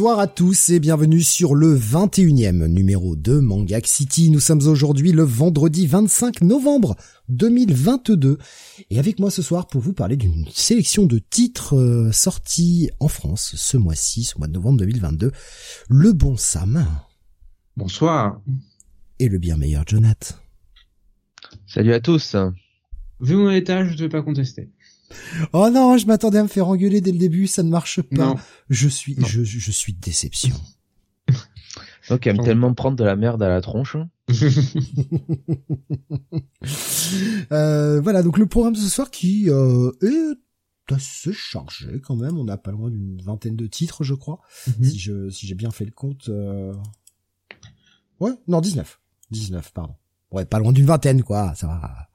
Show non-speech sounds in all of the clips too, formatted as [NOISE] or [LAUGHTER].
Bonsoir à tous et bienvenue sur le 21e numéro de Mangak City. Nous sommes aujourd'hui le vendredi 25 novembre 2022 et avec moi ce soir pour vous parler d'une sélection de titres euh, sortis en France ce mois-ci, ce mois de novembre 2022. Le bon Sam. Bonsoir. Et le bien meilleur Jonathan. Salut à tous. Vu mon étage, je ne vais pas contester. Oh non, je m'attendais à me faire engueuler dès le début, ça ne marche pas. Je suis, je, je suis déception. [LAUGHS] Ok, aime tellement prendre de la merde à la tronche. [LAUGHS] euh, voilà, donc le programme de ce soir qui euh, est assez chargé quand même. On a pas loin d'une vingtaine de titres, je crois, mhm. si je si j'ai bien fait le compte. Euh... Ouais, non, 19. 19, pardon. Ouais, pas loin d'une vingtaine, quoi. Ça va.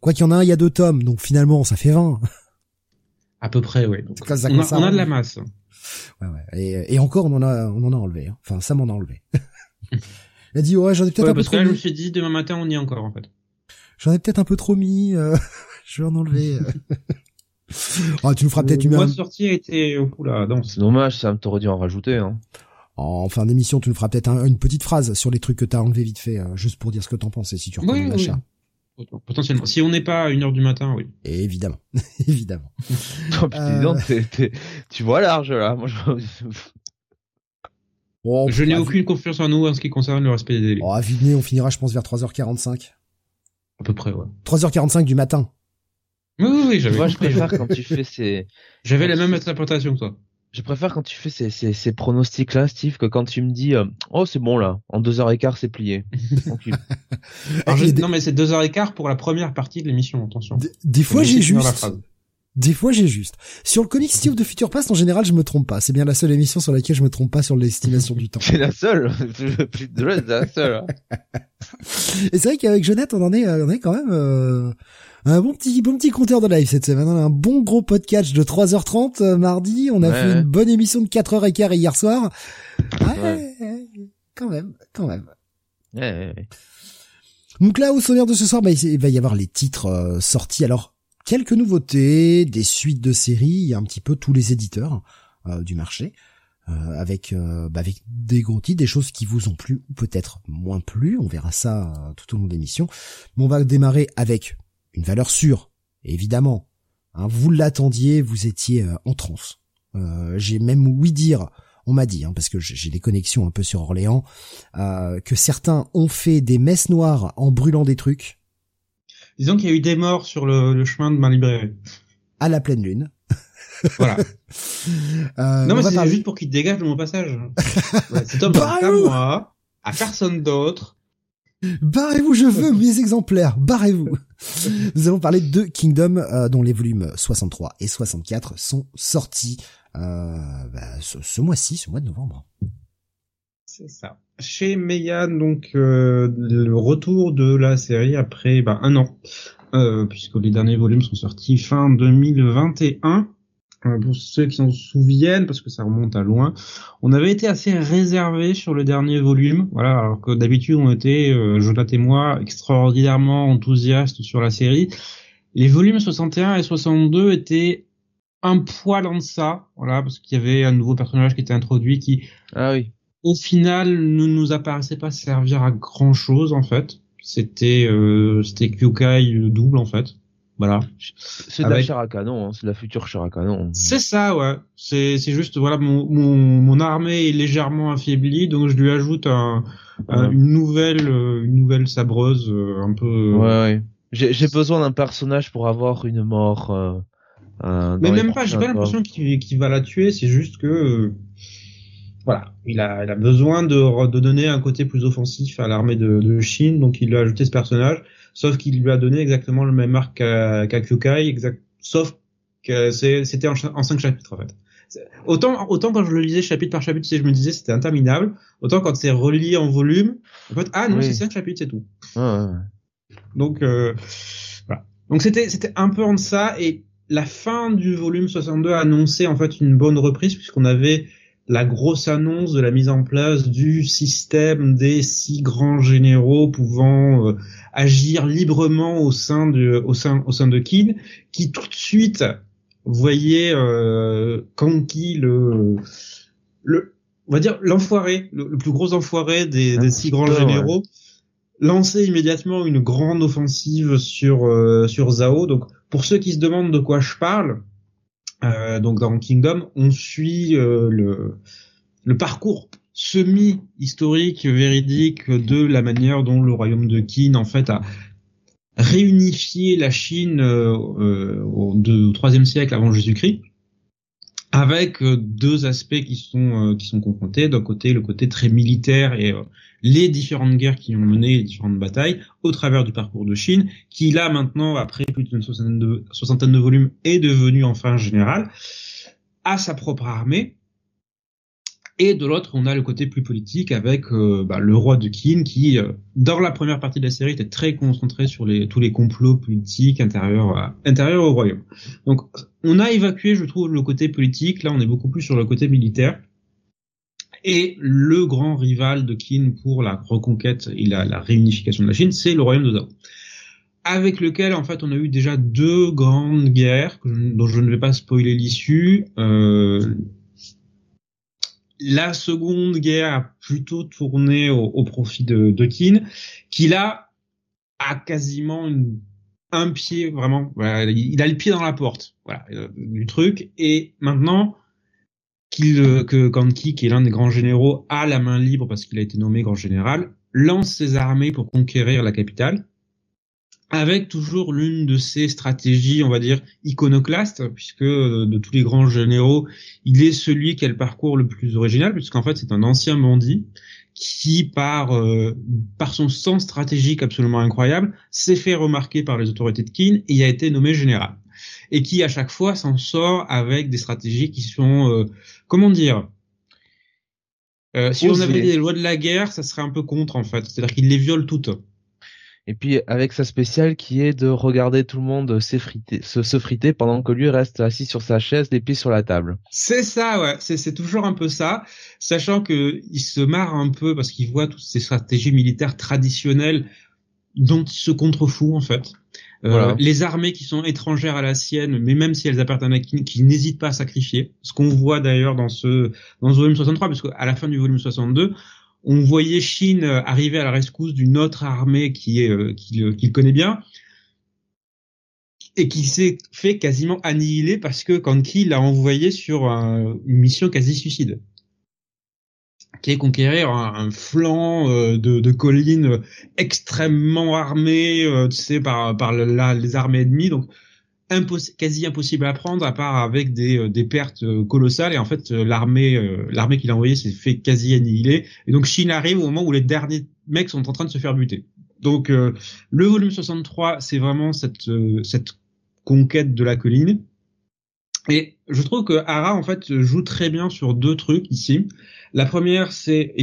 Quoi qu'il y en a un, il y a deux tomes, donc finalement, ça fait 20. À peu près, oui. on, a, de la masse. Ouais, ouais. Et, et, encore, on en a, on en a enlevé. Hein. Enfin, ça m'en a enlevé. [LAUGHS] Il a dit, ouais, j'en ai peut-être un peu trop mis. je me suis dit, demain matin, on y est encore, en fait. J'en ai peut-être un peu trop mis. Euh, [LAUGHS] je vais en enlever. oh, [LAUGHS] tu nous feras peut-être une... Le sortie a été... Oula, non. C'est dommage, ça t'aurait dû en rajouter, hein. En fin d'émission, tu nous feras peut-être une petite phrase sur les trucs que t'as enlevé vite fait, euh, juste pour dire ce que t'en penses et si tu oui, l'achat. Potentiellement. Si on n'est pas à une heure du matin, oui. Et évidemment. [LAUGHS] évidemment. [LAUGHS] oh, putain, euh... tu vois large, là. Moi, je... je n'ai aucune confiance en nous en ce qui concerne le respect des délais. Oh, à Vidney, on finira, je pense, vers 3h45. À peu près, ouais. 3h45 du matin. Oui, oui, oui, j'avais. Moi, je préfère quand tu fais ces... J'avais la même interprétation que toi. Je préfère quand tu fais ces, ces, ces pronostics-là, Steve, que quand tu me dis euh, Oh, c'est bon là, en deux heures et quart, c'est plié. [LAUGHS] Non, mais c'est deux heures et quart pour la première partie de l'émission, attention. des fois, j'ai juste. Des fois, j'ai juste. Sur le comic Steve de Future Past, en général, je me trompe pas. C'est bien la seule émission sur laquelle je me trompe pas sur l'estimation du temps. [LAUGHS] C'est la seule. [LAUGHS] c'est la seule. et c'est vrai qu'avec Jeannette, on en est, on est quand même. Euh un bon petit bon petit compteur de live cette semaine. un bon gros podcast de 3h30 euh, mardi. On a fait une bonne émission de 4h15 hier soir. Ouais, quand même, quand même. Donc là, au sommaire de ce soir, bah, il va y avoir les titres euh, sortis. Alors, quelques nouveautés, des suites de séries, un petit peu tous les éditeurs euh, du marché. avec bah, avec des gros titres, des choses qui vous ont plu ou peut-être moins plu. On verra ça tout au long de l'émission. Mais on va démarrer avec une valeur sûre, évidemment. Hein, vous l'attendiez, vous étiez euh, en transe. Euh, j'ai même ouï dire, on m'a dit, hein, parce que j'ai des connexions un peu sur Orléans, euh, que certains ont fait des messes noires en brûlant des trucs. Disons qu'il y a eu des morts sur le, chemin de ma librairie. À la pleine lune. voilà. [LAUGHS] non mais c'est juste pour qu'il dégage de mon passage. [LAUGHS] c'est un bah, à moi, à personne d'autre. Barrez-vous, je veux mes exemplaires. Barrez-vous. Nous allons parler de Kingdom, euh, dont les volumes 63 et 64 sont sortis euh, bah, ce, mois-ci, ce mois de novembre. C'est ça. Chez Meian, donc euh, le retour de la série après bah, un an, puisque les derniers volumes sont sortis fin 2021. Euh, pour ceux qui s'en souviennent, parce que ça remonte à loin, on avait été assez réservé sur le dernier volume, voilà, alors que d'habitude on était, euh, Jonathan et moi, extraordinairement enthousiastes sur la série. Les volumes 61 et 62 étaient un poil en deçà, voilà, parce qu'il y avait un nouveau personnage qui était introduit qui, ah oui. au final, ne nous apparaissait pas servir à grand chose en fait. C'était, euh, c'était Kyukai double en fait. Voilà. C'est de la chair à canon, hein, c'est de la future chair à canon. C'est ça, ouais. C'est c'est juste voilà mon, mon mon armée est légèrement affaiblie, donc je lui ajoute un, une nouvelle euh, une nouvelle sabreuse euh, un peu. Euh, ouais, ouais. J'ai j'ai besoin d'un personnage pour avoir une mort. Euh, Mais même pas, j'ai pas l'impression qu'il qu'il va la tuer, c'est juste que voilà, il a, il a besoin de, de donner un côté plus offensif à l'armée de, de Chine, donc il lui a ajouté ce personnage sauf qu'il lui a donné exactement le même arc qu'à Kyukai, exact, sauf que c'était en, en cinq chapitres en fait. Autant, autant quand je le lisais chapitre par chapitre, je me disais c'était interminable. Autant quand c'est relié en volume, en fait, ah non, c'est cinq chapitres, c'est tout. Donc, euh, voilà. Donc c'était, c'était un peu en ça et la fin du volume 62 annonçait en fait une bonne reprise puisqu'on avait la grosse annonce de la mise en place du système des six grands généraux pouvant euh, agir librement au sein de au sein au sein de Kin, qui tout de suite voyait euh, Kanki le le, on va dire l'enfoiré, le, plus gros enfoiré des, des six grands généraux, lancer immédiatement une grande offensive sur euh, sur Zao. Donc pour ceux qui se demandent de quoi je parle, euh, donc dans Kingdom, on suit euh, le le parcours semi-historique, véridique de la manière dont le royaume de Qin en fait a réunifié la Chine euh, euh au, au troisième siècle avant Jésus-Christ avec euh, deux aspects qui sont euh, qui sont confrontés. D'un côté le côté très militaire et euh, les différentes guerres qui ont mené les différentes batailles au travers du parcours de Chine qui là maintenant après plus d'une soixantaine de, soixantaine de volumes est devenu enfin général a sa propre armée et de l'autre, on a le côté plus politique avec euh, bah, le roi de Qin qui, euh, dans la première partie de la série, était très concentré sur les, tous les complots politiques intérieurs, euh, intérieurs au royaume. Donc, on a évacué, je trouve, le côté politique. Là, on est beaucoup plus sur le côté militaire. Et le grand rival de Qin pour la reconquête et la, la réunification de la Chine, c'est le royaume de Zhao avec lequel en fait on a eu déjà deux grandes guerres dont je ne vais pas spoiler l'issue. Euh, la seconde guerre a plutôt tourné au, profit de, de Keane, qui là a quasiment un pied vraiment, il a le pied dans la porte, voilà, euh, du truc. Et maintenant qu'il euh, que Kanki, qui est l'un des grands généraux, a la main libre parce qu'il a été nommé grand général, lance ses armées pour conquérir la capitale avec toujours l'une de ces stratégies, on va dire, iconoclastes, puisque euh, de tous les grands généraux, il est celui qui a le plus original, puisqu'en fait c'est un ancien bandit qui, par, euh, par son sens stratégique absolument incroyable, s'est fait remarquer par les autorités de Qin et a été nommé général. Et qui à chaque fois s'en sort avec des stratégies qui sont, euh, comment dire, si on avait des lois de la guerre, ça serait un peu contre en fait, c'est-à-dire qu'il les viole toutes. Et puis avec sa spéciale qui est de regarder tout le monde s'effriter, se, se friter pendant que lui reste assis sur sa chaise, les pieds sur la table. C'est ça, ouais. C'est toujours un peu ça, sachant que il se marre un peu parce qu'il voit toutes ces stratégies militaires traditionnelles dont il se contrefout en fait. Euh, les armées qui sont étrangères à la sienne, mais même si elles appartiennent à qui, qui n'hésitent pas à sacrifier. Ce qu'on voit d'ailleurs dans ce dans ce volume 63, parce qu'à la fin du volume 62, on voyait Chine euh, arriver à la rescousse d'une autre armée qui est euh, qu'il connaît bien et qui s'est fait quasiment annihiler parce que Kanki l'a envoyé sur une mission quasi suicide qui est conquérir un, flanc euh, de, de collines extrêmement armé, tu sais, par, par les armées ennemies. Donc, quasi impossible à prendre à part avec des, euh, des pertes euh, colossales et en fait euh, l'armée l'armée qu'il a envoyée s'est fait quasi annihiler et donc Chine arrive au moment où les derniers mecs sont en train de se faire buter. Donc le volume 63 c'est vraiment cette cette conquête de la colline et je trouve que Hara en fait joue très bien sur deux trucs ici. La première c'est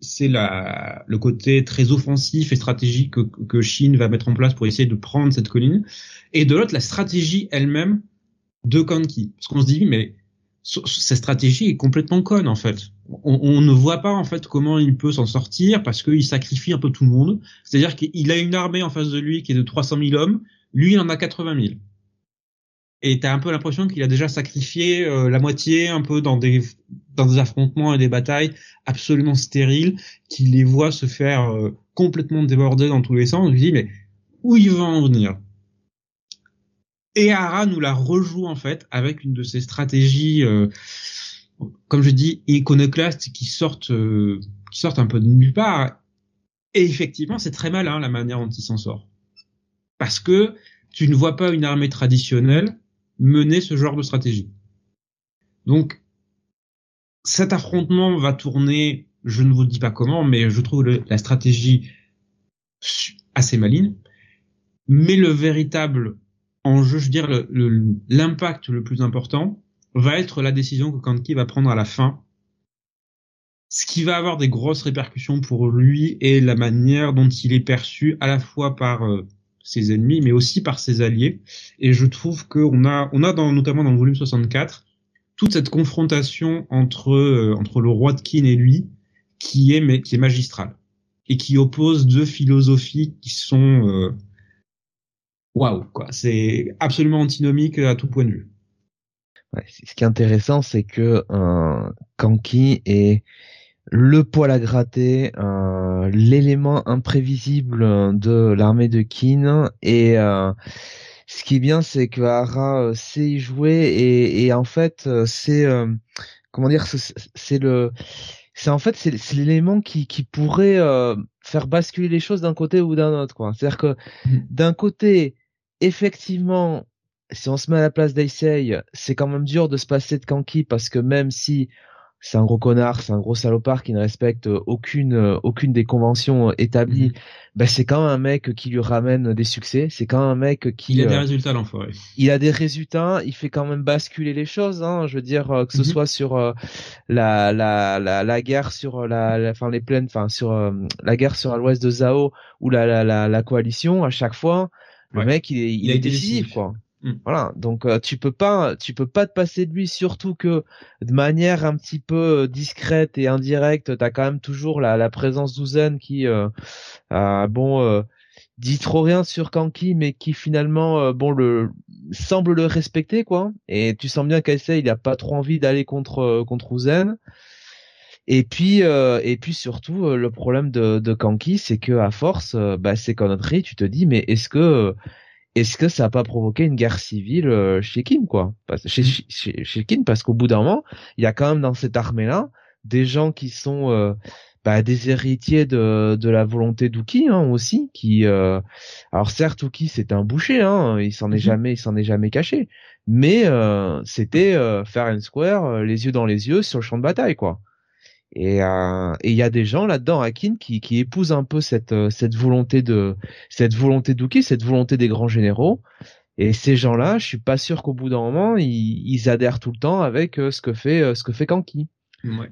c'est le côté très offensif et stratégique que, que Chine va mettre en place pour essayer de prendre cette colline et de l'autre la stratégie elle-même de Kanki. Parce qu'on se dit mais cette stratégie est complètement conne en fait. On, on, ne voit pas en fait comment il peut s'en sortir parce qu'il sacrifie un peu tout le monde. C'est-à-dire qu'il a une armée en face de lui qui est de 300 000 hommes, lui il en a 80 000. Et t'as un peu l'impression qu'il a déjà sacrifié euh, la moitié un peu dans des dans des affrontements et des batailles absolument stériles, qu'il les voit se faire euh, complètement déborder dans tous les sens. On lui dit mais où il va en venir? Et Hara nous la rejoue en fait avec une de ces stratégies, euh, comme je dis, iconoclastes qui sortent, euh, qui sortent un peu de nulle part. Et effectivement, c'est très malin la manière dont il s'en sort, parce que tu ne vois pas une armée traditionnelle mener ce genre de stratégie. Donc, cet affrontement va tourner, je ne vous dis pas comment, mais je trouve la stratégie assez maligne. Mais le véritable en jeu, je veux dire, l'impact le, plus important va être la décision que Kanki va prendre à la fin. Ce qui va avoir des grosses répercussions pour lui et la manière dont il est perçu à la fois par euh, ses ennemis, mais aussi par ses alliés. Et je trouve qu'on a, on a dans, notamment dans le volume 64, toute cette confrontation entre, euh, entre le roi de Kin et lui, qui est, mais, qui est magistrale. Et qui oppose deux philosophies qui sont, euh, waouh, quoi. C'est absolument antinomique à tout point de vue. ce qui est intéressant, c'est que euh, Kanki est le poil à gratter, euh, l'élément imprévisible de l'armée de Kin et euh, ce qui est bien, c'est que Hara euh, sait y jouer et, et en fait, c'est comment dire, c'est le, c'est en fait c'est l'élément qui, qui pourrait faire basculer les choses d'un côté ou d'un autre, quoi. C'est-à-dire que mmh. d'un côté, effectivement, si on se met à la place d'Aisei, c'est quand même dur de se passer de Kanki parce que même si c'est un gros connard, c'est un gros salopard qui ne respecte aucune aucune des conventions établies. Mhm. Ben c'est quand même un mec qui lui ramène des succès. C'est quand même un mec qui. Il a des euh, résultats l'enfoiré. Il a des résultats. Il fait quand même basculer les choses. Hein, je veux dire euh, que ce mhm. soit sur euh, la, la, la la guerre sur la, enfin les plaines, enfin sur la guerre sur l'ouest de Zao ou la la la, la coalition. À chaque fois, le mec il est il, est décisif quoi. Mm. Voilà, donc euh, tu peux pas, tu peux pas te passer de lui, surtout que de manière un petit peu euh, discrète et indirecte, t'as quand même toujours la, la présence d'Uzen qui, euh, bon, dit trop rien sur Kanki, mais qui finalement, bon, le semble le respecter quoi. Et tu sens bien qu'Aisei, il a pas trop envie d'aller contre contre Uzen. Et puis, et puis surtout, le problème de, de Kanki, c'est que à force, bah, ces conneries, tu te dis, mais est-ce que est-ce que ça n'a pas provoqué une guerre civile euh, chez Kim quoi? Chez, mmh. chez, chez Kim parce qu'au bout d'un moment il y a quand même dans cette armée là des gens qui sont euh, bah, des héritiers de, de la volonté d'Uki hein, aussi qui euh... alors certes Uki c'était un boucher hein, il s'en est mmh. jamais il s'en est jamais caché mais euh, c'était faire un square les yeux dans les yeux sur le champ de bataille quoi et euh, il y a des gens là-dedans, Akin, qui, qui épousent un peu cette euh, cette volonté de cette volonté d'Uki, cette volonté des grands généraux. Et ces gens-là, je suis pas sûr qu'au bout d'un moment, ils, ils, adhèrent tout le temps avec euh, ce que fait ce que fait Kanki. Ouais.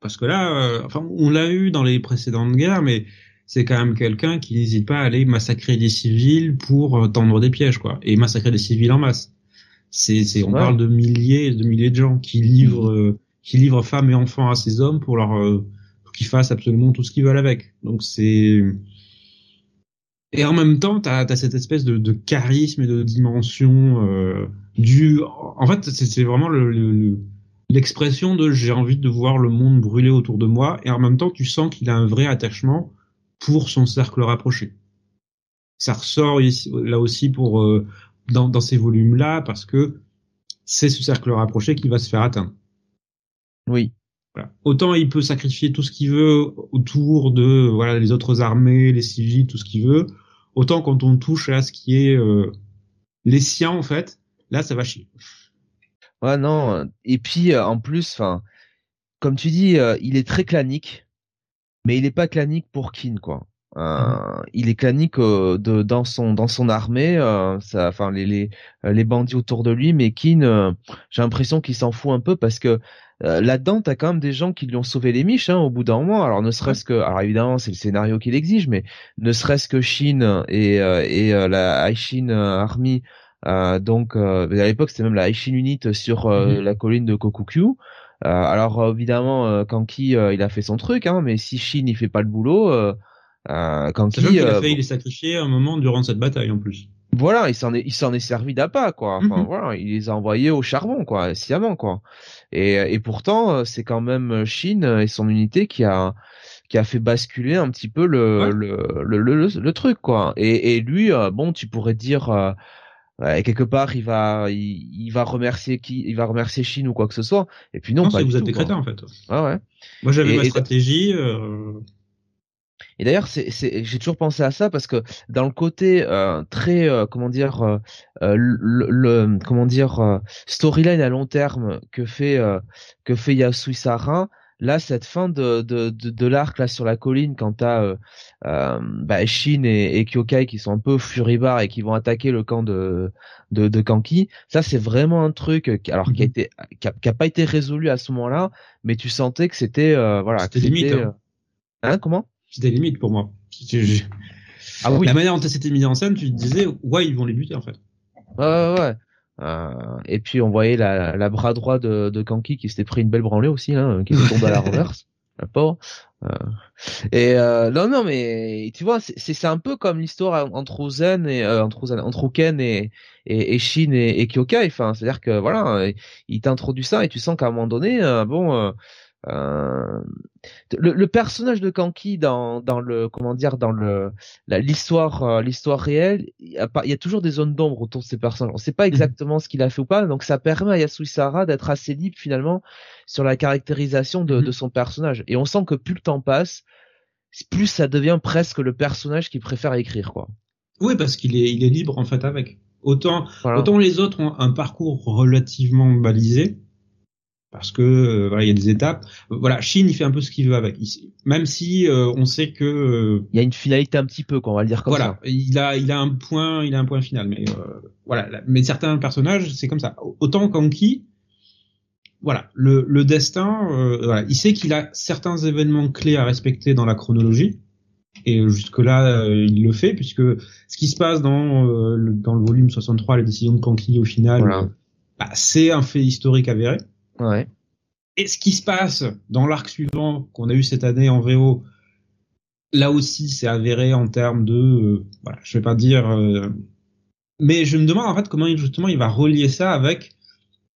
Parce que là, enfin, on l'a eu dans les précédentes guerres, mais c'est quand même quelqu'un qui n'hésite pas à aller massacrer des civils pour tendre des pièges, quoi, et massacrer des civils en masse. C'est, c'est, on parle de milliers, de milliers de gens qui livrent qui livre femmes et enfants à ses hommes pour leur euh, pour qu'ils fassent absolument tout ce qu'ils veulent avec. Donc c'est et en même temps, tu as, cette espèce de, de, charisme et de dimension euh, du. En fait, c'est vraiment le, l'expression de j'ai envie de voir le monde brûler autour de moi, et en même temps, tu sens qu'il a un vrai attachement pour son cercle rapproché. Ça ressort ici, là aussi pour euh, dans, dans ces volumes-là parce que c'est ce cercle rapproché qui va se faire atteindre. Oui. Autant il peut sacrifier tout ce qu'il veut autour de voilà les autres armées, les civils, tout ce qu'il veut. Autant quand on touche à ce qui est euh, les siens en fait, là ça va chier. Ouais non. Et puis euh, en plus, enfin, comme tu dis, euh, il est très clanique, mais il est pas clanique pour Kin quoi. Euh, il est clanique euh, de, dans son dans son armée, euh, ça, enfin les, les les bandits autour de lui, mais Kin, j'ai l'impression qu'il s'en fout un peu parce que là-dedans t'as quand même des gens qui lui ont sauvé les miches hein, au bout d'un moment. Alors ne serait-ce que, alors évidemment c'est le scénario qui l'exige, mais ne serait-ce que Shin et et la Aishin Army. donc à l'époque c'était même la Aishin Unit sur mm-hmm. la colline de Kokukyu. alors évidemment Kanki il a fait son truc, hein, mais si Shin il fait pas le boulot, euh, quand il a euh, failli les sacrifier un moment durant cette bataille en plus. Voilà, il s'en est, il s'en est servi d'appât quoi. Enfin mhm. voilà, il les a envoyés au charbon quoi, sciemment quoi. Et, et pourtant, euh, c'est quand même Chine et son unité qui a, qui a fait basculer un petit peu le, le, le, le, truc quoi. Et, et lui, euh, bon, tu pourrais dire. Euh, quelque part il va il, il, va remercier qui il va remercier Chine ou quoi que ce soit et puis non, non pas vous êtes des crétins en fait ah ouais moi j'avais ma stratégie euh, et d'ailleurs, c'est, j'ai toujours pensé à ça parce que dans le côté euh, très, euh, comment dire, euh, le, comment dire, storyline à long terme que fait que fait Yasuisara, là, cette fin de de, de, l'arc là sur la colline, quand t'as bah, Shin et, et, Kyokai qui sont un peu furibars et qui vont attaquer le camp de de, de Kanki, ça c'est vraiment un truc, alors qui a mhm. été, qui a, pas été résolu à ce moment-là, mais tu sentais que c'était, voilà, c'était limite. Hein. hein, comment? C'était limite pour moi. Ah oui. La manière dont c'était mis en scène, tu te disais, ouais, ils vont les buter en fait. Ouais, ouais, ouais. Euh, et puis on voyait la, la bras droit de, de Kanki qui s'était pris une belle branlée aussi, hein, qui était tombé à la [LAUGHS] reverse. La pauvre. Euh, Et euh, non, non, mais tu vois, c'est un peu comme l'histoire entre Ozen et euh, entre Ozen, entre Oken et et, et Shin et, et Kyokai. Enfin, c'est-à-dire que voilà, il t'introduit ça et tu sens qu'à un moment donné, euh, bon. Euh, le, le, personnage de Kanki dans, dans le comment dire dans le l'histoire euh, l'histoire réelle il y, a il y, a toujours des zones d'ombre autour de ces personnages. On sait pas mhm. exactement ce qu'il a fait ou pas donc ça permet à Yasuisara d'être assez libre finalement sur la caractérisation de, mhm. de, son personnage. Et on sent que plus le temps passe plus ça devient presque le personnage qu'il préfère écrire quoi. Oui parce qu'il est il est libre en fait avec. Autant autant les autres ont un parcours relativement balisé parce que euh, voilà, il y a des étapes. Voilà, Chine, il fait un peu ce qu'il veut avec. même si euh, on sait que euh, il y a une finalité un petit peu, quoi, on va le dire comme voilà, ça. Voilà, il a il a un point, il a un point final, mais voilà. Mais certains personnages, c'est comme ça. Autant Kanki, voilà, le, le destin, voilà, il sait qu'il a certains événements clés à respecter dans la chronologie. Et jusque là, il le fait puisque ce qui se passe dans le, dans le volume 63, les décisions de Kanki au final, bah, c'est un fait historique avéré. Ouais. Et ce qui se passe dans l'arc suivant qu'on a eu cette année en VO, là aussi c'est avéré en termes de, euh, voilà, je vais pas dire, euh, mais je me demande en fait comment justement il va relier ça avec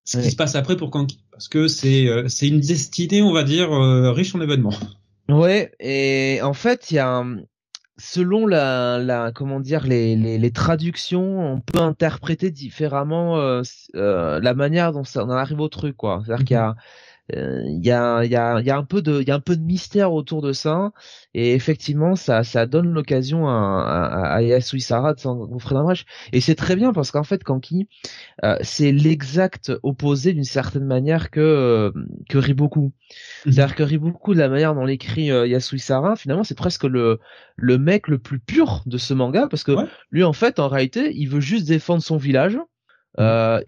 ce qui se passe après pour Kanki, parce que c'est euh, c'est une destinée on va dire riche en événements. Ouais, et en fait il y a selon la, la comment dire les, les, les, traductions, on peut interpréter différemment euh, euh, la manière dont ça on arrive au truc quoi. C'est-à-dire qu'il y a mhm. Il y, a, y, a, y a un peu de il y a un peu de mystère autour de ça. Et effectivement ça ça donne l'occasion à, à, à Yasuisara de s'enfrer d'un match et c'est très bien parce qu'en fait Kanki euh, c'est l'exact opposé d'une certaine manière que euh, que Riboku. Mhm. c'est-à-dire que Riboku de la manière dont l'écrit euh, Yasuisara finalement c'est presque le le mec le plus pur de ce manga parce que lui en fait en réalité il veut juste défendre son village euh,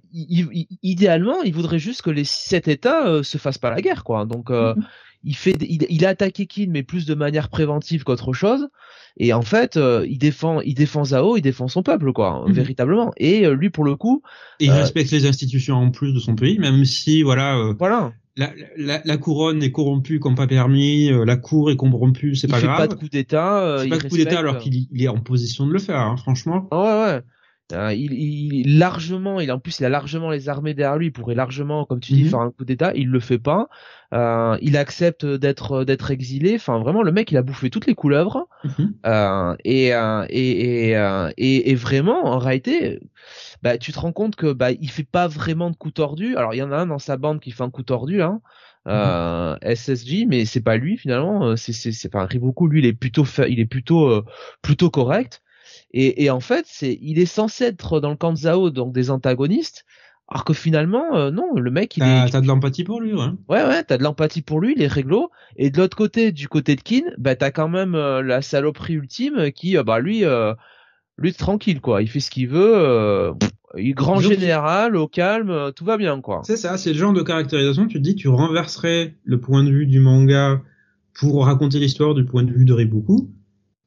idéalement, il voudrait juste que les sept États euh, se fassent pas la guerre, quoi. Donc, euh, mhm. il fait, il, a attaqué Kin, mais plus de manière préventive qu'autre chose. Et en fait, euh, il défend, il défend Zao, il défend son peuple, quoi, mhm. véritablement. Et lui, pour le coup, il respecte les institutions en plus de son pays, même si, voilà, voilà. La, la, la, couronne est corrompue comme pas permis, la cour est corrompue, c'est pas grave. Il fait pas de coup d'état. il fait pas de coup d'état alors qu'il est en position de le faire, hein, franchement. Ouais, ouais. Euh, il, il, largement, il en plus il a largement les armées derrière lui, il pourrait largement, comme tu dis, mhm. faire un coup d'état. Il le fait pas. Euh, il accepte d'être d'être exilé. Enfin, vraiment, le mec, il a bouffé toutes les couleuvres. Mhm. Euh, et, euh, et, et, et, et, vraiment, en réalité, bah, tu te rends compte que bah, il fait pas vraiment de coup tordu. Alors, il y en a un dans sa bande qui fait un coup tordu, hein. Euh, mhm. SSG, mais c'est pas lui finalement. C'est c'est c'est enfin Riboku, lui, il est plutôt il est plutôt plutôt correct. Et, et en fait, c'est, il est censé être dans le camp de Zao, donc des antagonistes, alors que finalement, euh, non, le mec, il est. T'as de l'empathie pour lui, ouais. Ouais, ouais, t'as de l'empathie pour lui, il est réglo. Et de l'autre côté, du côté de Kin, bah t'as quand même euh, la saloperie ultime qui, euh, bah lui, lui tranquille quoi. Il fait ce qu'il veut. il grand général, au calme, tout va bien quoi. C'est ça, c'est le genre de caractérisation. Tu te dis, tu renverserais le point de vue du manga pour raconter l'histoire du point de vue de Riboku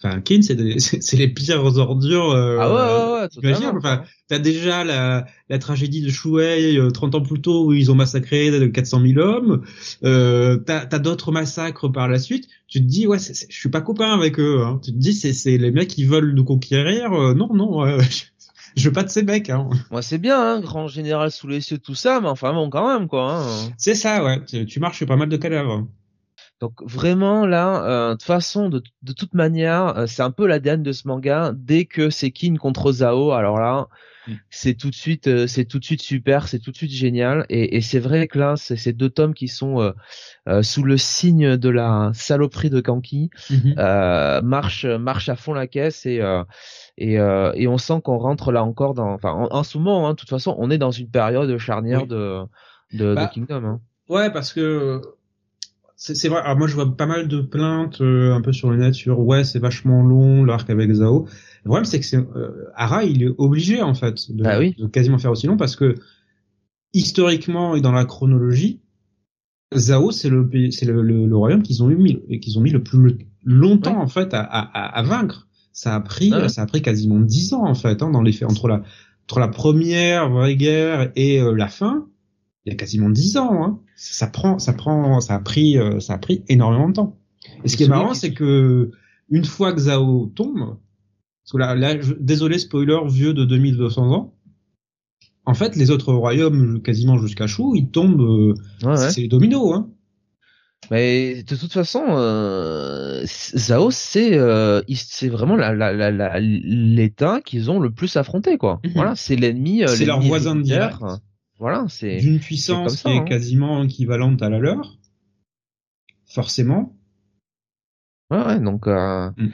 Enfin, Kin, [LAUGHS] c'est les pires ordures. Euh, ah ouais, ouais, ouais Enfin, t'as déjà la, la tragédie de Shuei 30 euh, ans plus tôt où ils ont massacré 400 000 hommes. Euh, t'as as, d'autres massacres par la suite. Tu te dis ouais, je suis pas copain avec eux. Hein. Tu te dis c'est les mecs qui veulent nous conquérir. Euh, non, non. [LAUGHS] je veux pas de ces mecs. Hein. Moi, c'est bien, hein, grand général sous les cieux, tout ça, mais enfin bon, quand même, quoi. Hein. C'est ça, ouais. Tu, tu marches pas mal de cadavres. Donc vraiment là, euh, de toute façon, de, de toute manière, euh, c'est un peu l'ADN de ce manga. Dès que c'est Kin contre Zao, alors là, mm. c'est tout de suite, euh, c'est tout de suite super, c'est tout de suite génial. Et, et c'est vrai que là, c'est ces deux tomes qui sont sous le signe de la saloperie de Kanki, marche, marche à fond la caisse et et, et on sent qu'on rentre là encore dans, enfin, en, ce moment, hein, de toute façon, on est dans une période charnière de de, bah, Kingdom. Hein. Ouais, parce que c'est vrai. Alors moi, je vois pas mal de plaintes euh, un peu sur le net sur ouais, c'est vachement long l'arc avec Zao. Le problème, c'est que c'est euh, Ara, il est obligé en fait de, bah de, quasiment faire aussi long parce que historiquement et dans la chronologie, Zao, c'est le c'est le, le, royaume qu'ils ont eu mis qu'ils ont mis le plus longtemps en fait à, à, à, vaincre. Ça a pris ah ça a pris quasiment dix ans en fait hein, dans les faits entre la entre la première vraie guerre et euh, la fin il y a quasiment dix ans. Hein. Ça prend, ça prend, ça a pris, euh, ça a pris énormément de temps. Et ce qui est marrant, c'est que une fois que Zao tombe, parce que là, là désolé spoiler vieux de 2200 ans, en fait, les autres royaumes, quasiment jusqu'à Chou, ils tombent, euh, c'est les dominos, hein. Mais de toute façon, euh, Zao, c'est euh, c'est vraiment la, la, la, l'État qu'ils ont le plus affronté, quoi. Mhm. Voilà, c'est l'ennemi. C'est leur voisin direct. Voilà, c'est d'une puissance qui est hein. quasiment équivalente à la leur, forcément. Ouais, ouais donc. Euh... Mm.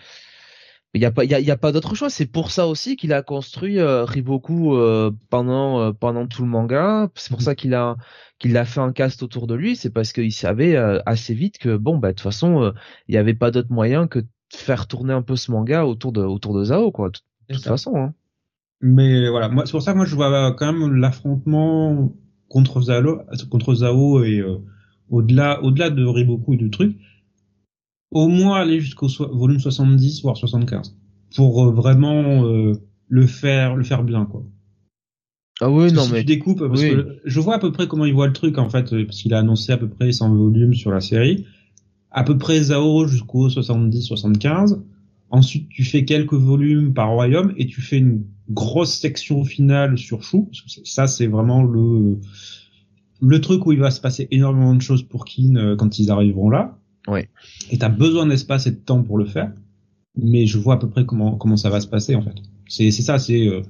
Il n'y a pas, il y a, pas d'autre choix. C'est pour ça aussi qu'il a construit euh, Riboku euh, pendant euh, pendant tout le manga. C'est pour mm. ça qu'il a qu'il a fait un cast autour de lui. C'est parce qu'il savait euh, assez vite que bon bah de toute façon il n'y avait pas d'autre moyen que de faire tourner un peu ce manga autour de autour de Zao quoi. De, toute façon. Hein. Mais voilà, moi c'est pour ça que moi je vois quand même l'affrontement contre Zao contre Zao et au-delà au-delà de Riboku et de trucs au moins aller jusqu'au volume 70 voire 75 pour euh, vraiment euh, le faire le faire bien quoi. Ah oui, non, mais. Tu découpes, parce que je vois à peu près comment il voit le truc, en fait, parce qu'il a annoncé à peu près 100 volumes sur la série. À peu près Zao jusqu'au 70-75. Ensuite, tu fais quelques volumes par royaume et tu fais une grosse section finale sur Chou. Parce que ça, c'est vraiment le, le truc où il va se passer énormément de choses pour Kin euh, quand ils arriveront là. Ouais. Et t'as besoin d'espace et de temps pour le faire, mais je vois à peu près comment comment ça va se passer en fait. C'est c'est ça, c'est euh,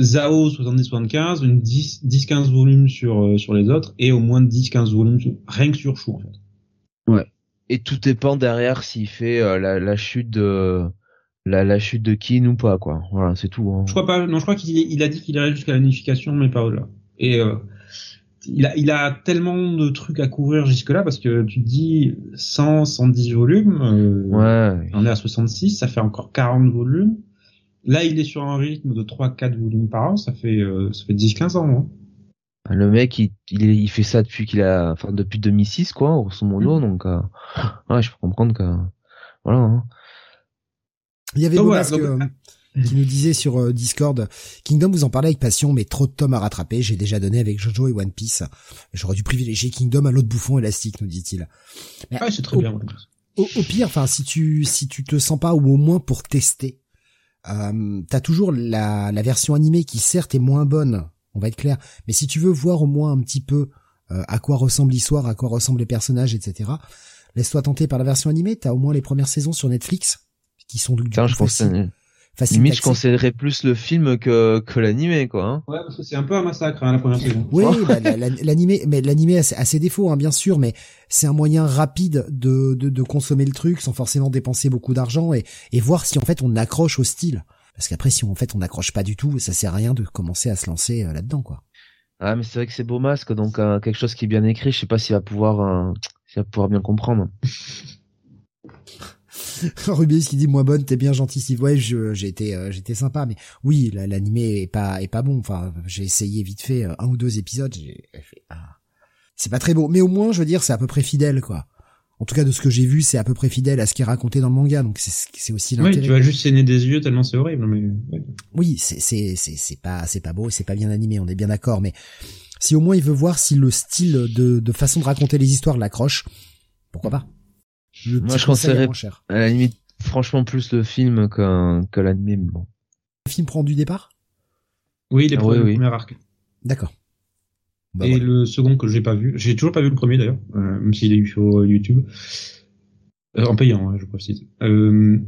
Zao 70-75, une 10-15 volumes sur euh, sur les autres et au moins 10-15 volumes rien que sur Chou en fait. Ouais. Et tout dépend derrière s'il fait euh, la, la chute de la, la chute de Kin ou pas quoi. Voilà, c'est tout. Hein. Je crois pas. Non, je crois qu'il il a dit qu'il irait jusqu'à l'unification, mais pas au-delà. Et euh, il a, il a tellement de trucs à couvrir jusque-là parce que tu te dis 100, 110 volumes. Euh, ouais. On est à 66, ça fait encore 40 volumes. Là, il est sur un rythme de 3-4 volumes par an, ça fait, ça fait 10-15 ans. Hein. Le mec, il, il, fait ça depuis qu'il a, enfin depuis 2006 quoi, grosso modo. Mm. Donc, euh, ouais, je peux comprendre que, voilà. Hein. Il y avait donc, qui nous disait sur euh, Discord Kingdom vous en parlez avec passion mais trop de tomes à rattraper j'ai déjà donné avec Jojo et One Piece j'aurais dû privilégier Kingdom à l'autre bouffon élastique nous dit-il ah c'est très bien au, pire enfin si tu si tu te sens pas ou au moins pour tester euh, t'as toujours la, la version animée qui certes est moins bonne on va être clair mais si tu veux voir au moins un petit peu euh, à quoi ressemble l'histoire à quoi ressemblent les personnages etc laisse-toi tenter par la version animée t'as au moins les premières saisons sur Netflix qui sont du, Tiens, je pense Limite, je conseillerais plus le film que, que l'animé, quoi. Hein. Ouais, parce que c'est un peu un massacre, hein, la première saison. Oui, bah, l'animé, mais l'animé a, ses défauts, hein, bien sûr, mais c'est un moyen rapide de, de, de, consommer le truc sans forcément dépenser beaucoup d'argent et, et voir si en fait on accroche au style. Parce qu'après, si en fait on n'accroche pas du tout, ça sert à rien de commencer à se lancer euh, là-dedans, quoi. Ah, mais c'est vrai que c'est beau masque, donc euh, quelque chose qui est bien écrit, je sais pas s'il va pouvoir, euh, va pouvoir bien comprendre. [LAUGHS] Rubius qui dit moins bonne, t'es bien gentil Steve. Ouais, j'ai été euh, j'étais sympa, mais oui, l'animé est pas est pas bon. Enfin, j'ai essayé vite fait un ou deux épisodes. J'ai fait ah, c'est pas très beau, mais au moins je veux dire c'est à peu près fidèle quoi. En tout cas, de ce que j'ai vu, c'est à peu près fidèle à ce qui est raconté dans le manga, donc c'est aussi l'intérêt. Oui, tu vas juste saigner des yeux tellement c'est horrible, mais. Oui, c'est c'est c'est c'est pas c'est pas beau et c'est pas bien animé, on est bien d'accord, mais si au moins il veut voir si le style de de façon de raconter les histoires l'accroche, pourquoi pas? Moi, je conseillerais à la limite franchement plus le film qu'un que l'anime. Bon. Le film prend du départ? Oui, il est ah, oui, le premier arc. D'accord. Bah, et le second que j'ai pas vu, j'ai toujours pas vu le premier d'ailleurs, euh, même s'il est eu sur YouTube, euh, en payant, hein, je précise. Euh,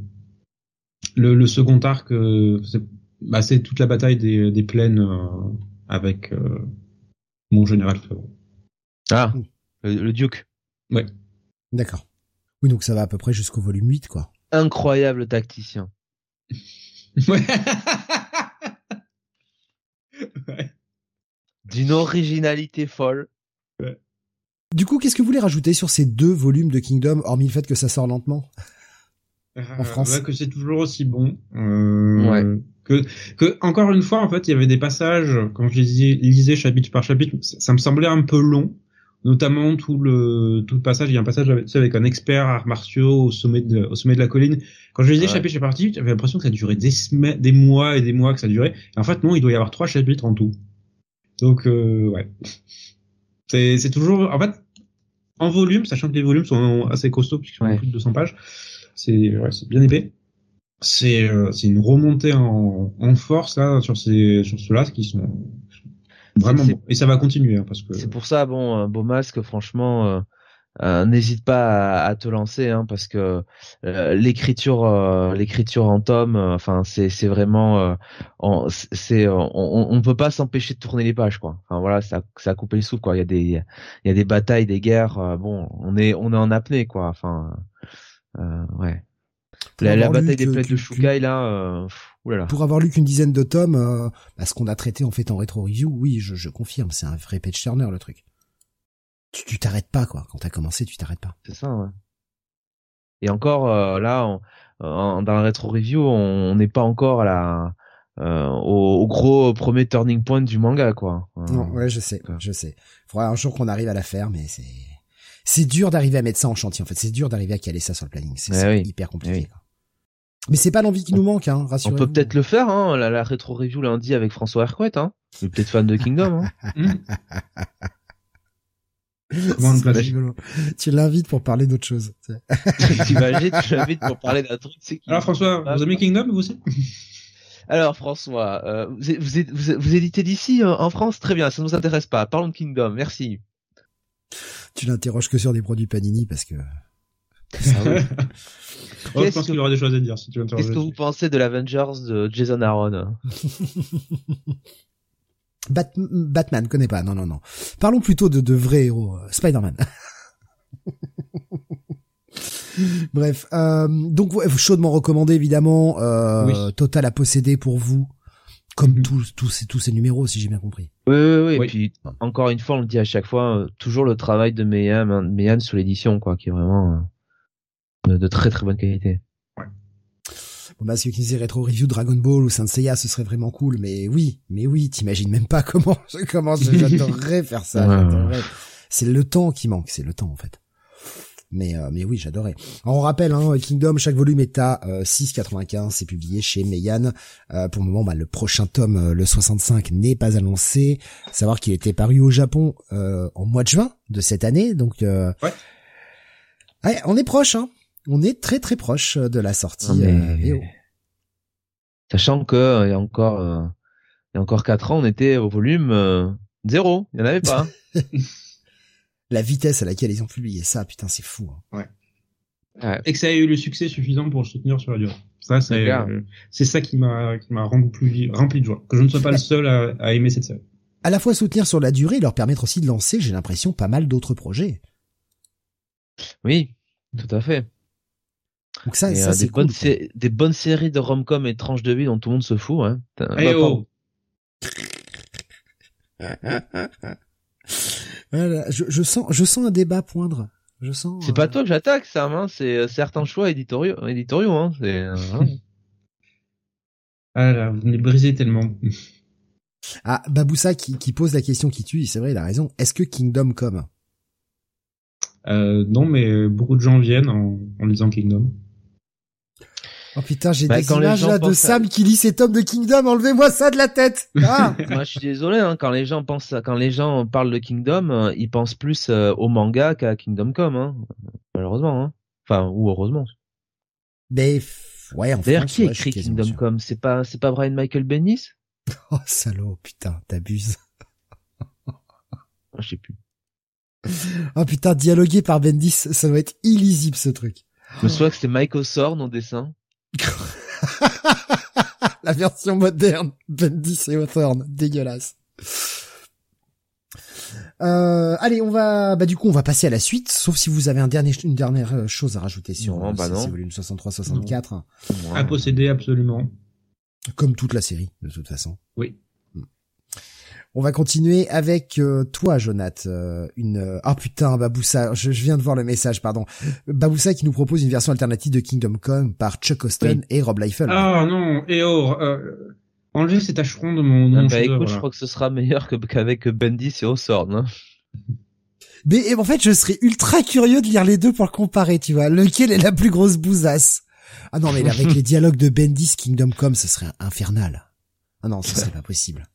le, le, second arc, euh, c'est bah, toute la bataille des, des plaines euh, avec mon général favori. Ah, le, le Duke. Ouais. D'accord. Oui, donc ça va à peu près jusqu'au volume 8, quoi. Incroyable tacticien. [LAUGHS] ouais. D'une originalité folle. Du coup, qu'est-ce que vous voulez rajouter sur ces deux volumes de Kingdom, hormis le fait que ça sort lentement? En euh, France Que c'est toujours aussi bon. Euh, ouais. Que, que, encore une fois, en fait, il y avait des passages, quand je lisais, lisais chapitre par chapitre, ça me semblait un peu long notamment tout le tout le passage. Il y a un passage avec, avec un expert arts martiaux au sommet de au sommet de la colline. Quand je lisais chapitre par chapitre, j'avais l'impression que ça durait des semaines, des mois et des mois que ça durait. Et en fait, non, il doit y avoir trois chapitres en tout. Donc euh, ouais, c'est c'est toujours en fait en volume, sachant que les volumes sont assez costauds puisqu'ils font plus de 200 pages. C'est ouais, c'est bien épais. C'est euh, c'est une remontée en, en force là sur ces sur ceux-là qui sont vraiment bons. Et ça va continuer hein, parce que c'est pour ça bon beau masque franchement euh, n'hésite pas à, te lancer hein, parce que euh, l'écriture euh, l'écriture en tome enfin c'est c'est vraiment on, c'est on, on peut pas s'empêcher de tourner les pages quoi. Enfin voilà ça ça a coupé le souffle quoi. Il y a des il y a des batailles des guerres bon on est on est en apnée quoi. Enfin ouais. La, bataille des plaques de Shukai là oulala. pour avoir lu qu'une dizaine de tomes bah, ce qu'on a traité en fait en rétro review oui je, je confirme c'est un vrai page turner le truc tu t'arrêtes pas quoi. Quand t'as commencé, tu t'arrêtes pas. C'est ça. Ouais. Et encore euh, là, dans la rétro review, on n'est pas encore à la euh, au, gros premier turning point du manga quoi. non, ouais, je sais, je sais. Faudra un jour qu'on arrive à la faire, mais c'est c'est dur d'arriver à mettre ça en chantier. En fait, c'est dur d'arriver à caler ça sur le planning. C'est hyper compliqué. Mais c'est pas l'envie qui nous manque, hein, On peut peut-être le faire, hein, la, la rétro review lundi avec François Hercouet, hein. peut-être fan de Kingdom, hein. [LAUGHS] [LAUGHS] tu l'invites pour parler d'autre chose. [LAUGHS] T'imagines, [LAUGHS] tu l'invites pour parler d'un truc. Alors François, vous aimez Kingdom vous aussi? Alors François, euh, vous, vous, vous, éditez d'ici euh, en France? Très bien, ça nous intéresse pas. Parlons de Kingdom, merci. Tu l'interroges que sur des produits Panini parce que. oh, je pense qu'il y aura des choses à dire si tu Qu'est-ce que vous pensez de l'Avengers de Jason Aaron? Batman, connais pas. Non, non, non. Parlons plutôt de, de vrais héros. Euh, Spider-Man. [LAUGHS] Bref, euh, donc chaudement recommandé évidemment. Euh, Total à posséder pour vous, comme mhm. tous tous ces tous ces numéros si j'ai bien compris. Oui, oui, oui. Et puis encore une fois, on le dit à chaque fois, euh, toujours le travail de Meian, hein, sur l'édition, quoi, qui est vraiment de très très bonne qualité. Bon, parce que qui disait rétro review Dragon Ball ou Saint Seiya, ce serait vraiment cool. Mais oui, mais oui, t'imagines même pas comment, [LAUGHS] comment j'adorerais faire ça. [LAUGHS] C'est le temps qui manque, c'est le temps en fait. Mais euh, mais oui, j'adorais. On rappelle, hein, Kingdom, chaque volume est à 6,95. Euh, c'est publié chez Meian. Euh, pour le moment, bah, le prochain tome, le 65, n'est pas annoncé. Savoir qu'il était paru au Japon en mois de juin de cette année. Donc, ouais. ouais. on est proche. Hein on est très très proche de la sortie euh, Sachant que euh, il y a encore euh, il y a encore quatre ans, on était au volume zéro, il y en avait pas. [LAUGHS] [LAUGHS] la vitesse à laquelle ils ont publié ça, putain, c'est fou. Hein. Ouais. Et que ça ait eu le succès suffisant pour le soutenir sur la durée. Ça, c'est c'est ça qui m'a qui m'a rempli rempli de joie. Que je ne sois pas le seul à, à aimer cette série. À la fois soutenir sur la durée, leur permettre aussi de lancer, j'ai l'impression, pas mal d'autres projets. Oui, tout à fait. Donc ça, ça euh, des, bonnes des bonnes séries de rom-com et tranches de vie dont tout le monde se fout. Hein. Hey oh. [LAUGHS] voilà, je, je, sens, je sens un débat poindre. Je sens. C'est pas euh, toi que j'attaque, Sam. Hein. C'est euh, certains choix éditoriaux. éditoriaux hein. C'est. Hein. [LAUGHS] ah là, vous me brisez tellement. [LAUGHS] ah, Baboussa qui, qui pose la question qui tue. C'est vrai, il a raison. Est-ce que Kingdom come? Euh, Non, mais beaucoup de gens viennent en, en lisant Kingdom. Oh putain, j'ai bah, des images là de Sam qui lit ses tomes de Kingdom, enlevez-moi ça de la tête. Ah [LAUGHS] Moi, je suis désolé, hein, quand les gens pensent, quand les gens parlent de Kingdom, euh, ils pensent plus euh, au manga qu'à Kingdom Come, hein. malheureusement. Hein. Enfin, ou heureusement. Mais ouais, en D'ailleurs, qui écrit Kingdom Come? C'est pas, c'est pas Brian Michael Bendis? [LAUGHS] Oh salaud, putain, t'abuses. je sais plus. [LAUGHS] Oh putain, dialogué par Bendis, ça doit être illisible ce truc. Je me souviens que c'était Mike Osorn en dessin. [LAUGHS] la version moderne, Bendis et Hawthorne, dégueulasse. Euh, allez, on va, bah du coup, on va passer à la suite, sauf si vous avez un dernier, une dernière euh, chose à rajouter sur non, bah non. volume 63-64. À posséder absolument. Comme toute la série, de toute façon. Oui. On va continuer avec euh, toi, Jonath. Euh, une ah putain, Baboussa, je, viens de voir le message, pardon. Baboussa qui nous propose une version alternative de Kingdom Come par Chuck Austin et Rob Liefeld. Ah non, et oh, euh, enlevez cet acheron de mon. nom. Ah, bah écoute, je crois que ce sera meilleur qu'avec Bendis et Ossorn. Hein. Mais en fait, je serais ultra curieux de lire les deux pour comparer, tu vois. Lequel est la plus grosse bousasse? Ah non, mais avec [LAUGHS] les dialogues de Bendis, Kingdom Come, ce serait infernal. Ah non, ce serait pas possible.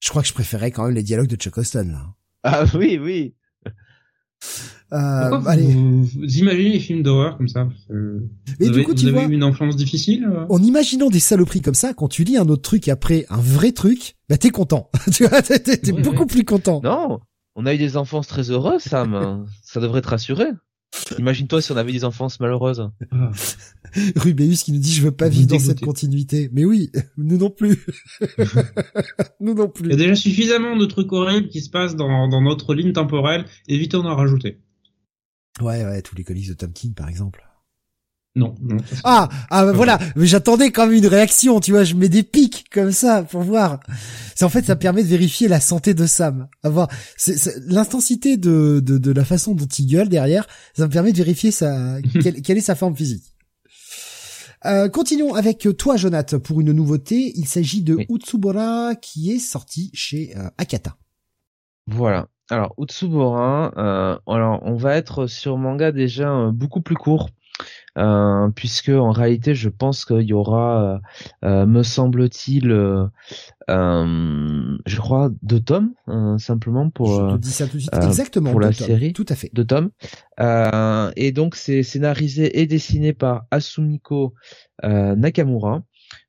Je crois que je préférais quand même les dialogues de Chuck Austin, là. Ah oui, oui. Euh, allez. Vous, imaginez les films d'horreur comme ça euh, Mais du coup, tu vois, eu une enfance difficile euh En imaginant des saloperies comme ça, quand tu lis un autre truc après un vrai truc, bah t'es content. [LAUGHS] tu vois, t'es, beaucoup plus content. Non, on a eu des enfances très heureuses, Sam. [LAUGHS] ça devrait te rassurer. Imagine-toi si on avait des enfances malheureuses. Ah. Rubéus qui nous dit je veux pas vivre dans cette continuité. Mais oui, [LAUGHS] nous non plus. [LAUGHS] nous non plus. Il y a déjà suffisamment de trucs horribles qui se passent dans, dans notre ligne temporelle. Évitons d'en rajouter. Ouais, ouais, tous les colis de Tom King, par exemple. Non, non. Ah, ah bah voilà, mais j'attendais quand même une réaction, tu vois, je mets des pics comme ça pour voir. C'est en fait ça permet de vérifier la santé de Sam. Avoir l'intensité de, de, de la façon dont il gueule derrière, ça me permet de vérifier sa [LAUGHS] quelle, est sa forme physique. Euh, continuons avec toi, Jonathan, pour une nouveauté. Il s'agit de Utsubora qui est sorti chez euh, Akata. Voilà. Alors Utsubora, euh, alors on va être sur manga déjà euh, beaucoup plus court euh, puisque en réalité je pense qu'il y aura, euh, euh, me semble-t-il, je crois deux tomes simplement pour. Je te dis ça tout de suite. Exactement. Pour la série. Tout à fait. Deux tomes. et donc c'est scénarisé et dessiné par Asumiko Nakamura.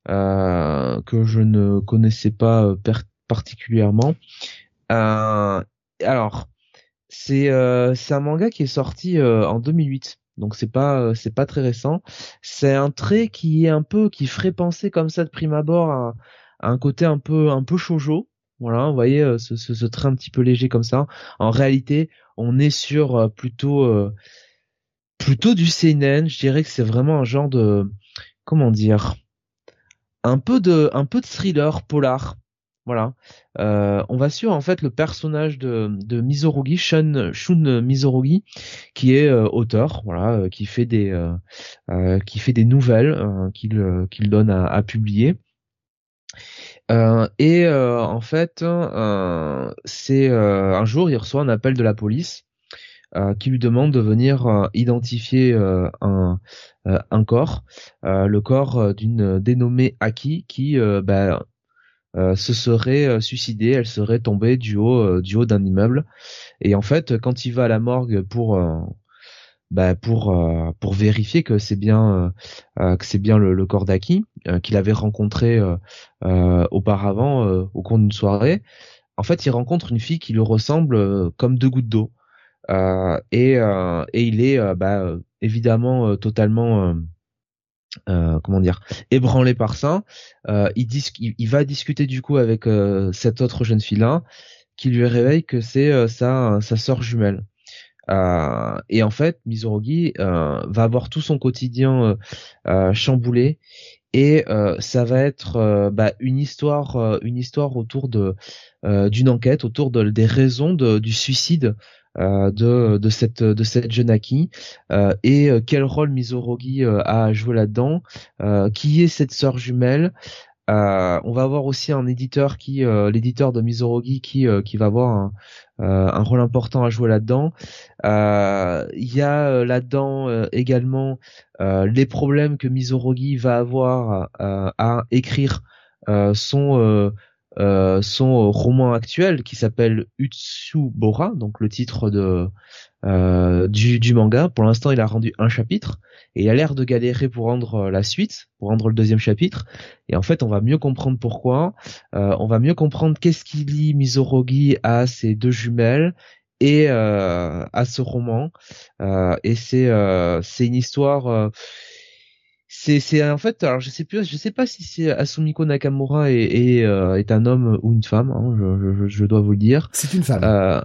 que je ne connaissais pas particulièrement. alors, c'est c'est un manga qui est sorti en 2008 donc c'est pas euh, pas très récent. C'est un trait qui est un peu qui ferait penser comme ça de prime abord à, un côté un peu un peu shoujo. Voilà, vous voyez euh, ce, ce, trait un petit peu léger comme ça. En réalité, on est sur euh, plutôt plutôt du seinen. Je dirais que c'est vraiment un genre de comment dire un peu de un peu de thriller polar voilà. Euh, on va suivre en fait le personnage de, de Shun, Shun qui est euh, auteur, euh, qui fait des nouvelles qu'il donne à, publier. et en fait, un jour, il reçoit un appel de la police qui lui demande de venir identifier un, corps, le corps d'une dénommée Aki qui bah, se serait euh, suicidée, elle serait tombée du haut euh, du haut d'un immeuble. Et en fait, quand il va à la morgue pour bah pour pour vérifier que c'est bien que c'est bien le, corps d'Aki qu'il avait rencontré auparavant au cours d'une soirée. En fait, il rencontre une fille qui lui ressemble comme deux gouttes d'eau. et et il est bah, évidemment totalement euh, comment dire ébranlé par ça euh, il, va discuter du coup avec euh, cette autre jeune fille là qui lui réveille que c'est euh, sa sa sœur jumelle. Et en fait Mizurugi va avoir tout son quotidien chamboulé. Et ça va être bah, une histoire une histoire autour de d'une enquête autour de, des raisons du suicide euh, de, de cette de cette jeune Aki euh, et euh, quel rôle Mizorogi a joué là-dedans, qui est cette sœur jumelle? on va avoir aussi un éditeur qui, l'éditeur de Mizorogi, qui qui va avoir un, un rôle important à jouer là-dedans. Il y a là-dedans également les problèmes que Mizorogi va avoir à écrire son euh, son roman actuel qui s'appelle Utsubora, donc le titre de euh, du, du, manga. Pour l'instant, il a rendu un chapitre et il a l'air de galérer pour rendre euh, la suite, pour rendre le deuxième chapitre. Et en fait, on va mieux comprendre pourquoi. on va mieux comprendre qu'est-ce qui lie Mizorogi à ses deux jumelles et à ce roman. et c'est c'est une histoire c'est c'est en fait alors je sais plus je sais pas si c'est Asumiko Nakamura est euh, est, un homme ou une femme hein, je, je, je, dois vous le dire. C'est une femme. Euh,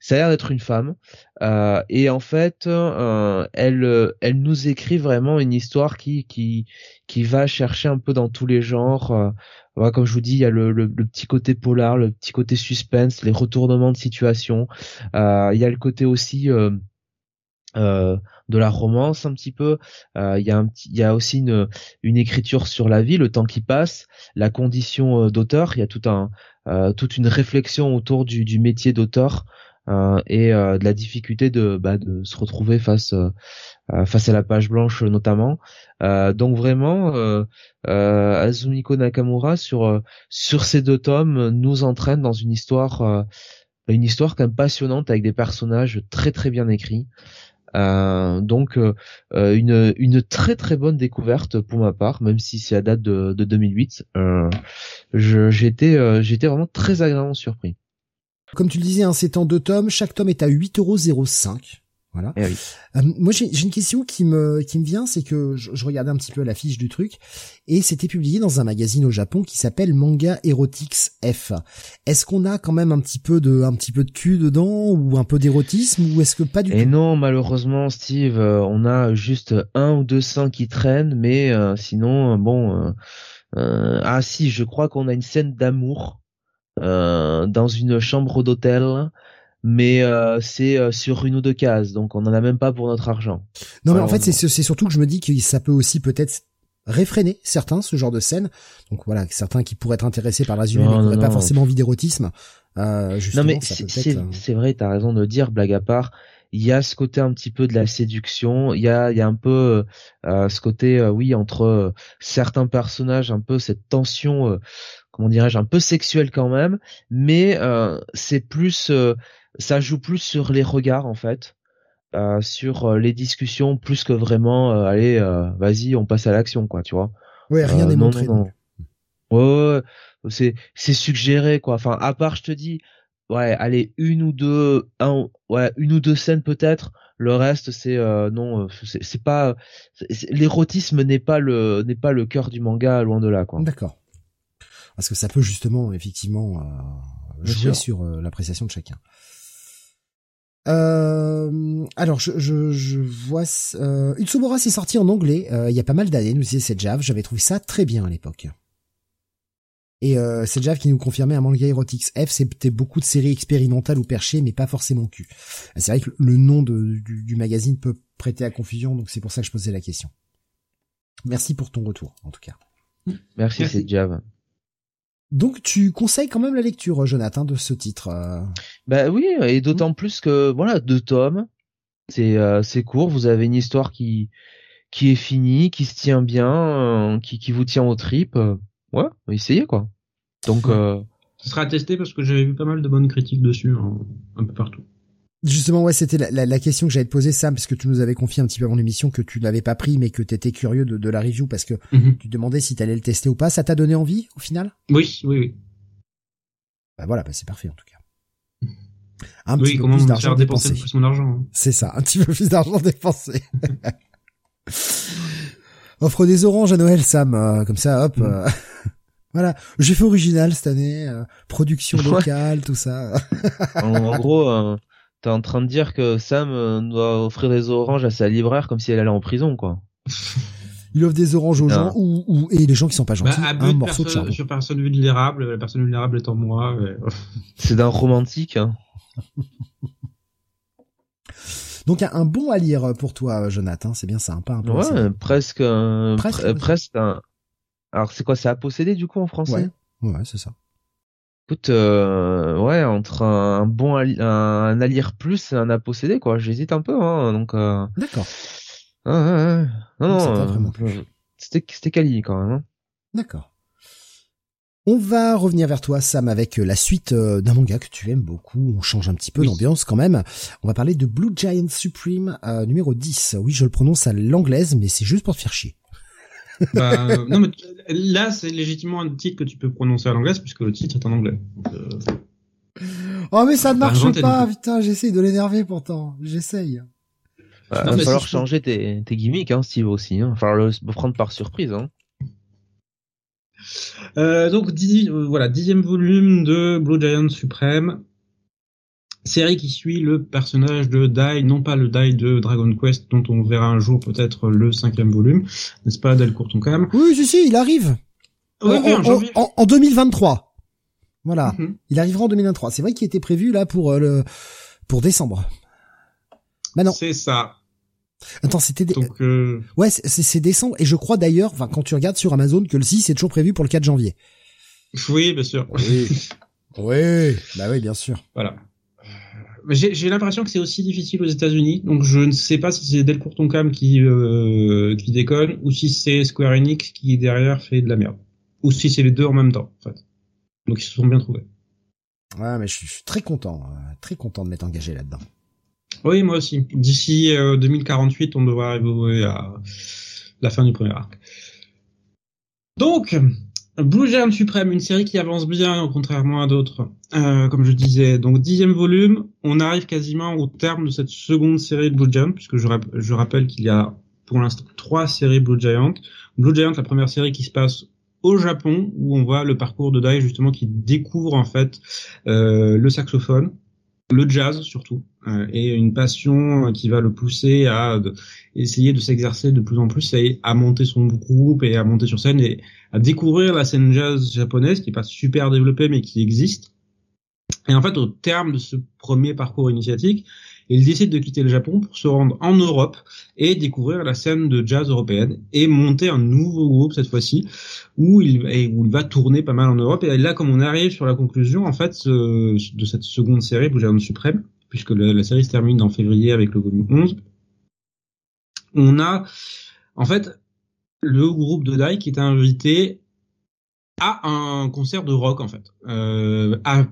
ça a l'air d'être une femme. Euh, et en fait euh, elle elle nous écrit vraiment une histoire qui qui qui va chercher un peu dans tous les genres. Voilà, comme je vous dis il y a le, le, le, petit côté polar le petit côté suspense les retournements de situation. Il y a le côté aussi euh, de la romance un petit peu. Euh, il y a un y a aussi une une écriture sur la vie, le temps qui passe, la condition euh, d'auteur. Il y a tout un toute une réflexion autour du, du métier d'auteur et de la difficulté de bah, de se retrouver face face à la page blanche notamment. donc vraiment, Azumiko Nakamura sur sur ces deux tomes nous entraîne dans une histoire une histoire quand même passionnante avec des personnages très très bien écrits. Euh, donc euh, euh, une, une très très bonne découverte pour ma part, même si c'est à date de, de 2008. Euh, j'étais j'étais vraiment très agréablement surpris. Comme tu le disais, hein, c'est en deux tomes. Chaque tome est à 8,05€. Voilà. Eh euh, moi, j'ai une question qui me qui me vient, c'est que je, regardais un petit peu la fiche du truc et c'était publié dans un magazine au Japon qui s'appelle Manga Erotics F. Est-ce qu'on a quand même un petit peu de un petit peu de cul dedans ou un peu d'érotisme ou est-ce que pas du et tout? Et non, malheureusement, Steve, euh, on a juste un ou deux seins qui traînent, mais euh, sinon, bon. ah si, je crois qu'on a une scène d'amour dans une chambre d'hôtel mais euh, c'est euh, sur une ou deux cases, donc on en a même pas pour notre argent. Non, mais en fait, c'est surtout que je me dis que ça peut aussi peut-être réfréner certains ce genre de scène. Donc voilà, certains qui pourraient être intéressés par résumé mais qui n'auraient pas forcément envie d'érotisme. Euh, non mais c'est euh, vrai, t'as raison de dire, blague à part. Il y a ce côté un petit peu de la séduction. Il y a, il y a un peu euh, ce côté, oui, entre certains personnages, un peu cette tension, comment dirais-je, un peu sexuelle quand même. Mais c'est plus ça joue plus sur les regards en fait, euh, sur euh, les discussions plus que vraiment euh, allez vas-y on passe à l'action quoi tu vois. Ouais rien n'est montré. Non, Ouais, c'est c'est suggéré quoi. Enfin à part je te dis ouais allez une ou deux un ouais une ou deux scènes peut-être. Le reste c'est non c'est pas l'érotisme n'est pas le n'est pas le cœur du manga loin de là quoi. D'accord. Parce que ça peut justement effectivement jouer sur l'appréciation de chacun. Euh, alors, je, je, je vois... Euh, Utsubora s'est sorti en anglais euh, il y a pas mal d'années, nous disait cette Jave. J'avais trouvé ça très bien à l'époque. Et euh, cette Jave qui nous confirmait un manga Erotics F, c'était beaucoup de séries expérimentales ou perchées, mais pas forcément cul. C'est vrai que le nom du, magazine peut prêter à confusion, donc c'est pour ça que je posais la question. Merci pour ton retour, en tout cas. Merci, Merci. c'est. Donc tu conseilles quand même la lecture, Jonathan, de ce titre. Euh? Bah oui, et d'autant plus que voilà, deux tomes, c'est euh, c'est court. Vous avez une histoire qui qui est finie, qui se tient bien, euh, qui qui vous tient aux tripes. Ouais, essayez quoi. Donc. Euh... Ce sera testé parce que j'avais vu pas mal de bonnes critiques dessus, hein, un peu partout. Justement, ouais, c'était la, la, question que j'allais te poser, Sam, parce que tu nous avais confié un petit peu avant l'émission que tu l'avais pas pris, mais que tu étais curieux de, de, la review parce que mhm. tu demandais si tu allais le tester ou pas. Ça t'a donné envie au final? Oui, oui, oui. Bah voilà, bah c'est parfait en tout cas. Un petit peu plus d'argent dépensé. Hein. C'est ça, un petit peu plus d'argent dépensé. [LAUGHS] Offre des oranges à Noël, Sam, euh, comme ça, hop. Mhm. Euh, [LAUGHS] voilà, j'ai fait original cette année, euh, production locale, tout ça. en, gros, T'es en train de dire que Sam euh, doit offrir des oranges à sa libraire comme si elle allait en prison, quoi. [LAUGHS] Il offre des oranges aux gens ou, ou, et les gens qui sont pas bah, gentils, un morceau de charbon. Sur personne vulnérable, la personne vulnérable étant moi. [LAUGHS] C'est d'un romantique. Hein. [LAUGHS] Donc un, bon à lire pour toi, Jonathan, c'est bien ça, un peu Ouais, presque, un, presque, un. Alors c'est quoi, c'est à posséder du coup en français? Ouais, ouais c'est ça. Écoute, euh, ouais, entre un, bon un, un lire plus et un à posséder, quoi. J'hésite un peu, hein, donc. Euh... D'accord. non, non, euh, c'était c'était quali quand même. Hein. D'accord. On va revenir vers toi, Sam, avec la suite euh, d'un manga que tu aimes beaucoup. On change un petit peu d'ambiance quand même. On va parler de Blue Giant Supreme numéro 10. Oui, je le prononce à l'anglaise, mais c'est juste pour te faire chier. Bah, euh, non, mais là, c'est légitimement un titre que tu peux prononcer à l'anglaise puisque le titre est en anglais. Euh, oh, mais ça ne marche pas, putain, j'essaye de l'énerver pourtant. J'essaye. Bah, il va falloir changer tes, tes gimmicks, hein, Steve aussi. Hein. Il va falloir le prendre par surprise. Hein. Euh, donc, voilà, dixième volume de Blue Giant Supreme série qui suit le personnage de Dai, non pas le Dai de Dragon Quest, dont on verra un jour peut-être le cinquième volume, n'est-ce pas, Delcourt Tonkam Oui, si, si, il arrive. en, 2023. Voilà, mhm. il arrivera en 2023. C'est vrai qu'il était prévu là pour euh, le pour décembre. Bah non. C'est ça. Attends, c'était euh, ouais, c'est décembre et je crois d'ailleurs, enfin quand tu regardes sur Amazon que le 6 c'est toujours prévu pour le 4 janvier. Oui, bien sûr. Oui. [LAUGHS] oui, bah oui, bien sûr. Voilà. J'ai l'impression que c'est aussi difficile aux États-Unis, donc je ne sais pas si c'est Delcourt Tonkam qui euh, qui déconne ou si c'est Square Enix qui derrière fait de la merde, ou si c'est les deux en même temps en fait. Donc ils se sont bien trouvés. Ouais, mais je suis, très content, euh, très content de m'être engagé là-dedans. Oui, moi aussi. D'ici 2048, on devra arriver à la fin du premier arc. Donc, Blue Giant Supreme, une série qui avance bien, contrairement à d'autres. Euh, comme je disais, donc dixième volume, on arrive quasiment au terme de cette seconde série de Blue Giant, puisque je, je rappelle qu'il y a pour l'instant trois séries Blue Giant. Blue Giant, la première série qui se passe au Japon, où on voit le parcours de Dai justement qui découvre en fait euh, le saxophone, le jazz surtout, euh, et une passion qui va le pousser à essayer de s'exercer de plus en plus à monter son groupe et à monter sur scène et à découvrir la scène jazz japonaise qui est pas super développée mais qui existe. Et en fait, au terme de ce premier parcours initiatique, il décide de quitter le Japon pour se rendre en Europe et découvrir la scène de jazz européenne et monter un nouveau groupe cette fois-ci où il, va tourner pas mal en Europe. Et là, comme on arrive sur la conclusion en fait de cette seconde série, Blue Suprême, puisque la série se termine en février avec le volume 11, on a en fait le groupe de Dai qui est invité à un concert de rock en fait, euh, à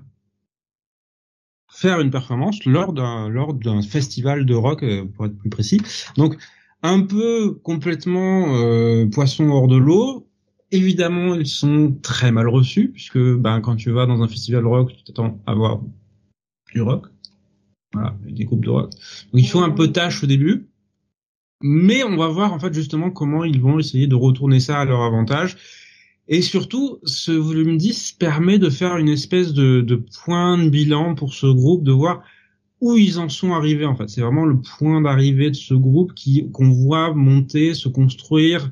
faire une performance lors d'un lors d'un festival de rock euh, pour être plus précis. Donc un peu complètement euh, poisson hors de l'eau. Évidemment, ils sont très mal reçus puisque ben quand tu vas dans un festival de rock, tu t'attends à voir du rock. Voilà, des groupes de rock. Donc ils font un peu tâche au début. Mais on va voir en fait justement comment ils vont essayer de retourner ça à leur avantage et surtout, ce volume 10 permet de faire une espèce de, de point de bilan pour ce groupe, de voir où ils en sont arrivés en fait. C'est vraiment le point d'arrivée de ce groupe qui qu'on voit monter, se construire,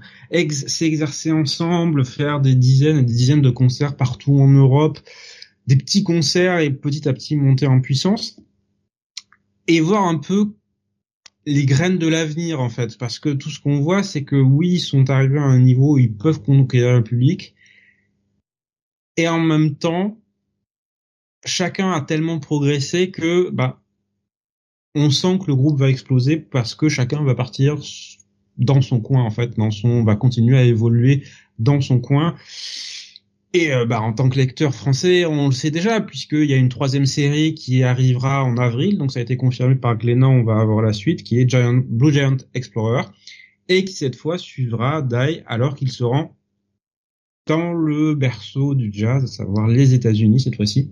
s'exercer ensemble, faire des dizaines et des dizaines de concerts partout en Europe, des petits concerts et petit à petit monter en puissance et voir un peu les graines de l'avenir en fait, parce que tout ce qu'on voit, c'est que oui, ils sont arrivés à un niveau où ils peuvent conquérir le public, et en même temps, chacun a tellement progressé que bah on sent que le groupe va exploser parce que chacun va partir dans son coin en fait, dans son va continuer à évoluer dans son coin et euh, bah, en tant que lecteur français, on le sait déjà, puisqu'il y a une troisième série qui arrivera en avril, donc ça a été confirmé par Glénat, on va avoir la suite, qui est Blue Giant Explorer, et qui cette fois suivra Dai alors qu'il se rend dans le berceau du jazz, à savoir les États-Unis cette fois-ci.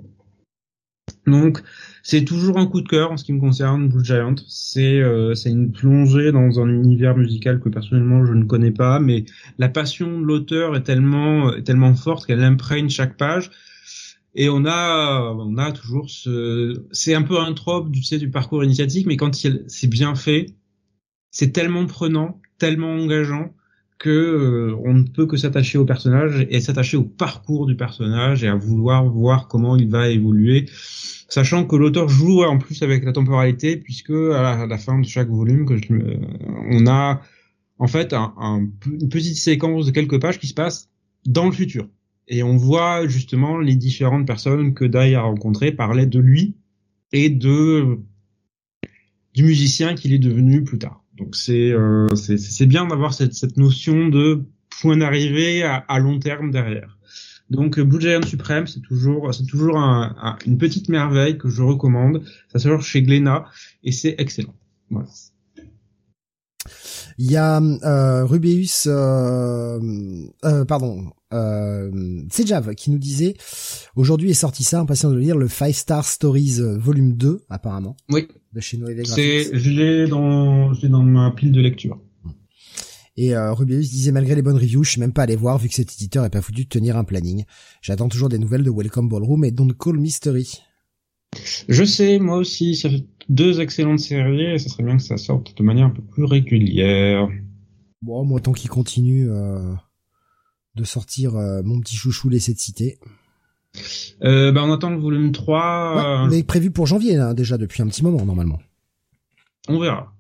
Donc c'est toujours un coup de cœur en ce qui me concerne, Blue Giant. C'est euh, c'est une plongée dans un univers musical que personnellement je ne connais pas, mais la passion de l'auteur est tellement est tellement forte qu'elle imprègne chaque page. Et on a on a toujours ce c'est un peu un trope du tu sais, du parcours initiatique, mais quand c'est bien fait, c'est tellement prenant, tellement engageant que euh, on ne peut que s'attacher au personnage et s'attacher au parcours du personnage et à vouloir voir comment il va évoluer sachant que l'auteur joue en plus avec la temporalité puisque à la, fin de chaque volume que on a en fait un, une petite séquence de quelques pages qui se passe dans le futur et on voit justement les différentes personnes que Dai a rencontrées parler de lui et de du musicien qu'il est devenu plus tard. Donc c'est euh, c'est bien d'avoir cette, cette notion de point d'arrivée à, à long terme derrière. Donc Blue Giant Supreme, c'est toujours, c'est toujours un, une petite merveille que je recommande. Ça sort chez Glénat et c'est excellent. Voilà. Il y a euh, Rubeus, euh, euh, pardon, euh, c'est Jav qui nous disait aujourd'hui est sorti ça, impatient de lire le Five Star Stories euh, volume 2 apparemment. Oui. De chez Noé C'est, je l'ai dans, je dans ma pile de lecture. Et euh, Rubius disait malgré les bonnes reviews, je suis même pas allé voir vu que cet éditeur est pas foutu de tenir un planning. J'attends toujours des nouvelles de Welcome Ballroom et Don't Call Mystery. Je sais, moi aussi, ça fait deux excellentes séries et ça serait bien que ça sorte de manière un peu plus régulière. Bon, moi tant qu'il continue euh, de sortir euh, mon petit chouchou laissé de citer. Euh, bah on attend le volume 3. Ouais, mais prévu pour janvier là, déjà depuis un petit moment normalement. On verra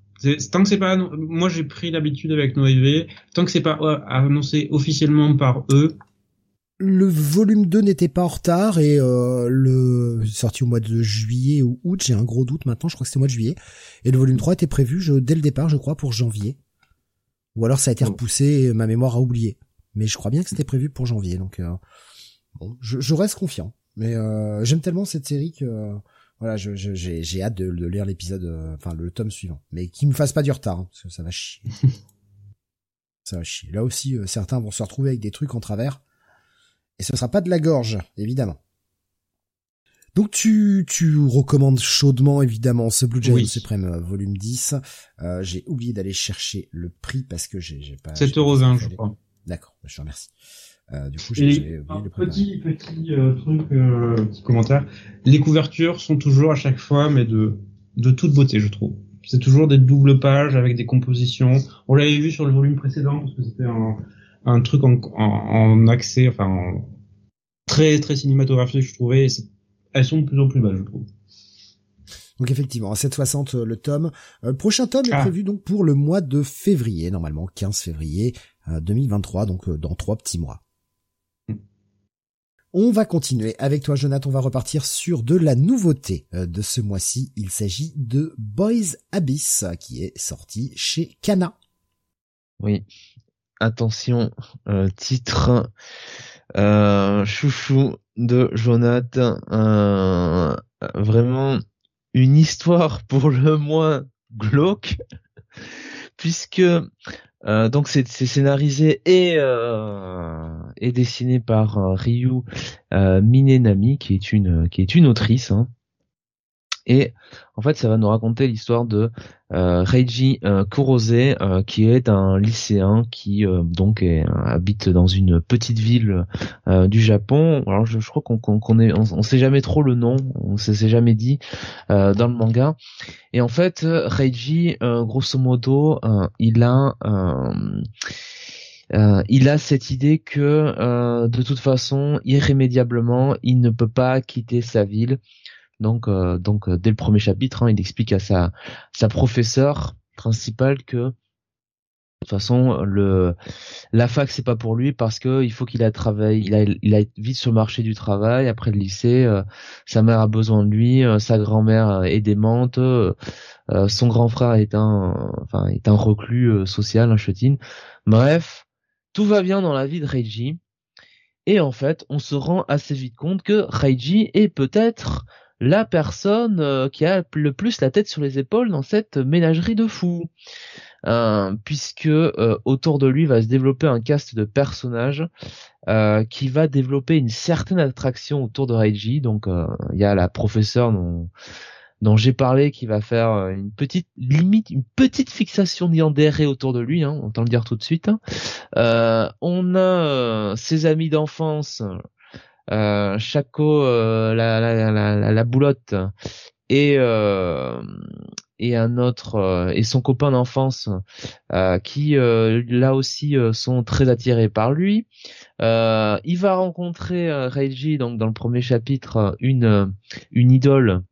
tant que c'est pas moi j'ai pris l'habitude avec Noévé, tant que c'est pas annoncé officiellement par eux. Le volume 2 n'était pas en retard et euh, le sorti au mois de juillet ou août, j'ai un gros doute maintenant, je crois que c'était au mois de juillet. Et le volume 3 était prévu je, dès le départ, je crois, pour janvier. Ou alors ça a été repoussé et ma mémoire a oublié. Mais je crois bien que c'était prévu pour janvier, donc euh, bon, je, je reste confiant. Mais euh, j'aime tellement cette série que voilà, j'ai je, j'ai hâte de, de lire l'épisode, enfin le tome suivant. Mais qu'il me fasse pas du retard, hein, parce que ça va chier. [LAUGHS] ça va chier. Là aussi, certains vont se retrouver avec des trucs en travers. Et ce sera pas de la gorge, évidemment. Donc tu, tu recommandes chaudement évidemment ce Blue Giant Supreme euh, volume 10. Euh, j'ai oublié d'aller chercher le prix parce que j'ai, j'ai pas... 7,20€ je crois. D'accord, je te remercie. Euh, du coup, j'ai, oublié le Petit, petit euh, truc, petit commentaire. Les couvertures sont toujours à chaque fois, mais de, de toute beauté, je trouve. C'est toujours des doubles pages avec des compositions. On l'avait vu sur le volume précédent parce que c'était un, un truc en, en, en accès, enfin, très très cinématographique, je trouvais. Elles sont de plus en plus belles, je trouve. Donc effectivement, à 7,60 euh, le tome. Euh, prochain tome est ah. prévu donc pour le mois de février, normalement 15 février 2023, euh, donc dans trois petits mois. Hmm. On va continuer avec toi, Jonathan. On va repartir sur de la nouveauté de ce mois-ci. Il s'agit de Boys Abyss, qui est sorti chez Kana. Oui. Attention, titre chouchou de Jonathan. Euh, vraiment une histoire pour le moins glauque, puisque euh, donc c'est scénarisé et euh, dessiné par euh, Ryu Minenami, qui est une qui est une autrice. Hein. Et en fait, ça va nous raconter l'histoire de euh, Reiji euh, Kurose, euh, qui est un lycéen qui euh, donc habite dans une petite ville du Japon. Alors je, crois qu'on qu'on est, on, sait jamais trop le nom, on s'est jamais dit dans le manga. Et en fait, Reiji, grosso modo, il a il a cette idée que de toute façon, irrémédiablement, il ne peut pas quitter sa ville donc, euh, donc euh, dès le premier chapitre, hein, il explique à sa sa professeure principale que de toute façon, le la fac c'est pas pour lui parce que il faut qu'il a il a il a vite sur le marché du travail après le lycée. Euh, sa mère a besoin de lui, sa grand-mère est démente, son grand frère est un enfin est un reclus social, un chetine. Bref, tout va bien dans la vie de Reiji. Et en fait, on se rend assez vite compte que Reiji est peut-être la personne euh, qui a le plus la tête sur les épaules dans cette ménagerie de fous. Euh, puisque euh, autour de lui va se développer un cast de personnages qui va développer une certaine attraction autour de Reiji. Donc il y a la professeure dont, j'ai parlé qui va faire une petite limite, une petite fixation d'Yandere autour de lui, hein, on le dire tout de suite. Hein. on a ses amis d'enfance euh, Chaco, euh, la, la, la, la, boulotte et euh, et un autre euh, et son copain d'enfance qui là aussi sont très attirés par lui. il va rencontrer Reiji donc dans le premier chapitre une une idole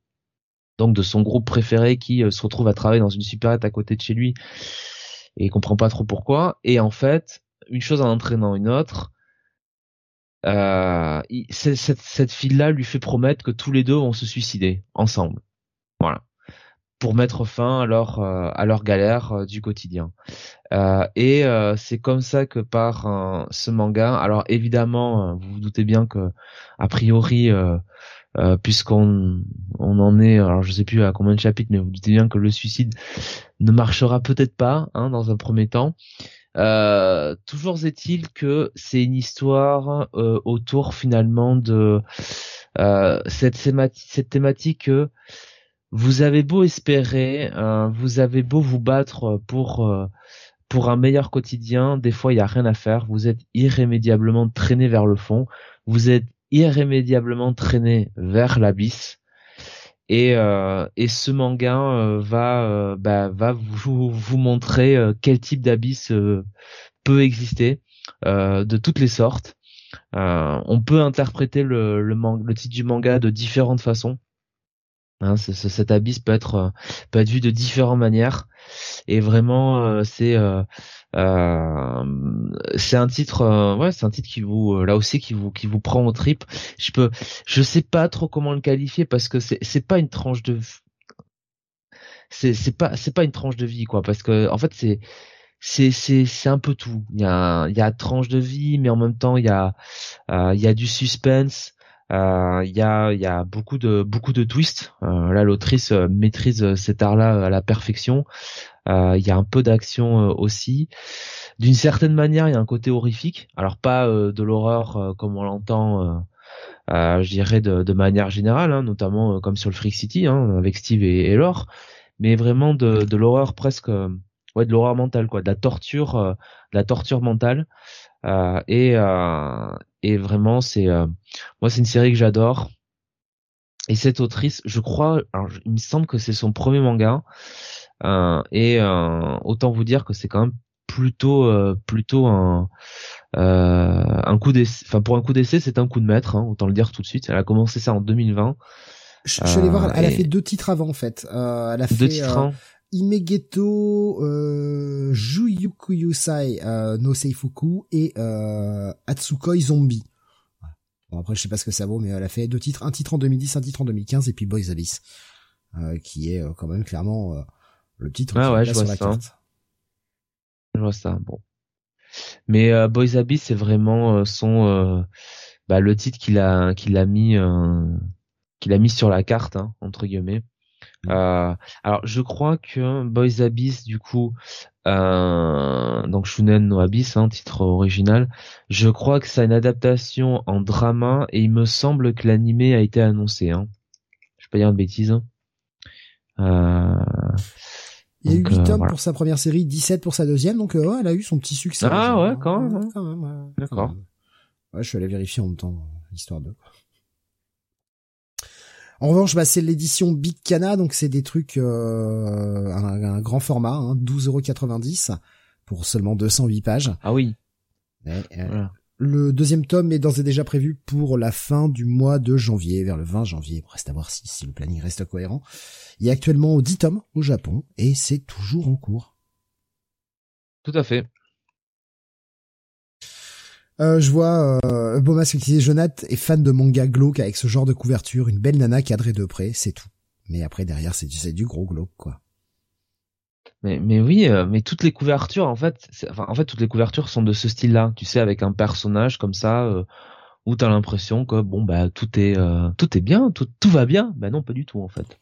donc de son groupe préféré qui se retrouve à travailler dans une supérette à côté de chez lui et comprend pas trop pourquoi et en fait une chose en entraînant une autre euh, cette, cette fille-là lui fait promettre que tous les deux vont se suicider ensemble. Voilà. Pour mettre fin à leur, euh, à leur galère euh, du quotidien. Euh, et c'est comme ça que par ce manga. Alors évidemment, vous vous doutez bien que a priori, puisqu'on on en est, alors je sais plus à combien de chapitres, mais vous, vous doutez bien que le suicide ne marchera peut-être pas hein, dans un premier temps. Euh, toujours est-il que c'est une histoire euh, autour finalement de euh, cette, thématique que vous avez beau espérer, vous avez beau vous battre pour pour un meilleur quotidien, des fois il y a rien à faire, vous êtes irrémédiablement traîné vers le fond, vous êtes irrémédiablement traîné vers l'abysse et, euh, et ce manga euh, va euh, bah, va vous, vous montrer quel type d'abysse peut exister de toutes les sortes. on peut interpréter le, le, le titre du manga de différentes façons. Hein, cet abysse peut être peut être vu de différentes manières et vraiment c'est euh, c'est un titre, euh, ouais, c'est un titre qui vous, euh, là aussi, qui vous, qui vous prend au trip. Je peux, je sais pas trop comment le qualifier parce que c'est, c'est pas une tranche de, c'est, c'est pas, c'est pas une tranche de vie quoi, parce que en fait c'est, c'est, c'est, c'est un peu tout. Il y a, il y a tranche de vie, mais en même temps il y a, il y a du suspense. Euh, il y a y a beaucoup de beaucoup de twists. Euh, là, l'autrice maîtrise cet art-là à la perfection. Il y a un peu d'action aussi. D'une certaine manière, il y a un côté horrifique. Alors pas de l'horreur comme on l'entend. je dirais de, de manière générale, hein, notamment comme sur le Freak City hein, avec Steve et, et Laure, mais vraiment de, de l'horreur presque ouais de l'horreur mentale quoi de la torture euh, de la torture mentale euh, et euh, et vraiment c'est euh, moi c'est une série que j'adore. Et cette autrice je crois alors il me semble que c'est son premier manga. Et autant vous dire que c'est quand même plutôt plutôt un un coup d'essai enfin pour un coup d'essai c'est un coup de maître hein, autant le dire tout de suite. Elle a commencé ça en 2020 je, je vais voir elle a fait deux titres avant en fait. Elle a fait deux titres hein. Imegeto euh, Juyukuyusai euh, no Seifuku et euh, Atsukoi Zombie. Bon, après, je sais pas ce que ça vaut, mais elle a fait deux titres, un titre en 2010, un titre en 2015, et puis Boys Abyss, euh, qui est euh, quand même clairement euh, le titre ah ouais, je vois ça. Je vois ça, bon. Mais euh, Boys Abyss, c'est vraiment son, bah, le titre qu'il a, qu'il a mis, qu'il a mis sur la carte, hein, entre guillemets. Euh, alors je crois que Boys Abyss du coup euh, donc Shunen no Abyss hein, titre original je crois que c'est une adaptation en drama et il me semble que l'animé a été annoncé hein. je vais pas dire de bêtises hein. euh, il y a eu 8 euh, tomes pour sa première série 17 pour sa deuxième donc ouais, elle a eu son petit succès ah ouais quand même, hein. d'accord ouais je suis allé vérifier en même temps histoire de en revanche, bah, c'est l'édition Big Cana, donc c'est des trucs euh, un, grand format, hein, 12,90€ pour seulement 208 pages. Ah oui. Euh, le deuxième tome est d'ores et déjà prévu pour la fin du mois de janvier, vers le 20 janvier. Reste à voir si, si le planning reste cohérent. Il y a actuellement 10 tomes au Japon et c'est toujours en cours. Tout à fait. Euh, je vois euh, Bomas qui disait Jonath est fan de manga glauque avec ce genre de couverture, une belle nana cadrée de près, c'est tout. Mais après derrière c'est du, du gros glauque quoi. Mais, mais oui, euh, mais toutes les couvertures en fait, enfin, en fait toutes les couvertures sont de ce style-là, tu sais, avec un personnage comme ça euh, où t'as l'impression que bon bah tout est euh, tout est bien, tout tout va bien. Ben non, pas du tout en fait.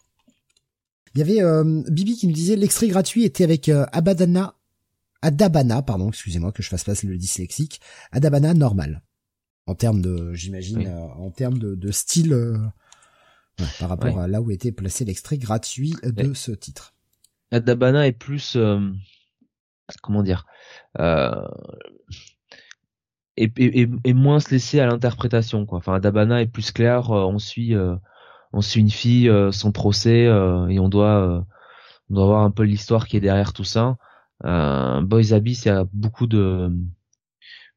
Il y avait Bibi qui nous disait l'extrait gratuit était avec Abadana Adabana, pardon, excusez-moi que je fasse pas le dyslexique, Adabana normal. En termes de, j'imagine, euh, en termes de, style, euh, par rapport à là où était placé l'extrait gratuit de ce titre. Adabana est plus, euh, comment dire, et, et, moins se laisser à l'interprétation, quoi. Enfin, Adabana est plus clair, on suit, on suit une fille, son procès, et on doit, on doit voir un peu l'histoire qui est derrière tout ça. Euh, Boys Abyss, il y a beaucoup de,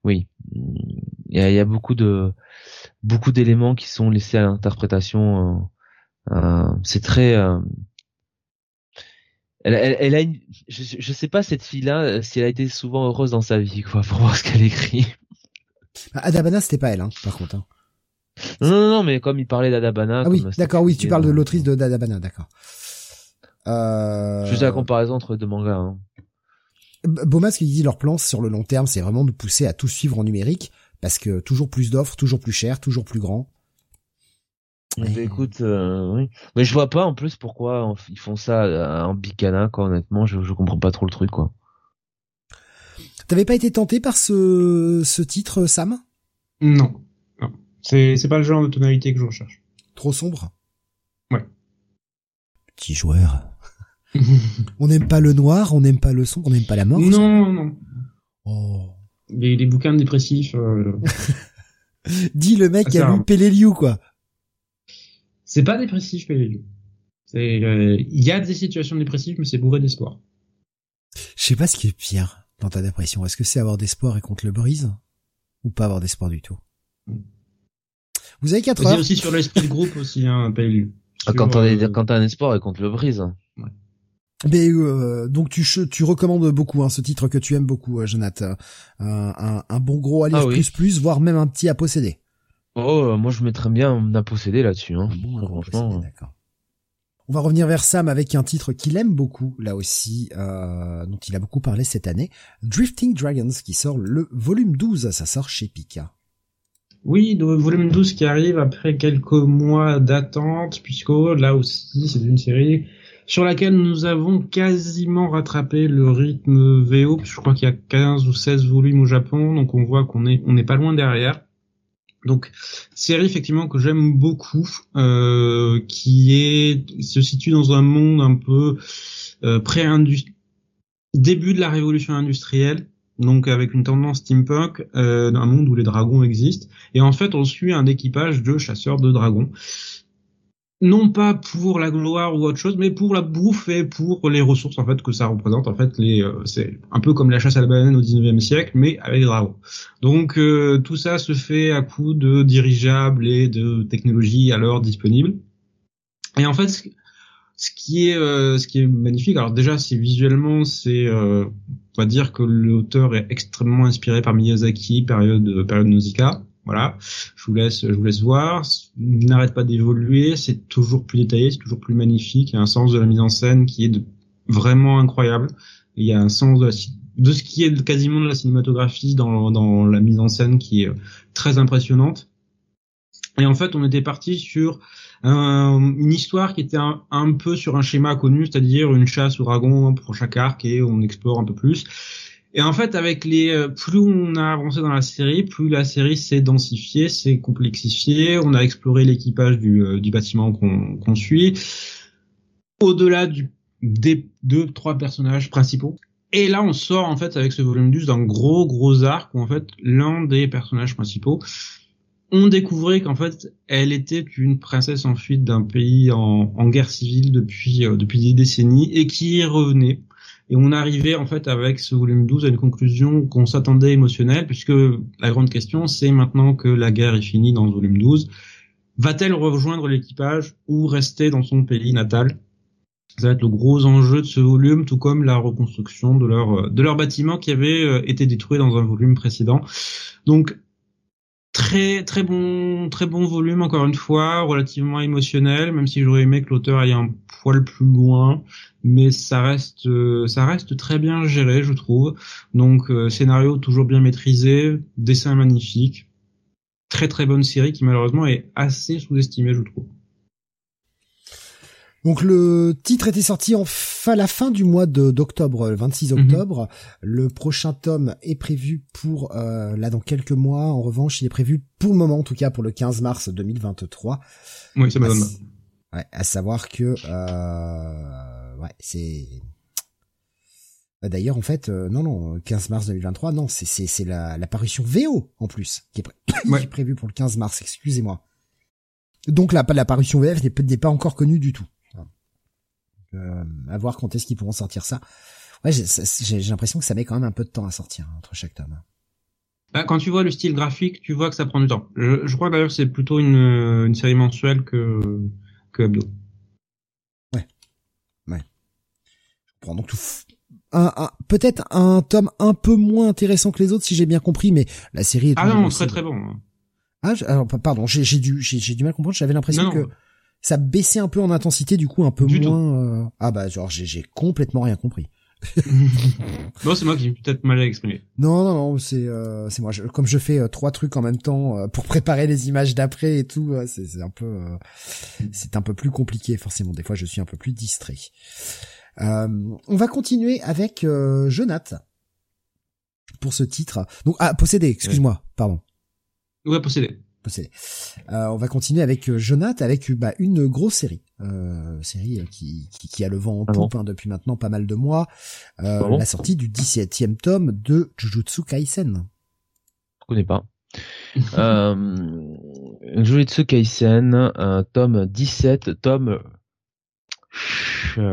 oui, il y a, beaucoup de, beaucoup d'éléments qui sont laissés à l'interprétation. Euh, euh, c'est très, elle, elle, a une, je, je sais pas cette fille-là si elle a été souvent heureuse dans sa vie, quoi, pour [LAUGHS] voir ce qu'elle écrit. Bah, Adabana, c'était pas elle, hein, par contre. Hein. Non, non, non, mais comme il parlait d'Adabana. Ah oui, d'accord, oui, tu parles de l'autrice de d'Adabana, d'accord. Euh... Juste la comparaison entre deux mangas. Hein. Bomas qui dit leur plan sur le long terme, c'est vraiment de pousser à tout suivre en numérique, parce que toujours plus d'offres, toujours plus cher, toujours plus grand. Mais... écoute, euh, oui. Mais je vois pas en plus pourquoi ils font ça en bicana, quoi. Honnêtement, je, je comprends pas trop le truc, quoi. T'avais pas été tenté par ce, ce titre, Sam? Non. non. C'est, c'est pas le genre de tonalité que je recherche. Trop sombre? Ouais. Petit joueur [LAUGHS] on n'aime pas le noir, on n'aime pas le son, on n'aime pas la mort. Non, non. Oh. Les, bouquins dépressifs. Euh... [LAUGHS] Dis le mec qui a lu Peleliu, quoi. C'est pas dépressif, Peleliu. Euh, il y a des situations dépressives, mais c'est bourré d'espoir. Je sais pas ce qui est pire dans ta dépression. Est-ce que c'est avoir d'espoir et qu'on te le brise ou pas avoir d'espoir du tout? Vous avez quatre heures. C'est aussi sur l'esprit de groupe aussi, hein, Peleliu. Ah, quand t'as euh... un espoir et qu'on te le brise. Mais euh, donc tu tu recommandes beaucoup hein, ce titre que tu aimes beaucoup, euh, Jonathan. Euh, un, un, bon gros à lire ah plus plus, voire même un petit à posséder. Oh, moi je mettrais bien un à posséder là-dessus. Hein. Bon, franchement. D'accord. On va revenir vers Sam avec un titre qu'il aime beaucoup, là aussi, euh, dont il a beaucoup parlé cette année, Drifting Dragons, qui sort le volume 12, ça sort chez Pika. Oui, le volume 12 qui arrive après quelques mois d'attente, puisque là aussi c'est une série sur laquelle nous avons quasiment rattrapé le rythme VO. Je crois qu'il y a 15 ou 16 volumes au Japon, donc on voit qu'on est n'est pas loin derrière. Donc série effectivement que j'aime beaucoup, euh, qui se situe dans un monde un peu euh, pré début de la révolution industrielle, donc avec une tendance steampunk, euh, un monde où les dragons existent. Et en fait, on suit un équipage de chasseurs de dragons non pas pour la gloire ou autre chose, mais pour la bouffe et pour les ressources en fait que ça représente. En fait, les euh, c'est un peu comme la chasse à la banane au 19e siècle, mais avec des dragons. Donc euh, tout ça se fait à coup de dirigeables et de technologies alors disponibles. Et en fait, ce qui est euh, ce qui est magnifique, alors déjà c'est visuellement, c'est on va dire que l'auteur est extrêmement inspiré par Miyazaki, période période Nausicaa. Voilà, je vous laisse, je vous laisse voir. Il n'arrête pas d'évoluer, c'est toujours plus détaillé, c'est toujours plus magnifique. Il y a un sens de la mise en scène qui est vraiment incroyable. Il y a un sens de, ce qui est quasiment de la cinématographie dans, dans la mise en scène qui est euh, très impressionnante. Et en fait, on était parti sur une histoire qui était un, un, peu sur un schéma connu, c'est-à-dire une chasse au dragon pour chaque arc et on explore un peu plus. Et en fait, avec les euh, plus on a avancé dans la série, plus la série s'est densifiée, s'est complexifiée. On a exploré l'équipage du, euh, du bâtiment qu'on suit, au-delà du des deux trois personnages principaux. Et là, on sort en fait avec ce volume 12 d'un gros gros arc où en fait l'un des personnages principaux on découvrait qu'en fait, elle était une princesse en fuite d'un pays en, en, guerre civile depuis euh, depuis des décennies et qui y revenait et on arrivait en fait avec ce volume 12 à une conclusion qu'on s'attendait émotionnelle, puisque la grande question c'est maintenant que la guerre est finie dans ce volume 12, va-t-elle rejoindre l'équipage ou rester dans son pays natal? Ça va être le gros enjeu de ce volume, tout comme la reconstruction de leur de leur bâtiment qui avait euh, été détruit dans un volume précédent. Donc très très bon très bon volume encore une fois, relativement émotionnel, même si j'aurais aimé que l'auteur aille un poil plus loin mais ça reste euh, ça reste très bien géré, je trouve. Donc euh, scénario toujours bien maîtrisé, dessin magnifique, très très bonne série qui malheureusement est assez sous-estimée, je trouve. Donc le titre était sorti en fin, la fin du mois d'octobre, le 26 mhm. octobre. Le prochain tome est prévu pour euh, là dans quelques mois. En revanche, il est prévu pour le moment, en tout cas pour le 15 mars 2023. Oui, c'est madame. Ouais, à savoir que euh, ouais, c'est. Bah, d'ailleurs, en fait, euh, non, non, 15 mars 2023, non, c'est c'est c'est la, la parution VO en plus qui est, [COUGHS] prévue pour le 15 mars. Excusez-moi. Donc la la parution VF n'est pas encore connue du tout. Euh, à voir quand est-ce qu'ils pourront sortir ça. Ouais, j'ai l'impression que ça met quand même un peu de temps à sortir hein, entre chaque tome. Bah, quand tu vois le style graphique, tu vois que ça prend du temps. Je, je crois d'ailleurs c'est plutôt une, une série mensuelle que que hebdo. donc tout un, un peut-être un tome un peu moins intéressant que les autres si j'ai bien compris mais la série est ah non très très bon hein. ah alors pardon j'ai j'ai du j'ai du mal à comprendre j'avais l'impression que ça baissait un peu en intensité du coup un peu moins euh, ah bah genre j'ai j'ai complètement rien compris. [LAUGHS] Non c'est moi qui peut-être mal exprimé. Non non non c'est euh, c'est moi. Comme je fais euh, trois trucs en même temps euh, pour préparer les images d'après et tout c'est c'est un peu c'est un peu plus compliqué forcément. Des fois je suis un peu plus distrait. Euh, on va continuer avec euh, Jonath pour ce titre. Donc ah possédé, excuse-moi, pardon. Ouais, possédé. Possédé. Euh, on va continuer avec euh, Jonath avec bah, une grosse série, euh, série qui, qui, qui, a le vent en ah poupe hein, depuis maintenant pas mal de mois. Euh, ah la sortie du 17e tome de Jujutsu Kaisen. Je connais pas. euh, Jujutsu Kaisen, tome 17, tome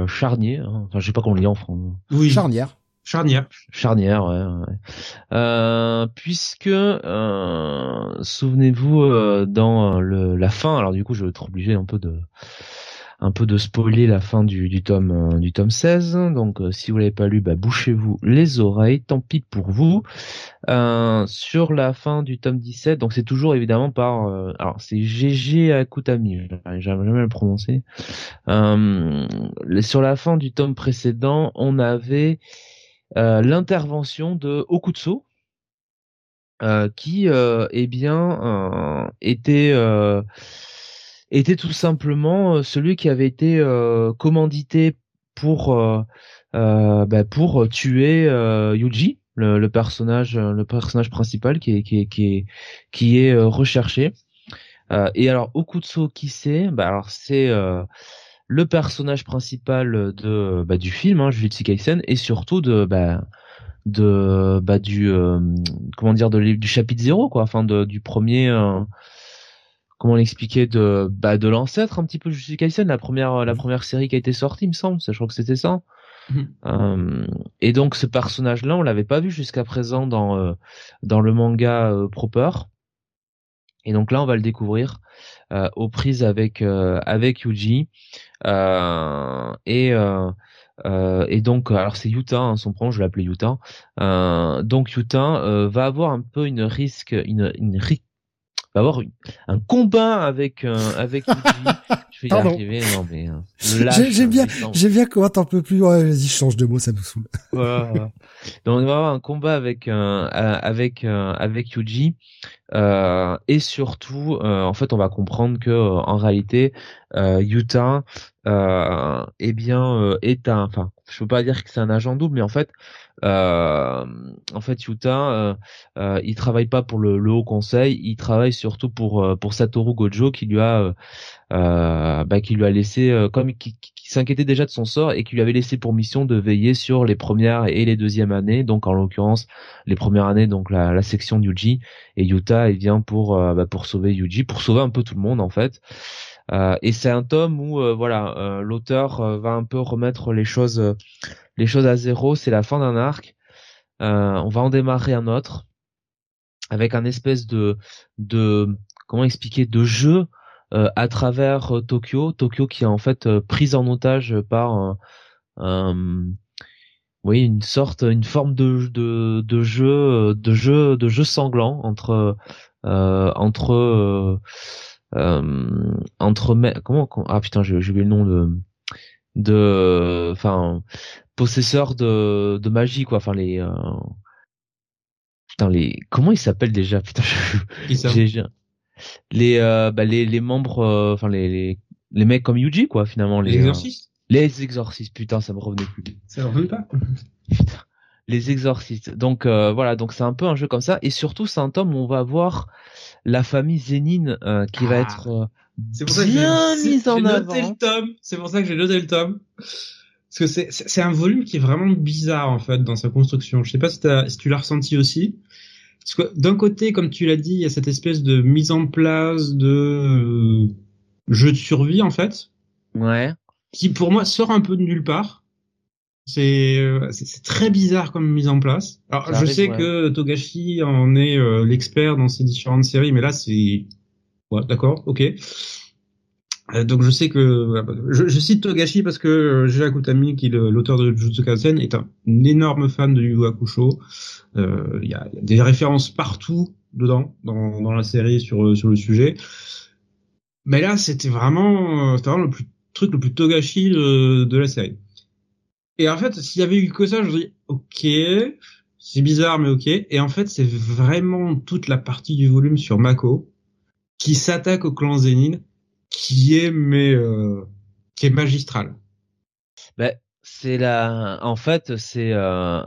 charnier, hein. enfin je sais pas comment on le dit en français. Oui. Charnière. Charnière. Charnière, ouais. Euh, puisque euh, souvenez-vous euh, dans la fin, alors du coup je vais être obligé un peu de un peu de spoiler la fin du, du tome du tome 16. Donc si vous l'avez pas lu, bah, bouchez-vous les oreilles, tant pis pour vous. Sur la fin du tome 17, donc c'est toujours évidemment par alors c'est GG Akutami, j'arrive jamais le prononcer. sur la fin du tome précédent, on avait l'intervention de Okutsu, qui eh bien était était tout simplement celui qui avait été commandité pour bah, pour tuer Yuji le, le, personnage le personnage principal qui est qui est qui est, qui est recherché. Euh, et alors Okutsu qui c'est? Bah alors c'est euh, le personnage principal de bah, du film hein, Jujutsu Kaisen et surtout de bah, de bah du euh, comment dire de, du chapitre 0 quoi enfin de, du premier euh, comment l'expliquer de bah de l'ancêtre un petit peu Jujutsu Kaisen la première la première série qui a été sortie il me semble je crois que c'était ça mhm. euh, et donc ce personnage là on l'avait pas vu jusqu'à présent dans dans le manga proper et donc là, on va le découvrir euh, aux prises avec euh, avec Yuji euh, et euh, et donc, alors c'est Yuta, hein, son prénom, je l'appelais Yuta. donc Yuta va avoir un peu une risque, une, une va avoir un combat avec avec [LAUGHS] je vais y arriver. Non mais j'ai bien j'ai bien comment t'en peux plus. Ouais, vas-y change de mot ça nous saoule. [LAUGHS] Donc on va avoir un combat avec avec avec Yuji. Euh, et surtout, euh, en fait, on va comprendre que euh, en réalité, Utah, eh bien, est un. Enfin, je peux pas dire que c'est un agent double, mais en fait, en fait, Utah, il travaille pas pour le, haut conseil, il travaille surtout pour pour Satoru Gojo qui lui a bah, qui lui a laissé comme qui, s'inquiétait déjà de son sort et qui lui avait laissé pour mission de veiller sur les premières et les deuxièmes années, donc en l'occurrence les premières années, donc la, section Yuji et Yuta il vient pour euh, bah, pour sauver Yuji, pour sauver un peu tout le monde en fait. Euh, et c'est un tome où euh, voilà l'auteur va un peu remettre les choses les choses à zéro. C'est la fin d'un arc. on va en démarrer un autre avec un espèce de de comment expliquer de jeu euh, à travers euh, Tokyo, Tokyo qui est en fait euh, prise en otage par oui une sorte une forme de de, de jeu de jeu de jeu sanglant entre entre entre comment ah putain j'ai oublié le nom de de enfin possesseur de de magie quoi. Enfin les putain les comment ils s'appellent déjà? [LAUGHS] Putain j'ai les euh, bah, les les membres euh, enfin les, les les mecs comme Yuji quoi finalement les, exorcistes? les exorcistes. Putain ça me revenait plus. Ça revenait pas? [LAUGHS] Les exorcistes. Donc euh, voilà. Donc c'est un peu un jeu comme ça. Et surtout c'est un tome où on va voir la famille Zénine qui va ah. être c'est pour ça que j'ai mise en noté le tome c'est pour ça que j'ai noté le tome parce que c'est c'est un volume qui est vraiment bizarre en fait dans sa construction je sais pas si, si tu l'as ressenti aussi parce que d'un côté, comme tu l'as dit, il y a cette espèce de mise en place de euh, jeu de survie en fait. Ouais. Qui pour moi sort un peu de nulle part. C'est euh, c'est très bizarre comme mise en place. Alors je sais que Togashi en est euh, l'expert dans ses différentes séries, mais là c'est ouais, d'accord, ok. Euh, donc je sais que je, je, cite Togashi parce que euh, Jay Akutami, qui est l'auteur de Jujutsu Kaisen, est un, énorme fan de Yu Hakusho. Euh, il y, a, y, a, des références partout dedans dans, dans la série sur sur le sujet. Mais là, c'était vraiment, vraiment le plus, truc le plus Togashi de, de la série. Et en fait, s'il y avait eu que ça, je me dis ok, c'est bizarre mais ok. Et en fait, c'est vraiment toute la partie du volume sur Mako qui s'attaque au clan Zenin qui est mais euh, qui est magistral. Ben, c'est la, en fait, c'est euh,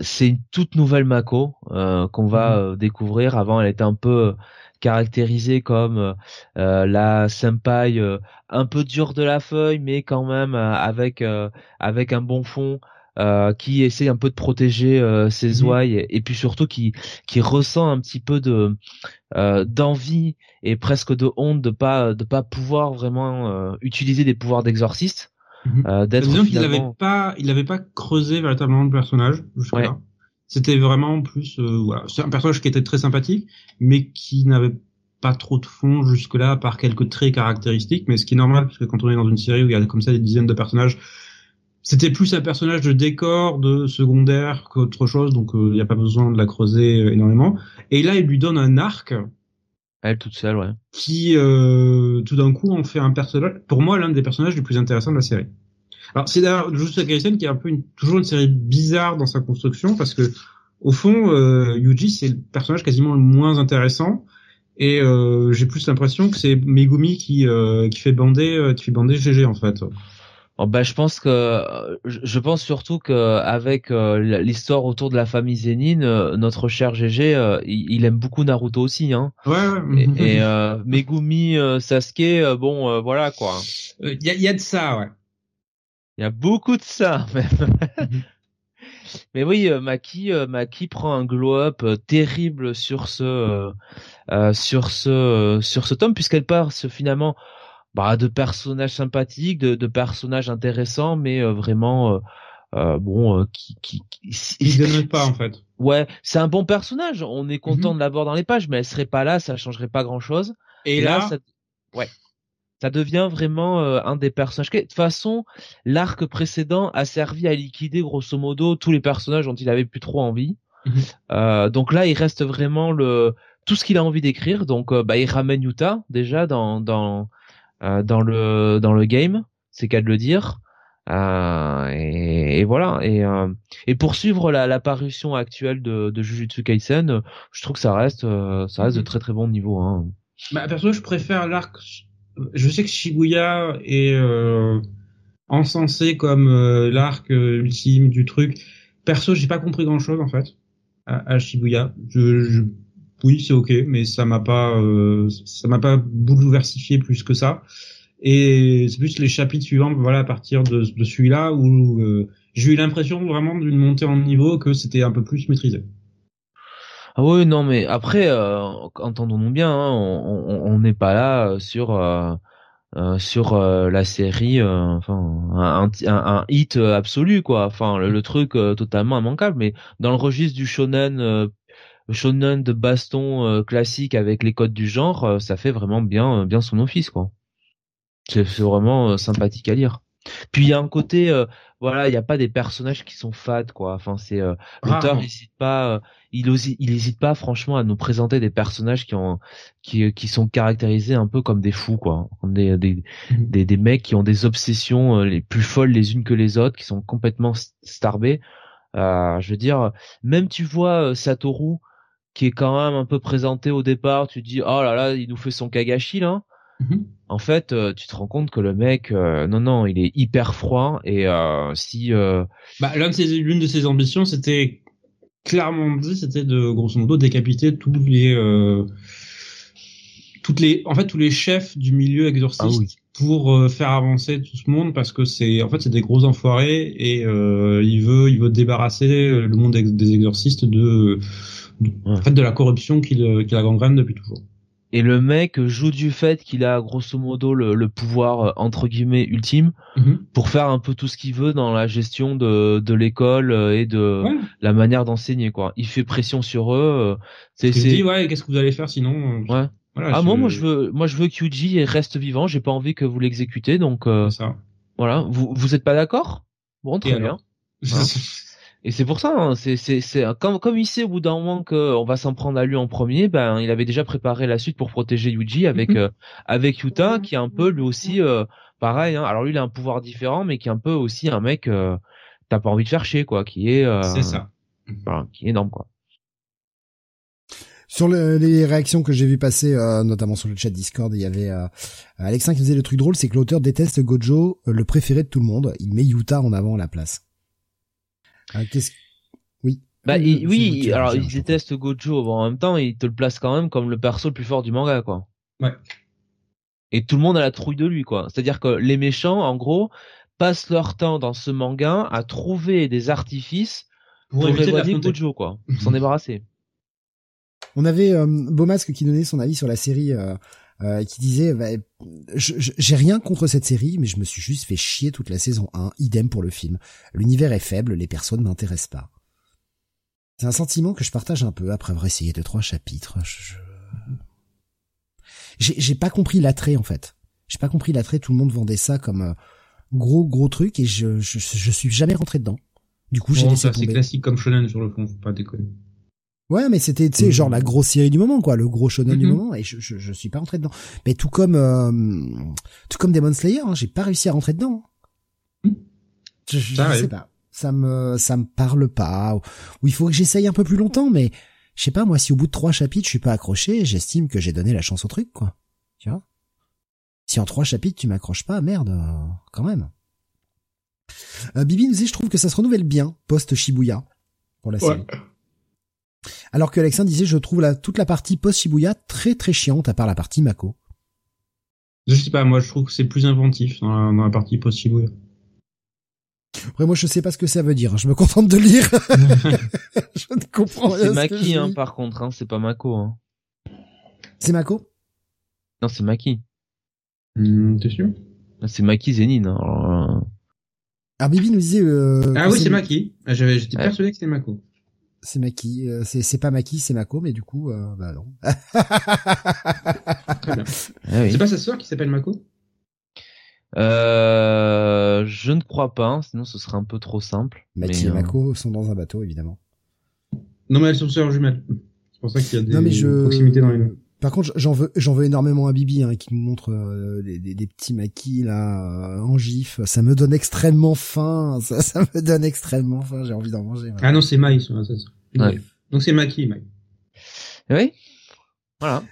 c'est une toute nouvelle Mako euh, qu'on va mhm. euh, découvrir. Avant, elle était un peu caractérisée comme euh, la senpai un peu dure de la feuille, mais quand même avec avec un bon fond. Euh, qui essaie un peu de protéger euh, ses mhm. ouailles et, puis surtout qui qui ressent un petit peu de euh, d'envie et presque de honte de pas de pas pouvoir vraiment utiliser des pouvoirs d'exorciste mhm. d'être finalement... il n'avait pas il n'avait pas creusé véritablement le personnage jusqu'à là c'était vraiment plus voilà c'est un personnage qui était très sympathique mais qui n'avait pas trop de fond jusque-là, par quelques traits caractéristiques, mais ce qui est normal, parce que quand on est dans une série où il y a comme ça des dizaines de personnages, c'était plus un personnage de décor, de secondaire qu'autre chose, donc il euh, n'y a pas besoin de la creuser euh, énormément. Et là, il lui donne un arc. Elle toute seule, ouais. Qui, euh, tout d'un coup, en fait un personnage, pour moi, l'un des personnages les plus intéressants de la série. Alors, c'est d'ailleurs juste Kaisen qui est un peu une, toujours une série bizarre dans sa construction, parce que au fond, Yuji c'est le personnage quasiment le moins intéressant. Et j'ai plus l'impression que c'est Megumi qui qui fait bander qui fait bander GG en fait. Oh, bah, je pense que je pense surtout que avec euh, l'histoire autour de la famille Zenin, euh, notre cher GG, euh, il, aime beaucoup Naruto aussi, hein. Ouais. ouais. Et, [LAUGHS] Megumi, Sasuke, bon, voilà quoi. Il y a, y, a, de ça, ouais. Il y a beaucoup de ça [LAUGHS] même. Mais oui, Maki, Maki prend un glow-up terrible sur ce, sur ce, sur ce tome puisqu'elle part finalement bah, de personnages sympathiques, de, de personnages intéressants, mais euh, vraiment euh, euh, bon qui qui, qui pas en fait. Ouais, c'est un bon personnage. On est content mhm. de l'avoir dans les pages, mais elle serait pas là, ça changerait pas grand chose. Et, là, ça... ouais, ça devient vraiment un des personnages. De toute façon, l'arc précédent a servi à liquider grosso modo tous les personnages dont il avait plus trop envie. Mhm. Euh, donc là, il reste vraiment le tout ce qu'il a envie d'écrire. Donc, bah, il ramène Utah déjà dans dans euh, dans le dans le game, c'est qu'à de le dire. Euh, et, et, voilà. Et, euh, et poursuivre la, la parution actuelle de, de Jujutsu Kaisen, je trouve que ça reste euh, ça reste de mhm. très très bon niveau. Hein. Bah, perso, je préfère l'arc. Je sais que Shibuya est euh, encensé comme l'arc ultime du truc. Perso, j'ai pas compris grand chose en fait à, à Shibuya. Je, je oui, c'est ok, mais ça m'a pas, euh, ça m'a pas bouleversifié plus que ça. Et c'est plus les chapitres suivants, voilà, à partir de, de celui-là où euh, j'ai eu l'impression vraiment d'une montée en niveau que c'était un peu plus maîtrisé. Ah oui, non, mais après, euh, entendons-nous bien, hein, on n'est pas là sur euh, sur la série, enfin un, un, hit absolu quoi. Enfin le, le truc totalement immanquable, mais dans le registre du shonen shonen de baston euh, classique avec les codes du genre, euh, ça fait vraiment bien euh, bien son office quoi. C'est vraiment sympathique à lire. Puis il y a un côté voilà, il n'y a pas des personnages qui sont fades quoi. Enfin c'est l'auteur n'hésite pas il il hésite pas franchement à nous présenter des personnages qui ont qui qui sont caractérisés un peu comme des fous quoi, comme des des, mhm. des, des mecs qui ont des obsessions les plus folles les unes que les autres, qui sont complètement starbés. Euh, je veux dire, même tu vois Satoru qui est quand même un peu présenté au départ, tu dis oh là là, il nous fait son Kagashi là. Mhm. En fait, euh, tu te rends compte que le mec, euh, non non, il est hyper froid et euh, si. Bah, l'une de de ses ambitions, c'était clairement dit, c'était de grosso modo décapiter tous les toutes les en fait tous les chefs du milieu exorciste ah pour faire avancer tout ce monde parce que c'est en fait c'est des gros enfoirés et il veut il veut débarrasser le monde des exorcistes de en fait de la corruption qu'il euh, qu a gangrène depuis toujours. Et le mec joue du fait qu'il a grosso modo le, pouvoir euh, entre guillemets ultime mhm. pour faire un peu tout ce qu'il veut dans la gestion de, de l'école euh, et de la manière d'enseigner quoi. Il fait pression sur eux. C'est dit ouais qu'est-ce que vous allez faire sinon Ouais. ah moi moi je veux moi je veux que Yuji reste vivant. J'ai pas envie que vous l'exécutez donc. ça. Voilà. Vous vous êtes pas d'accord? Bon très bien. [LAUGHS] Et c'est pour ça, hein, c'est c'est c'est comme comme il sait au bout d'un moment qu'on va s'en prendre à lui en premier, ben il avait déjà préparé la suite pour protéger Yuji avec mhm. euh, avec Yuta qui est un peu lui aussi euh, pareil. Hein. Alors lui il a un pouvoir différent, mais qui est un peu aussi un mec euh, t'as pas envie de faire chier quoi, qui est euh, c'est ça, voilà, qui est énorme quoi. Sur les réactions que j'ai vu passer, notamment sur le chat Discord, il y avait Alexin qui faisait le truc drôle, c'est que l'auteur déteste Gojo, le préféré de tout le monde. Il met Yuta en avant à la place. Ah, qu'est-ce Oui. Bah oui, alors il déteste Gojo, bon, en même temps il te le place quand même comme le perso le plus fort du manga quoi. Ouais. Et tout le monde a la trouille de lui quoi. C'est-à-dire que les méchants en gros passent leur temps dans ce manga à trouver des artifices pour, pour éloigner Gojo quoi, [LAUGHS] s'en débarrasser. On avait euh, Beaumasque qui donnait son avis sur la série euh, euh, qui disait bah, j'ai rien contre cette série mais je me suis juste fait chier toute la saison 1 idem pour le film. L'univers est faible les personnes m'intéressent pas. C'est un sentiment que je partage un peu après avoir essayé deux trois chapitres. J'ai pas compris l'attrait en fait. J'ai pas compris l'attrait tout le monde vendait ça comme euh, gros gros truc et je, je je suis jamais rentré dedans. Du coup j'ai laissé tomber. c'est classique comme shonen sur le fond faut pas déconner Ouais, mais c'était, tu sais, genre la grosse série du moment, quoi, le gros shonen du mhm. moment, et je, je, je, suis pas rentré dedans. Mais tout comme, euh, tout comme Demon Slayer, hein, j'ai pas réussi à rentrer dedans. Mhm. Je, je sais pas. ça me ça me parle pas ou il faut que j'essaye un peu plus longtemps mais je sais pas moi si au bout de trois chapitres je suis pas accroché j'estime que j'ai donné la chance au truc quoi tu vois? Si en trois chapitres tu m'accroches pas merde euh, quand même euh, Bibi nous dit je trouve que ça se renouvelle bien post Shibuya pour la série alors que Alexandre disait je trouve la toute la partie post Shibuya très très chiante à part la partie Mako je sais pas moi je trouve que c'est plus inventif dans la partie post Shibuya après, moi, je sais pas ce que ça veut dire. Je me contente de lire. [LAUGHS] je ne comprends rien. C'est Maki, hein, par contre, hein. C'est pas Mako, hein. C'est Mako? Non, c'est Maki. Hmm, t'es sûr? C'est Maki Zenin, hein. Alors, euh. ah, Bibi nous disait, euh, Ah oui, c'est Maki. Ah, j'étais persuadé que c'était Mako. C'est Maki, euh, c'est c'est pas Maki, c'est Mako, mais du coup, euh, bah non. Très bien. Ah c'est pas sa sœur qui s'appelle Mako? Euh, je ne crois pas, hein, sinon ce serait un peu trop simple. Maki et euh, Mako sont dans un bateau, évidemment. Non, mais elles sont sœurs jumelles. C'est pour ça qu'il y a des non, mais je... proximités dans les noms. Par contre, j'en veux, j'en veux énormément à Bibi, hein, qui nous montre euh, des, des, des, petits maquis là euh, en gif. Ça me donne extrêmement faim. [LAUGHS] Ça, ça me donne extrêmement faim. J'ai envie d'en manger. Ah non, c'est Maï, ça. Ouais. Donc c'est Maki, Maï. Oui. Voilà.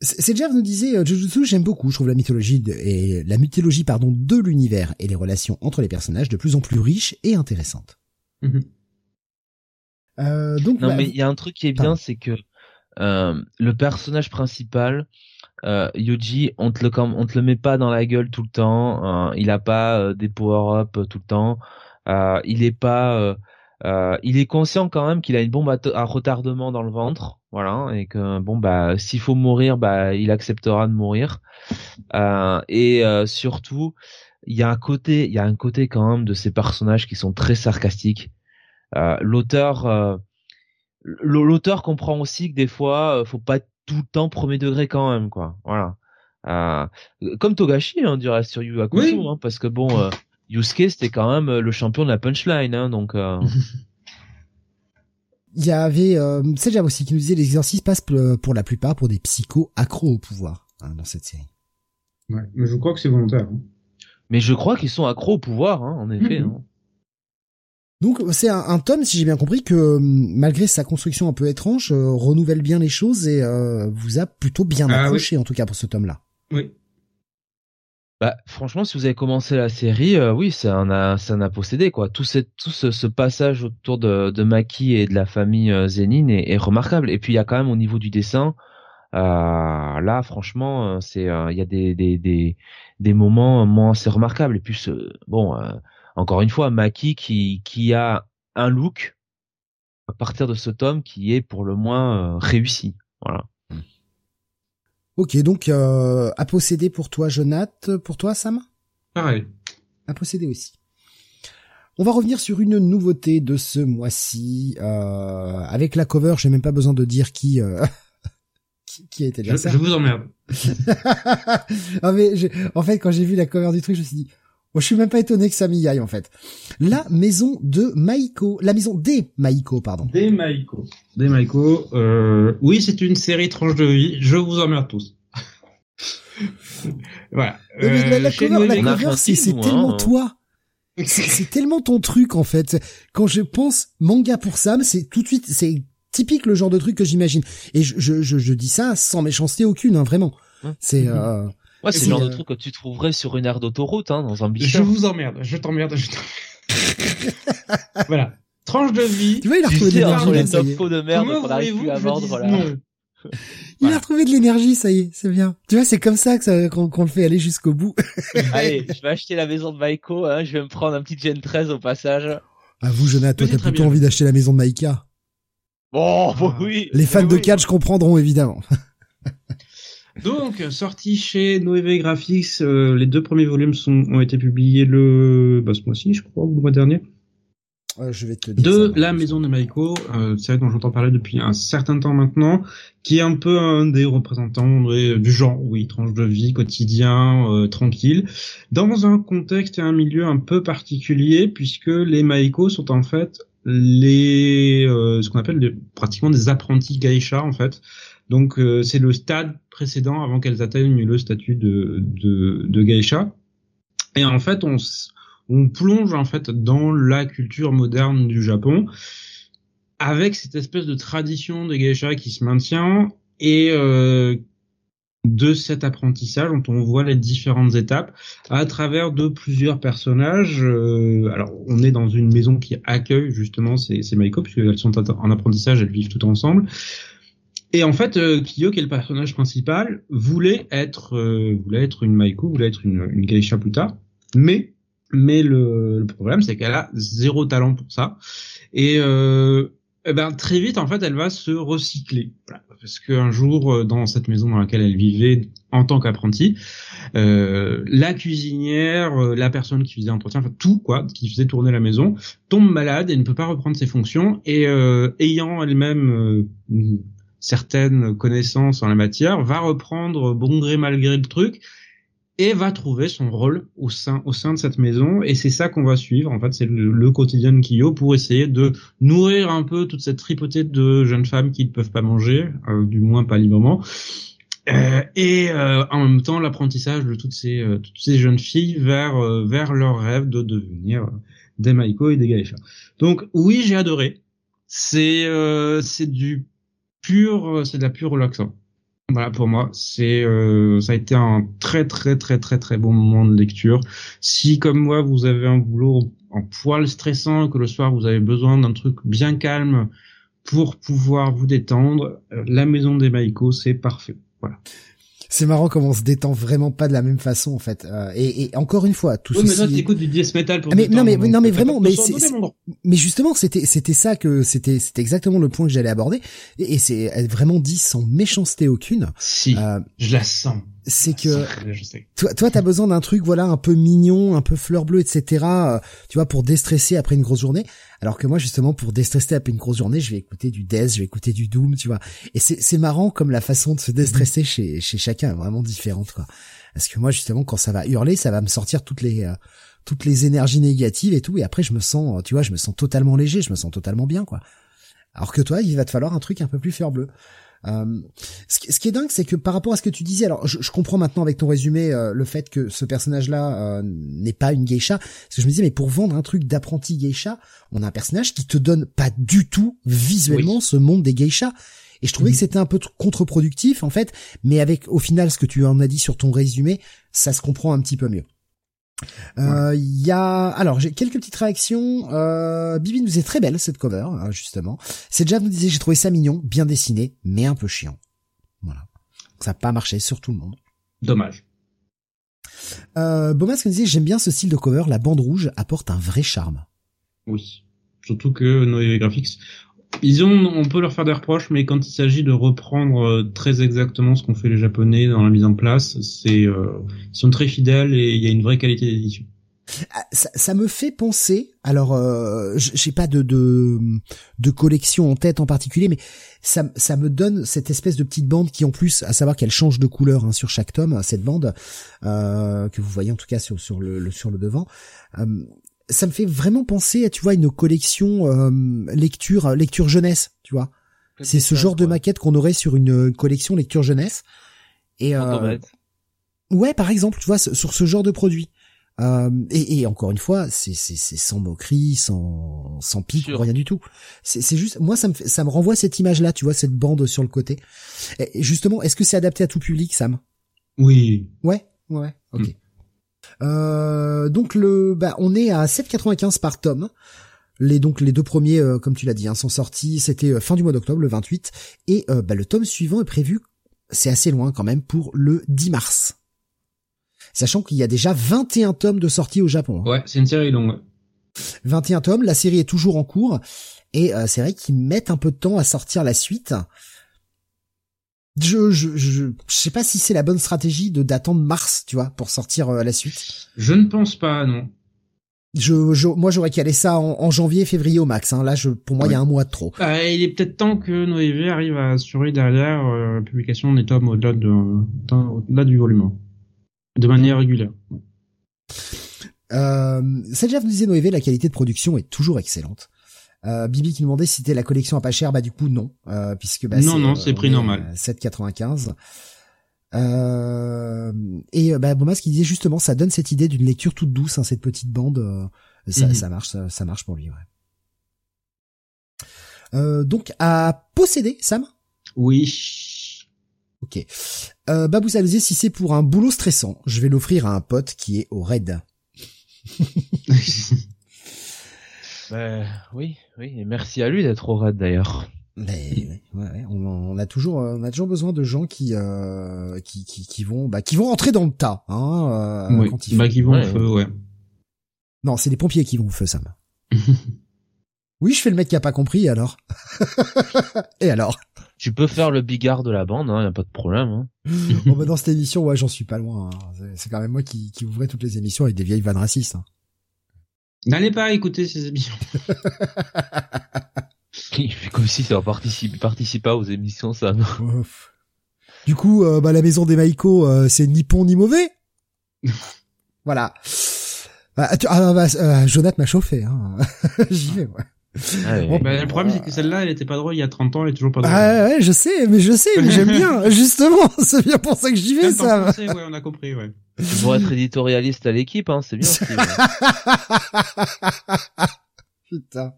C'est Jeff nous disait euh, Jujutsu j'aime beaucoup je trouve la mythologie de, et la mythologie pardon de l'univers et les relations entre les personnages de plus en plus riches et intéressantes. Mhm. euh, donc non bah, mais il y a un truc qui est bien c'est que le personnage principal euh, Yuji on te le on te le met pas dans la gueule tout le temps il a pas euh, des power up tout le temps. Il est pas il est conscient quand même qu'il a une bombe à retardement dans le ventre voilà et que bon bah s'il faut mourir bah il acceptera de mourir. Euh, et euh, surtout il y a un côté il y a un côté quand même de ces personnages qui sont très sarcastiques. Euh, l'auteur euh, l'auteur comprend aussi que des fois faut pas tout le temps premier degré quand même quoi voilà comme Togashi hein, dirait sur Yu Hakusho hein, parce que bon Yusuke c'était quand même le champion de la punchline hein, donc [LAUGHS] Il y avait euh, déjà aussi qui nous disait l'exercice passe pour la plupart pour des psychos accros au pouvoir hein, dans cette série. Ouais, mais je crois que c'est volontaire. Hein. Mais je crois qu'ils sont accros au pouvoir, hein, en effet. Mhm. Donc c'est un, tome, si j'ai bien compris, que malgré sa construction un peu étrange, euh, renouvelle bien les choses et euh, vous a plutôt bien ah accroché en tout cas pour ce tome-là. Oui. Bah, franchement, si vous avez commencé la série, euh, oui, ça en a, ça en a possédé quoi. Tout, cette, tout ce, ce, passage autour de, de Maki et de la famille euh, Zénine est, est, remarquable. Et puis il y a quand même au niveau du dessin, euh, là, franchement, euh, c'est, il y a des, des, des, des moments moins assez remarquables. Et puis, bon, encore une fois, Maki qui, qui a un look à partir de ce tome qui est pour le moins réussi. Voilà. Ok, donc euh, à posséder pour toi, Jonath, pour toi, Sam? Pareil. À posséder aussi. On va revenir sur une nouveauté de ce mois-ci. Euh, avec la cover, j'ai même pas besoin de dire qui euh, [LAUGHS] qui, a été je, je vous emmerde. [LAUGHS] ah mais en fait, quand j'ai vu la cover du truc, je me suis dit, oh, je suis même pas étonné que ça m'y aille en fait. La maison de Maiko, la maison des Maiko, pardon. Des Maiko. Des Maiko. Euh, oui, c'est une série tranche de vie. Je vous emmerde tous. voilà. Euh, la, cover, c'est tellement hein. toi. [LAUGHS] C'est tellement ton truc en fait. Quand je pense manga pour Sam, c'est tout de suite, c'est typique le genre de truc que j'imagine. Et je, je, je, dis ça sans méchanceté aucune, hein, vraiment. C'est euh, Ouais, c'est le genre de truc que tu trouverais sur une aire d'autoroute, hein, dans un bistrot. Je vous emmerde, je t'emmerde, je t'emmerde. [LAUGHS] voilà. Tranche de vie. Tu vois, il a retrouvé de l'énergie. les de merde qu'on arrive plus à vendre, là. Il a retrouvé de l'énergie, ça y est, c'est bien. Tu vois, c'est comme ça que qu'on le fait aller jusqu'au bout. [LAUGHS] Allez, je vais acheter la maison de Maiko, hein, je vais me prendre un petit Gen 13 au passage. À vous, Jonathan, toi, t'as plutôt envie d'acheter la maison de Maika. Bon, oh, oui. Les fans de catch comprendront, évidemment. [LAUGHS] Donc, sorti chez Noévé Graphics, euh, les deux premiers volumes sont, ont été publiés le, bah, ce mois-ci, je crois, ou le mois dernier. je vais te dire de la maison de Maiko, euh, c'est dont j'entends parler depuis un certain temps maintenant, qui est un peu un des représentants du genre, oui, tranche de vie quotidien, euh, tranquille, dans un contexte et un milieu un peu particulier, puisque les Maiko sont en fait les, euh, ce qu'on appelle pratiquement des apprentis geisha en fait. Donc euh, c'est le stade précédent avant qu'elles atteignent le statut de, de, de geisha. Et en fait, on, On plonge en fait dans la culture moderne du Japon avec cette espèce de tradition des geishas qui se maintient et euh, de cet apprentissage dont on voit les différentes étapes à travers de plusieurs personnages. Euh, alors, on est dans une maison qui accueille justement ces, ces Maiko, puisqu'elles sont en apprentissage, elles vivent toutes ensemble. Et en fait, euh, Kiyo, qui est le personnage principal, voulait être, euh, voulait être une Maiko, voulait être une, une geisha plus tard, mais mais le, le problème, c'est qu'elle a zéro talent pour ça. Et euh, eh ben très vite en fait elle va se recycler. Parce qu'un jour euh, dans cette maison dans laquelle elle vivait en tant qu'apprentie euh, la cuisinière euh, la personne qui faisait l'entretien enfin tout quoi qui faisait tourner la maison tombe malade et ne peut pas reprendre ses fonctions. Et ayant elle-même certaines connaissances en la matière va reprendre bon gré mal gré le truc et va trouver son rôle au sein au sein de cette maison. Et c'est ça qu'on va suivre. En fait c'est le, quotidien de Kiyo pour essayer de nourrir un peu toute cette tripotée de jeunes femmes qui ne peuvent pas manger euh, du moins pas librement. Euh, et euh, en même temps l'apprentissage de toutes ces euh, toutes ces jeunes filles vers euh, vers leur rêve de devenir des Maiko et des Gaïcha donc oui j'ai adoré. C'est c'est du pur c'est de la pure relaxant voilà pour moi, c'est euh, ça a été un très très très très très bon moment de lecture. Si comme moi vous avez un boulot en poil stressant que le soir vous avez besoin d'un truc bien calme pour pouvoir vous détendre, euh, la maison des Maïko c'est parfait. Voilà c'est marrant comment on se détend vraiment pas de la même façon en fait. Euh, et, et, encore une fois, tout oui, mais toi t'écoutes du death metal pour. Ah, mais non mais non mais vraiment, mais mais justement c'était c'était ça que c'était c'était exactement le point que j'allais aborder. Et, et c'est vraiment dit sans méchanceté aucune. Si, euh, je la sens c'est que toi, toi, t'as besoin d'un truc, voilà, un peu mignon, un peu fleur bleue, etc. Euh, tu vois, pour déstresser après une grosse journée. Alors que moi, justement, pour déstresser après une grosse journée, je vais écouter du Death, je vais écouter du Doom, tu vois. Et c'est, c'est marrant comme la façon de se déstresser chez, chez chacun est vraiment différente, quoi. Parce que moi, justement, quand ça va hurler, ça va me sortir toutes les, euh, toutes les énergies négatives et tout. Et après, je me sens, tu vois, je me sens totalement léger, je me sens totalement bien, quoi. Alors que toi, il va te falloir un truc un peu plus fleur bleue. Euh, ce, qui, est dingue, c'est que par rapport à ce que tu disais, alors je, comprends maintenant avec ton résumé euh, le fait que ce personnage-là euh, n'est pas une geisha, parce que je me disais mais pour vendre un truc d'apprenti geisha, on a un personnage qui te donne pas du tout visuellement ce monde des geishas. Et je trouvais que mhm. c'était un peu contre-productif en fait, mais avec au final ce que tu en as dit sur ton résumé, ça se comprend un petit peu mieux. Euh, il y a alors j'ai quelques petites réactions. Euh, Bibi nous est très belle cette cover hein, justement. C'est déjà nous disait j'ai trouvé ça mignon, bien dessiné, mais un peu chiant. Voilà, ça n'a pas marché sur tout le monde. Dommage. Euh, Bomas nous disait j'aime bien ce style de cover, la bande rouge apporte un vrai charme. Oui, surtout que nos graphics ils ont, on peut leur faire des reproches, mais quand il s'agit de reprendre euh, très exactement ce qu'ont fait les Japonais dans la mise en place, c'est, euh, ils sont très fidèles et il y a une vraie qualité d'édition. Ah, ça, ça, me fait penser, alors euh, j'ai pas de, de, de collection en tête en particulier, mais ça, ça me donne cette espèce de petite bande qui en plus, à savoir qu'elle change de couleur hein, sur chaque tome, cette bande euh, que vous voyez en tout cas sur, sur le, sur le devant, euh, ça me fait vraiment penser à tu vois une collection euh, lecture lecture jeunesse tu vois. C'est ce genre de maquette qu'on aurait sur une collection lecture jeunesse. Et euh, ouais par exemple tu vois sur ce genre de produit. Euh, et, et, encore une fois c'est c'est sans moquerie sans sans pique rien du tout. C'est c'est juste moi ça me ça me renvoie cette image là tu vois cette bande sur le côté. Et justement est-ce que c'est adapté à tout public Sam? Oui. Ouais ouais ok. Hmm. Euh, donc le, bah, on est à 7,95 par tome. Les donc les deux premiers, euh, comme tu l'as dit, hein, sont sortis. C'était euh, fin du mois d'octobre, le 28, et bah, le tome suivant est prévu. C'est assez loin quand même pour le 10 mars. Sachant qu'il y a déjà 21 tomes de sortie au Japon. Hein. Ouais, c'est une série longue. 21 tomes, la série est toujours en cours, et c'est vrai qu'ils mettent un peu de temps à sortir la suite je, je, je, sais pas si c'est la bonne stratégie de d'attendre mars, tu vois, pour sortir euh, la suite. Je ne pense pas, non. Je, je moi j'aurais calé ça en, janvier, février au max. Hein. Là, je, pour moi, il y a un mois de trop. Bah, il est peut-être temps que Noévé arrive à assurer derrière euh, la publication des tomes au-delà de, au-delà du volume, de manière régulière. Euh, déjà vous disait Noévé, la qualité de production est toujours excellente. Euh, Bibi qui nous demandait si c'était la collection à pas cher, bah du coup non, euh, puisque bah, non non c'est prix normal. 7,95. Euh, et bah, Bomas qui disait justement, ça donne cette idée d'une lecture toute douce, hein, cette petite bande. ça, mhm. ça marche, ça, marche pour lui. Ouais. donc à posséder, Sam? Oui. Ok. Euh, Babou si c'est pour un boulot stressant, je vais l'offrir à un pote qui est au raid. [LAUGHS] [LAUGHS] bah, oui, oui, et merci à lui d'être au raid d'ailleurs. Mais ouais, on, a toujours, on a toujours besoin de gens qui, euh, qui, qui, qui, vont, bah, qui vont entrer dans le tas, hein, euh, quand ils bah, qui vont au feu, ouais. Non, c'est les pompiers qui vont au feu, Sam. [LAUGHS] oui, je fais le mec qui a pas compris, alors. [LAUGHS] Et alors? Tu peux faire le bigard de la bande, hein, y a pas de problème. Hein. bon, bah, dans cette émission, ouais, j'en suis pas loin. Hein. C'est quand même moi qui, qui ouvrais toutes les émissions avec des vieilles vannes racistes. Hein. N'allez pas écouter ces émissions. [LAUGHS] Il fait comme si ça participe, participe pas aux émissions, ça. Du coup, euh, bah, la maison des Maïko, euh, c'est ni bon ni mauvais. [LAUGHS] voilà. Bah, ah, bah, euh, Jonathan m'a chauffé. Hein. [LAUGHS] J'y vais, ouais. Ah bah, le problème, c'est que celle-là, elle était pas drôle il y a 30 ans, elle est toujours pas drôle. Ah, ouais, je sais, mais je sais, mais j'aime bien. Justement, c'est bien pour ça que j'y vais, ça. ouais, on a compris, ouais. Tu pourrais être éditorialiste à l'équipe, hein, c'est bien. [LAUGHS] Putain.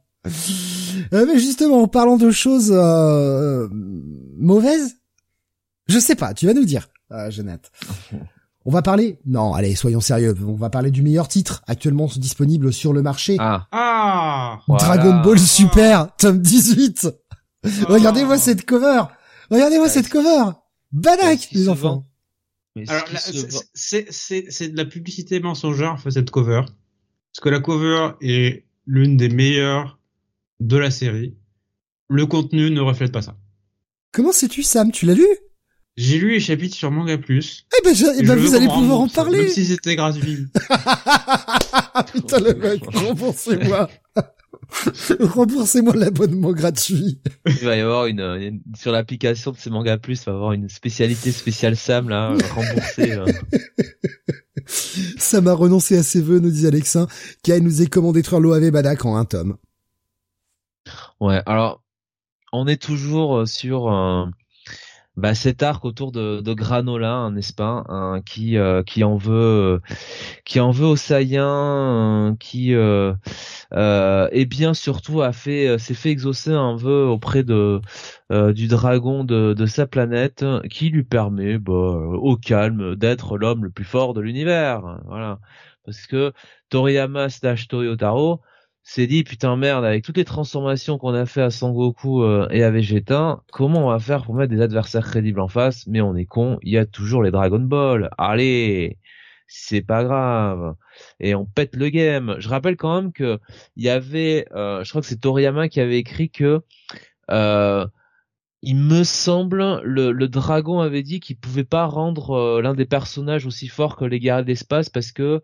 Euh, mais justement, en parlant de choses euh, mauvaises, je sais pas, tu vas nous dire, euh, Jeannette. [LAUGHS] On va parler Non, allez, soyons sérieux. On va parler du meilleur titre actuellement disponible sur le marché. Ah. ah Dragon Ball Super, tome 18. Regardez-moi cette cover. Regardez-moi cette cover. Badak, les enfants. Alors, c'est c'est de la publicité mensongère fait cette cover. Parce que la cover est l'une des meilleures de la série. Le contenu ne reflète pas ça. Comment sais-tu Sam? Tu l'as lu? J'ai lu les chapitres sur Manga Plus. Eh ben, eh ben vous allez pouvoir en parler. Même si c'était gratuit. [LAUGHS] [LAUGHS] Putain le mec, [LAUGHS] remboursez-moi. [LAUGHS] Remboursez-moi l'abonnement gratuit. Il va y avoir une, sur l'application de ces Manga Plus, il va y avoir une spécialité spéciale Sam là, remboursée. [LAUGHS] Sam a renoncé à ses vœux, nous dit Alexin, qui nous est comment détruire l'OAV Badak en un tome. Ouais, alors on est toujours sur un bah, cet arc autour de, de Granola, n'est-ce pas, qui euh, qui en veut, qui en veut aux Saiyans, euh, qui euh, euh, et bien surtout a fait s'est fait exaucer un vœu auprès de du dragon de, de sa planète, qui lui permet, bah, au calme, d'être l'homme le plus fort de l'univers. Voilà, parce que Toriyama slash Toyotaro s'est dit putain merde avec toutes les transformations qu'on a fait à Sangoku euh, et à Vegeta, comment on va faire pour mettre des adversaires crédibles en face? Mais on est con, il y a toujours les Dragon Ball. Allez, c'est pas grave. Et on pète le game. Je rappelle quand même que il y avait, euh, je crois que c'est Toriyama qui avait écrit que euh, il me semble, le, le dragon avait dit qu'il pouvait pas rendre l'un des personnages aussi fort que les guerriers d'espace parce que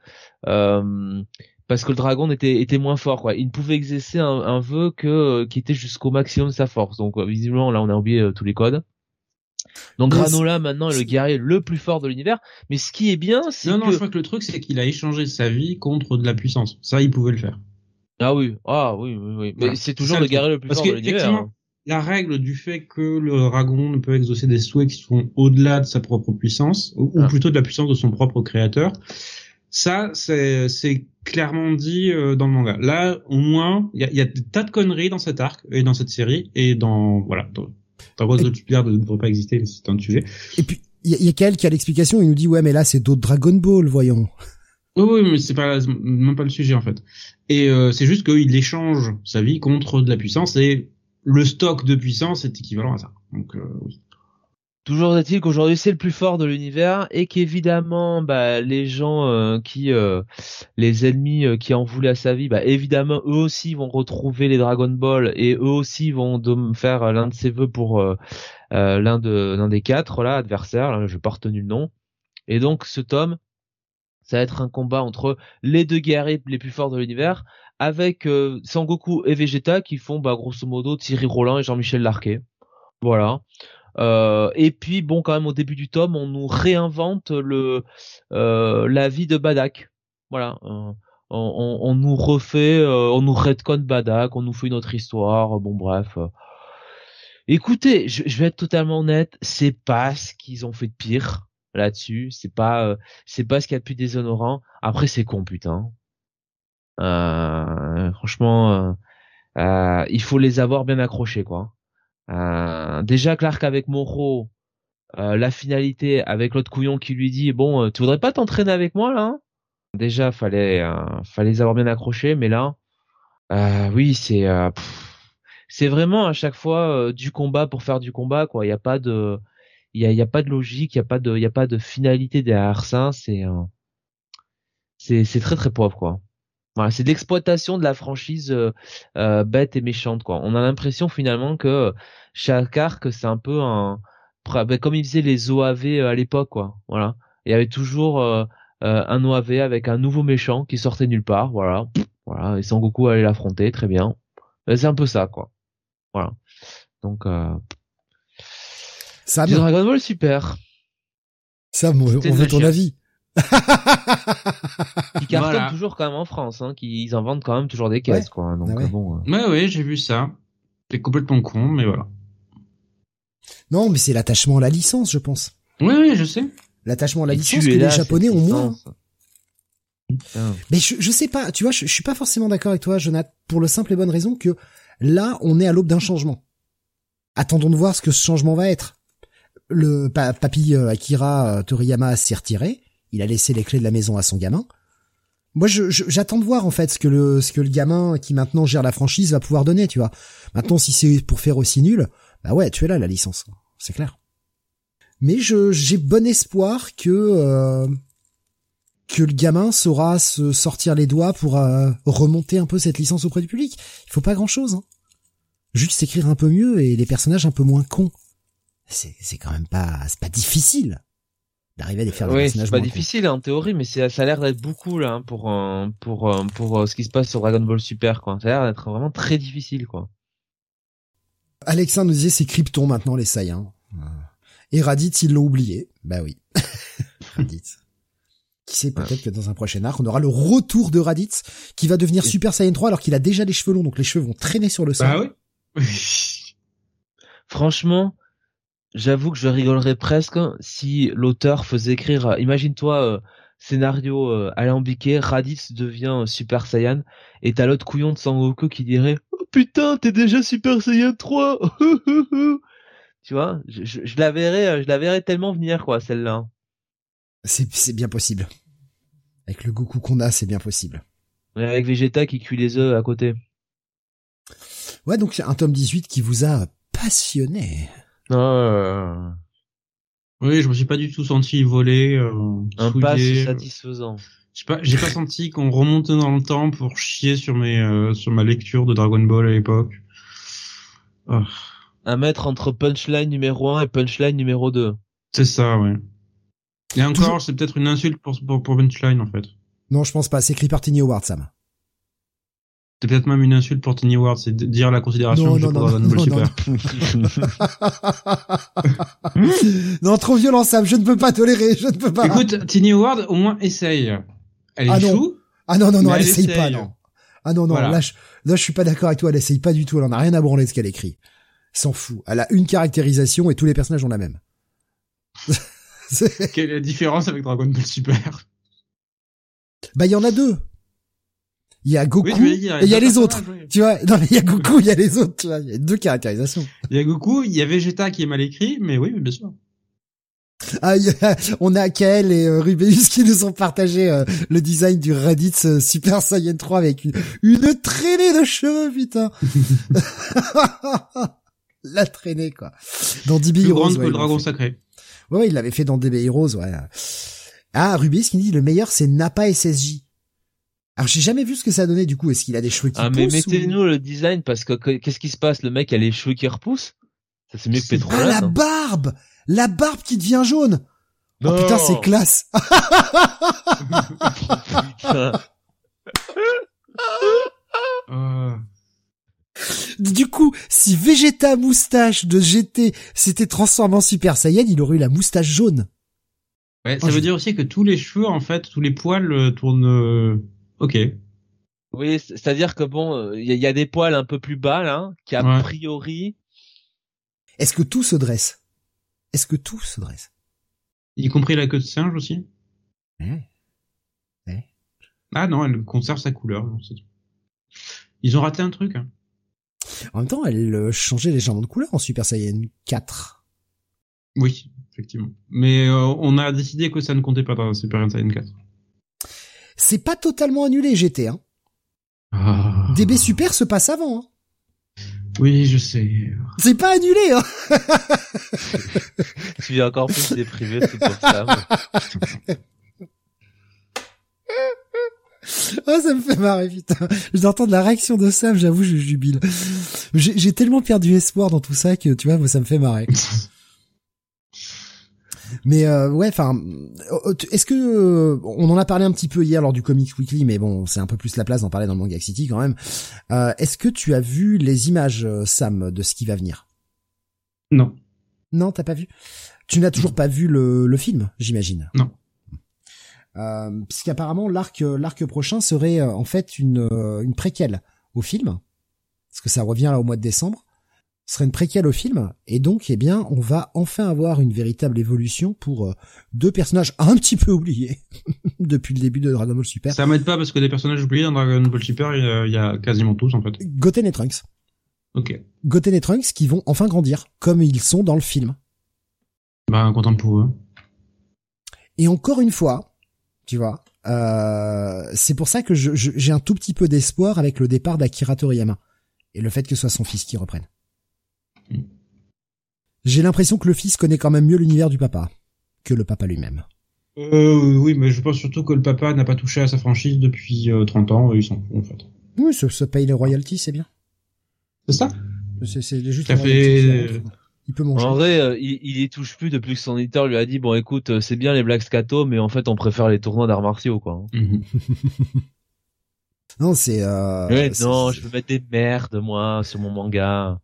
parce que le dragon était, était moins fort quoi. Il ne pouvait exercer un, un vœu que euh, qui était jusqu'au maximum de sa force. Donc euh, visiblement là on a oublié euh, tous les codes. Donc Granola maintenant est le guerrier le plus fort de l'univers. Mais ce qui est bien, c'est non non je crois que le truc c'est qu'il a échangé sa vie contre de la puissance. Ça il pouvait le faire. Ah oui ah oui oui oui. Mais c'est toujours le guerrier le plus fort de l'univers. Hein. La règle du fait que le dragon ne peut exaucer des souhaits qui sont au-delà de sa propre puissance, ou, ah. plutôt de la puissance de son propre créateur, ça, c'est clairement dit euh, dans le manga. Là, au moins, il y a, y a, des tas de conneries dans cet arc et dans cette série et dans voilà. Dans, dans Rose de ne devrait pas exister, mais c'est un sujet. Et puis il y a, y a quelqu'un qui a l'explication. Il nous dit ouais, mais là c'est d'autres Dragon Ball, voyons. Oui, oui, mais c'est pas même pas le sujet en fait. Et euh, c'est juste qu'il échange sa vie contre de la puissance et le stock de puissance est équivalent à ça. Donc euh, oui. Toujours est-il qu'aujourd'hui c'est le plus fort de l'univers et qu'évidemment bah, les gens euh, qui euh, les ennemis euh, qui en voulaient à sa vie bah évidemment eux aussi vont retrouver les Dragon Ball et eux aussi vont faire l'un de ses vœux pour l'un de l'un des quatre là adversaires là, je pas retenu le nom. Et donc ce tome ça va être un combat entre les deux guerriers les plus forts de l'univers avec Sangoku et Vegeta qui font bah grosso modo Thierry Roland et Jean-Michel Larquet. Voilà euh, et puis bon, quand même au début du tome, on nous réinvente le euh, la vie de Badak. Voilà. Euh, on, on, nous refait, euh, on nous redconne Badak, on nous fait une autre histoire. Bon bref. Écoutez, je, je, vais être totalement honnête, c'est pas ce qu'ils ont fait de pire. là-dessus. C'est pas, euh, c'est pas ce qu'il y a de plus déshonorant. Après, c'est con, putain. Euh, franchement, euh, il faut les avoir bien accrochés, quoi. Déjà, Clark avec Moreau, la finalité avec l'autre couillon qui lui dit, bon, tu voudrais pas t'entraîner avec moi là hein? Déjà, fallait, fallait les avoir bien accrochés, mais là, oui, c'est, c'est vraiment à chaque fois du combat pour faire du combat, quoi. Il y a pas de il y a, y a, pas de logique, il y a pas de, y a pas de finalité derrière ça. C'est, euh, c'est, c'est très très pauvre quoi. Voilà, c'est l'exploitation de la franchise euh, euh, bête et méchante quoi. On a l'impression finalement que chaque arc c'est un peu un, ben, comme ils faisaient les OAV à l'époque quoi. Voilà, il y avait toujours un OAV avec un nouveau méchant qui sortait nulle part. Voilà, voilà, et Sangoku allait l'affronter, très bien. C'est un peu ça quoi. Voilà. Donc Sam. Dragon Ball Super. Sam, on, veut ton avis. Qui cartonnent toujours quand même en France, hein, qu'ils en vendent quand même toujours des caisses, quoi. Donc ah bon. Euh. Ouais, ouais, j'ai vu ça. C'est complètement con, mais voilà. Non, mais c'est l'attachement à la licence, je pense. Oui, oui, je sais. L'attachement à la licence que les Japonais ont moins. Mais je, je sais pas, tu vois, je, je suis pas forcément d'accord avec toi, Jonathan, pour le simple et bonne raison que là, on est à l'aube d'un changement. Attendons de voir ce que ce changement va être le papy euh, Akira euh, Toriyama s'est retiré. Il a laissé les clés de la maison à son gamin. Moi, j'attends de voir en fait ce que le ce que le gamin qui maintenant gère la franchise va pouvoir donner, tu vois. Maintenant, si c'est pour faire aussi nul, bah ouais, tu es là la licence, c'est clair. Mais j'ai bon espoir que euh, que le gamin saura se sortir les doigts pour remonter un peu cette licence auprès du public. Il faut pas grand chose, hein. Juste écrire un peu mieux et les personnages un peu moins cons c'est quand même pas c'est pas difficile d'arriver à les faire oui, c'est pas difficile en théorie mais ça a l'air d'être beaucoup là hein, pour euh, pour euh, pour euh, ce qui se passe sur Dragon Ball Super quoi. Ça a l'air d'être vraiment très difficile quoi. Alexandre nous disait c'est Krypton maintenant les Saiyans. Et Raditz ils l'ont oublié. Bah oui. [LAUGHS] Raditz. Qui sait peut-être que dans un prochain arc on aura le retour de Raditz qui va devenir Super Saiyan 3 alors qu'il a déjà les cheveux longs donc les cheveux vont traîner sur le sol ah oui. [LAUGHS] Franchement j'avoue que je rigolerais presque si l'auteur faisait écrire, euh, imagine-toi, euh, scénario euh, alambiqué, Raditz devient Super Saiyan, et t'as l'autre couillon de Sangoku qui dirait « Oh putain, t'es déjà Super Saiyan 3 [LAUGHS] !» Tu vois, je, je, la verrais, je la verrais tellement venir, quoi, celle-là. C'est, c'est bien possible. Avec le Goku qu'on a, c'est bien possible. Et avec Vegeta qui cuit les œufs à côté. Ouais, donc un tome 18 qui vous a passionné. Euh... Oui, je me suis pas du tout senti voler. Euh, un pas satisfaisant. J'ai pas, j'ai pas senti qu'on remontait dans le temps pour chier sur mes, euh, sur ma lecture de Dragon Ball à l'époque. Oh. Un mètre entre punchline numéro 1 et punchline numéro 2. C'est ça, ouais. Et encore, c'est peut-être une insulte pour, pour, pour punchline, en fait. Non, je pense pas. C'est écrit par Tiny Howard, Sam. C'est peut-être même une insulte pour Tiny Ward, c'est dire la considération non, que non, non, Super. [LAUGHS] non, trop violent Sam, je ne peux pas tolérer, je ne peux pas. Écoute, Tiny Ward au moins essaye. Elle est ah non. ah non, non, non, elle, essaye, pas, non. Ah non, non, là, je, là, je suis pas d'accord avec toi, elle essaye pas du tout, elle en a rien à branler de ce qu'elle écrit. S'en fout. Elle a une caractérisation et tous les personnages ont la même. [LAUGHS] Quelle est la différence avec Dragon Ball Super? Bah, il y en a deux il y a Goku et il y a les autres. Tu vois, non mais il y a Goku, il y a les autres. Tu vois, il y a deux caractérisations. Il y a Goku, il y a Vegeta qui est mal écrit, mais oui, bien sûr. Ah, on a Kael et euh, Rubeus qui nous ont partagé euh, le design du Raditz euh, Super Saiyan 3 avec une, une traînée de cheveux, putain. [LAUGHS] La traînée, quoi. Dans DB Plus grande que le dragon sacré. Ouais, il l'avait fait dans DB Heroes, ouais. Ah, Rubeus qui dit le meilleur c'est Nappa SSJ. Alors j'ai jamais vu ce que ça donnait du coup. Est-ce qu'il a des cheveux qui poussent Ah mais mettez-nous le design parce que qu'est-ce qui se passe? Le mec a les cheveux qui repoussent? Ça c'est mieux que Petronas. Ah la hein. barbe, la barbe qui devient jaune. Oh putain c'est classe. [LAUGHS] Du coup, si Vegeta moustache de GT s'était transformé en Super Saiyan, il aurait eu la moustache jaune. Ouais, ça veut dire aussi que tous les cheveux, en fait, tous les poils euh, tournent euh, Ok. Oui, c'est-à-dire que bon, il y, a des poils un peu plus bas là, qui a priori. Est-ce que tout se dresse? Est-ce que tout se dresse? Y compris la queue de singe aussi? Mmh. Ah non, elle conserve sa couleur. Ils ont raté un truc. Hein. En même temps, elle euh, changeait légèrement de couleur en Super Saiyan 4. Oui, effectivement. Mais euh, on a décidé que ça ne comptait pas dans Super Saiyan 4. C'est pas totalement annulé GT. Hein. Ah. DB Super se passe avant. Hein. Oui, je sais. C'est pas annulé, hein [LAUGHS] Tu viens encore plus déprimer tout pour ça. [LAUGHS] Oh, ça me fait marrer, putain. J'entends de la réaction de Sam, j'avoue, je jubile. J'ai tellement perdu espoir dans tout ça que, tu vois, ça me fait marrer. [LAUGHS] Mais euh, ouais, enfin, euh, est-ce que euh, on en a parlé un petit peu hier lors du Comics Weekly, mais bon, c'est un peu plus la place d'en parler dans le Manga City quand même. est-ce que tu as vu les images, Sam, de ce qui va venir? Non. Non, t'as pas vu? Tu n'as toujours pas vu le, le film, j'imagine? Non. Euh, puisqu'apparemment l'arc l'arc prochain serait euh, en fait une euh, une préquelle au film, parce que ça revient là au mois de décembre. Serait une préquelle au film, et donc eh bien on va enfin avoir une véritable évolution pour deux personnages un petit peu oubliés [LAUGHS] depuis le début de Dragon Ball Super. Ça m'aide pas parce que des personnages oubliés dans Dragon Ball Super, il y, a, quasiment tous en fait. Goten et Trunks. Ok. Goten et Trunks qui vont enfin grandir, comme ils sont dans le film. Bah content pour eux. Et encore une fois, tu vois. Euh, c'est pour ça que j'ai un tout petit peu d'espoir avec le départ d'Akira Toriyama et le fait que ce soit son fils qui reprenne. J'ai l'impression que le fils connaît quand même mieux l'univers du papa que le papa lui-même. Euh, oui, mais je pense surtout que le papa n'a pas touché à sa franchise depuis 30 euh, ans et ils s'en fout en fait. Oui, ça, paye les royalties, c'est bien. C'est ça? C'est juste. Ça fait il peut manger. En vrai, euh, il, il y touche plus depuis que son éditeur lui a dit bon écoute, euh, c'est bien les Black Scato, mais en fait on préfère les tournois d'arts martiaux quoi. Mhm. [LAUGHS] non, c'est. Euh, non, je veux mettre des merdes moi sur mon manga.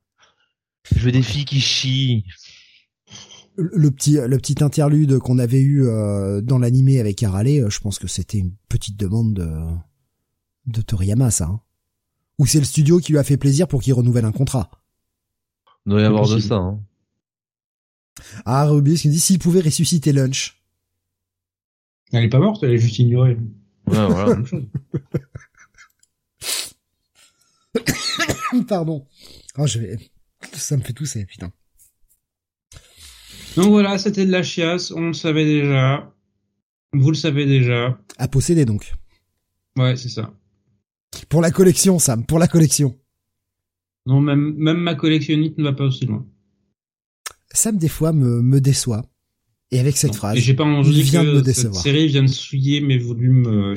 Je veux des filles qui chient. Le petit, le petit interlude qu'on avait eu euh, dans l'animé avec Arale, je pense que c'était une petite demande de, de Toriyama, ça. Hein. Ou c'est le studio qui lui a fait plaisir pour qu'il renouvelle un contrat. Il doit y avoir de ça. Hein. Ah, Ruby, qui me dit s'il pouvait ressusciter Lunch. Elle est pas morte, elle est juste ignorée. Ouais, voilà. [LAUGHS] Même chose. Pardon. Oh, je vais... Ça me fait tousser, putain. Donc voilà, c'était de la chiasse, on le savait déjà. Vous le savez déjà. À posséder donc. Ouais, c'est ça. Pour la collection, Sam, pour la collection. Non, même, même ma collectionnite ne va pas aussi loin. Sam des fois me, me déçoit. Et avec cette phrase, j'ai pas envie il vient de me décevoir. Cette série vient de souiller mes volumes euh.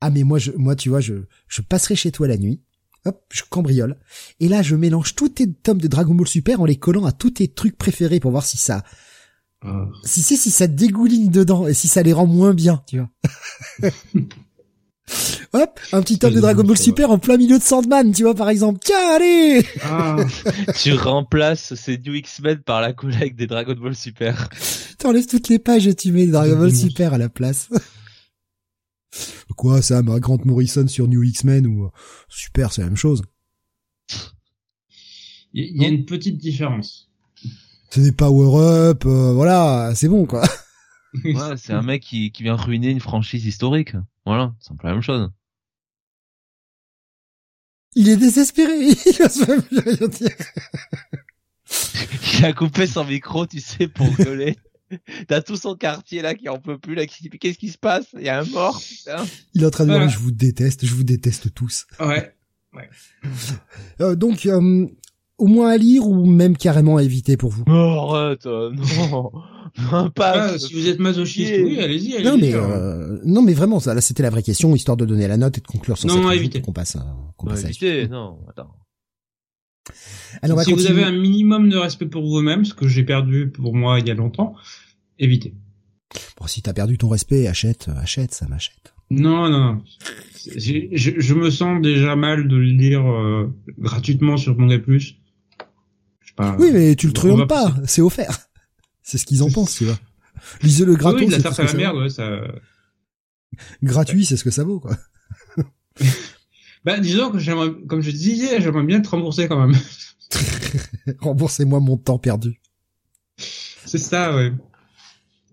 Ah mais moi je moi tu vois je je passerai chez toi la nuit. Hop, je cambriole. Et là je mélange tous tes tomes de Dragon Ball Super en les collant à tous tes trucs préférés pour voir si ça ah. si c'est si ça dégouline dedans et si ça les rend moins bien, tu vois. [LAUGHS] Hop, un petit tome de Dragon Ball Super en plein milieu de Sandman, tu vois, par exemple. Tiens, allez ah. [LAUGHS] Tu remplaces ces New X-Men par la collègue des Dragon Ball Super. T'enlèves toutes les pages et tu mets Dragon Ball Super à la place. Quoi, ça, ma Grant Morrison sur New X-Men ou Super, c'est la même chose. Il y, a une petite différence. Ce n'est Power Up, euh, voilà, c'est bon, quoi. [LAUGHS] Ouais, c'est un mec qui, qui vient ruiner une franchise historique. Voilà, c'est un peu la même chose. Il est désespéré, [LAUGHS] il ose même plus rien dire. [LAUGHS] il a coupé son micro, tu sais, pour gueuler. [LAUGHS] T'as tout son quartier là qui en peut plus là, qui qu'est-ce qui se passe? Il y a un mort. Putain. Il est en train de dire je vous déteste, je vous déteste tous. Ouais. ouais. [LAUGHS] Euh, donc euh, au moins à lire ou même carrément à éviter pour vous? Oh, arrête, euh, non. [LAUGHS] pas. Ah, si vous êtes masochiste, oui, allez-y. Allez non mais euh, non mais vraiment, ça, là c'était la vraie question, histoire de donner la note et de conclure sur non, cette qu'on passe, qu'on passe éviter, non, attends. Alors, si vous avez un minimum de respect pour vous-même, ce que j'ai perdu pour moi il y a longtemps, évitez. Bon, si t'as perdu ton respect, achète, achète, ça m'achète. Non, non. Je, je, me sens déjà mal de le lire euh, gratuitement sur Manga Plus. oui, mais tu le triomphes pas, c'est offert. [LAUGHS] C'est ce qu'ils en pensent, tu vois. Lisez-le gratuit. Oui, la tarte à la merde, ouais, ça. Gratuit, c'est ce que ça vaut, quoi. [LAUGHS] bah, disons que j'aimerais, comme je disais, j'aimerais bien te rembourser quand même. [LAUGHS] Remboursez-moi mon temps perdu. C'est ça, ouais.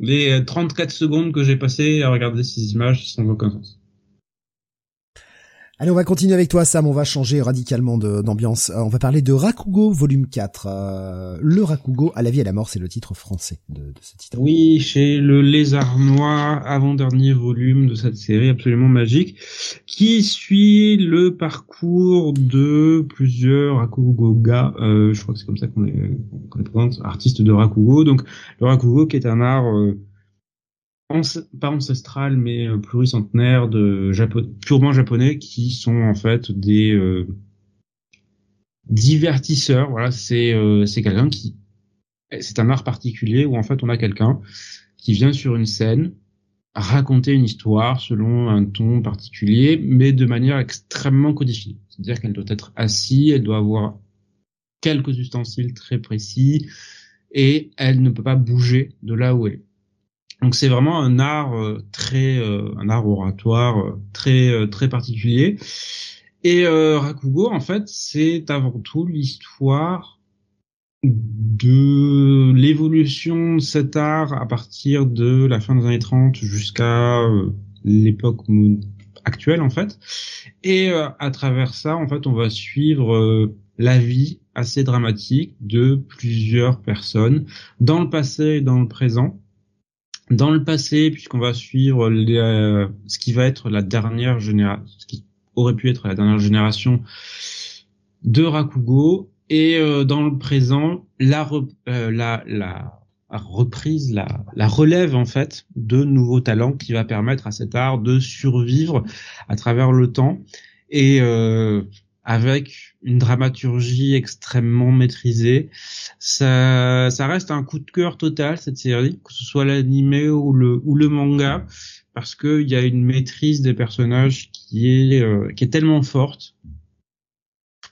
Les 34 secondes que j'ai passées à regarder ces images sans aucun sens. Allez, on va continuer avec toi, Sam. On va changer radicalement d'ambiance. Euh, on va parler de Rakugo, volume 4. Euh, le Rakugo, à la vie et à la mort, c'est le titre français de, de, ce titre. Oui, chez le Lézard Noir, avant-dernier volume de cette série absolument magique, qui suit le parcours de plusieurs Rakugo gars. Euh, je crois que c'est comme ça qu'on les, présente, artistes de Rakugo. Donc, le Rakugo qui est un art... Euh, pas ancestral mais euh, pluricentenaire de purement japonais qui sont en fait des euh, divertisseurs. Voilà, c'est euh, c'est quelqu'un qui c'est un art particulier où en fait on a quelqu'un qui vient sur une scène raconter une histoire selon un ton particulier, mais de manière extrêmement codifiée. C'est-à-dire qu'elle doit être assise, elle doit avoir quelques ustensiles très précis, et elle ne peut pas bouger de là où elle est. Donc c'est vraiment un art euh, très, euh, un art oratoire euh, très très particulier. Et Rakugo, en fait, c'est avant tout l'histoire de l'évolution de cet art à partir de la fin des années 30 jusqu'à l'époque actuelle en fait. Et à travers ça, en fait, on va suivre la vie assez dramatique de plusieurs personnes dans le passé et dans le présent dans le passé, puisqu'on va suivre euh, ce qui va être la dernière génération, ce qui aurait pu être la dernière génération de Rakugo, et euh, dans le présent, la, euh, la, la reprise, la, la relève en fait de nouveaux talents qui va permettre à cet art de survivre à travers le temps. Et avec une dramaturgie extrêmement maîtrisée. Ça, ça reste un coup de cœur total cette série, que ce soit l'animé ou le ou le manga, parce qu'il y a une maîtrise des personnages qui est euh, qui est tellement forte,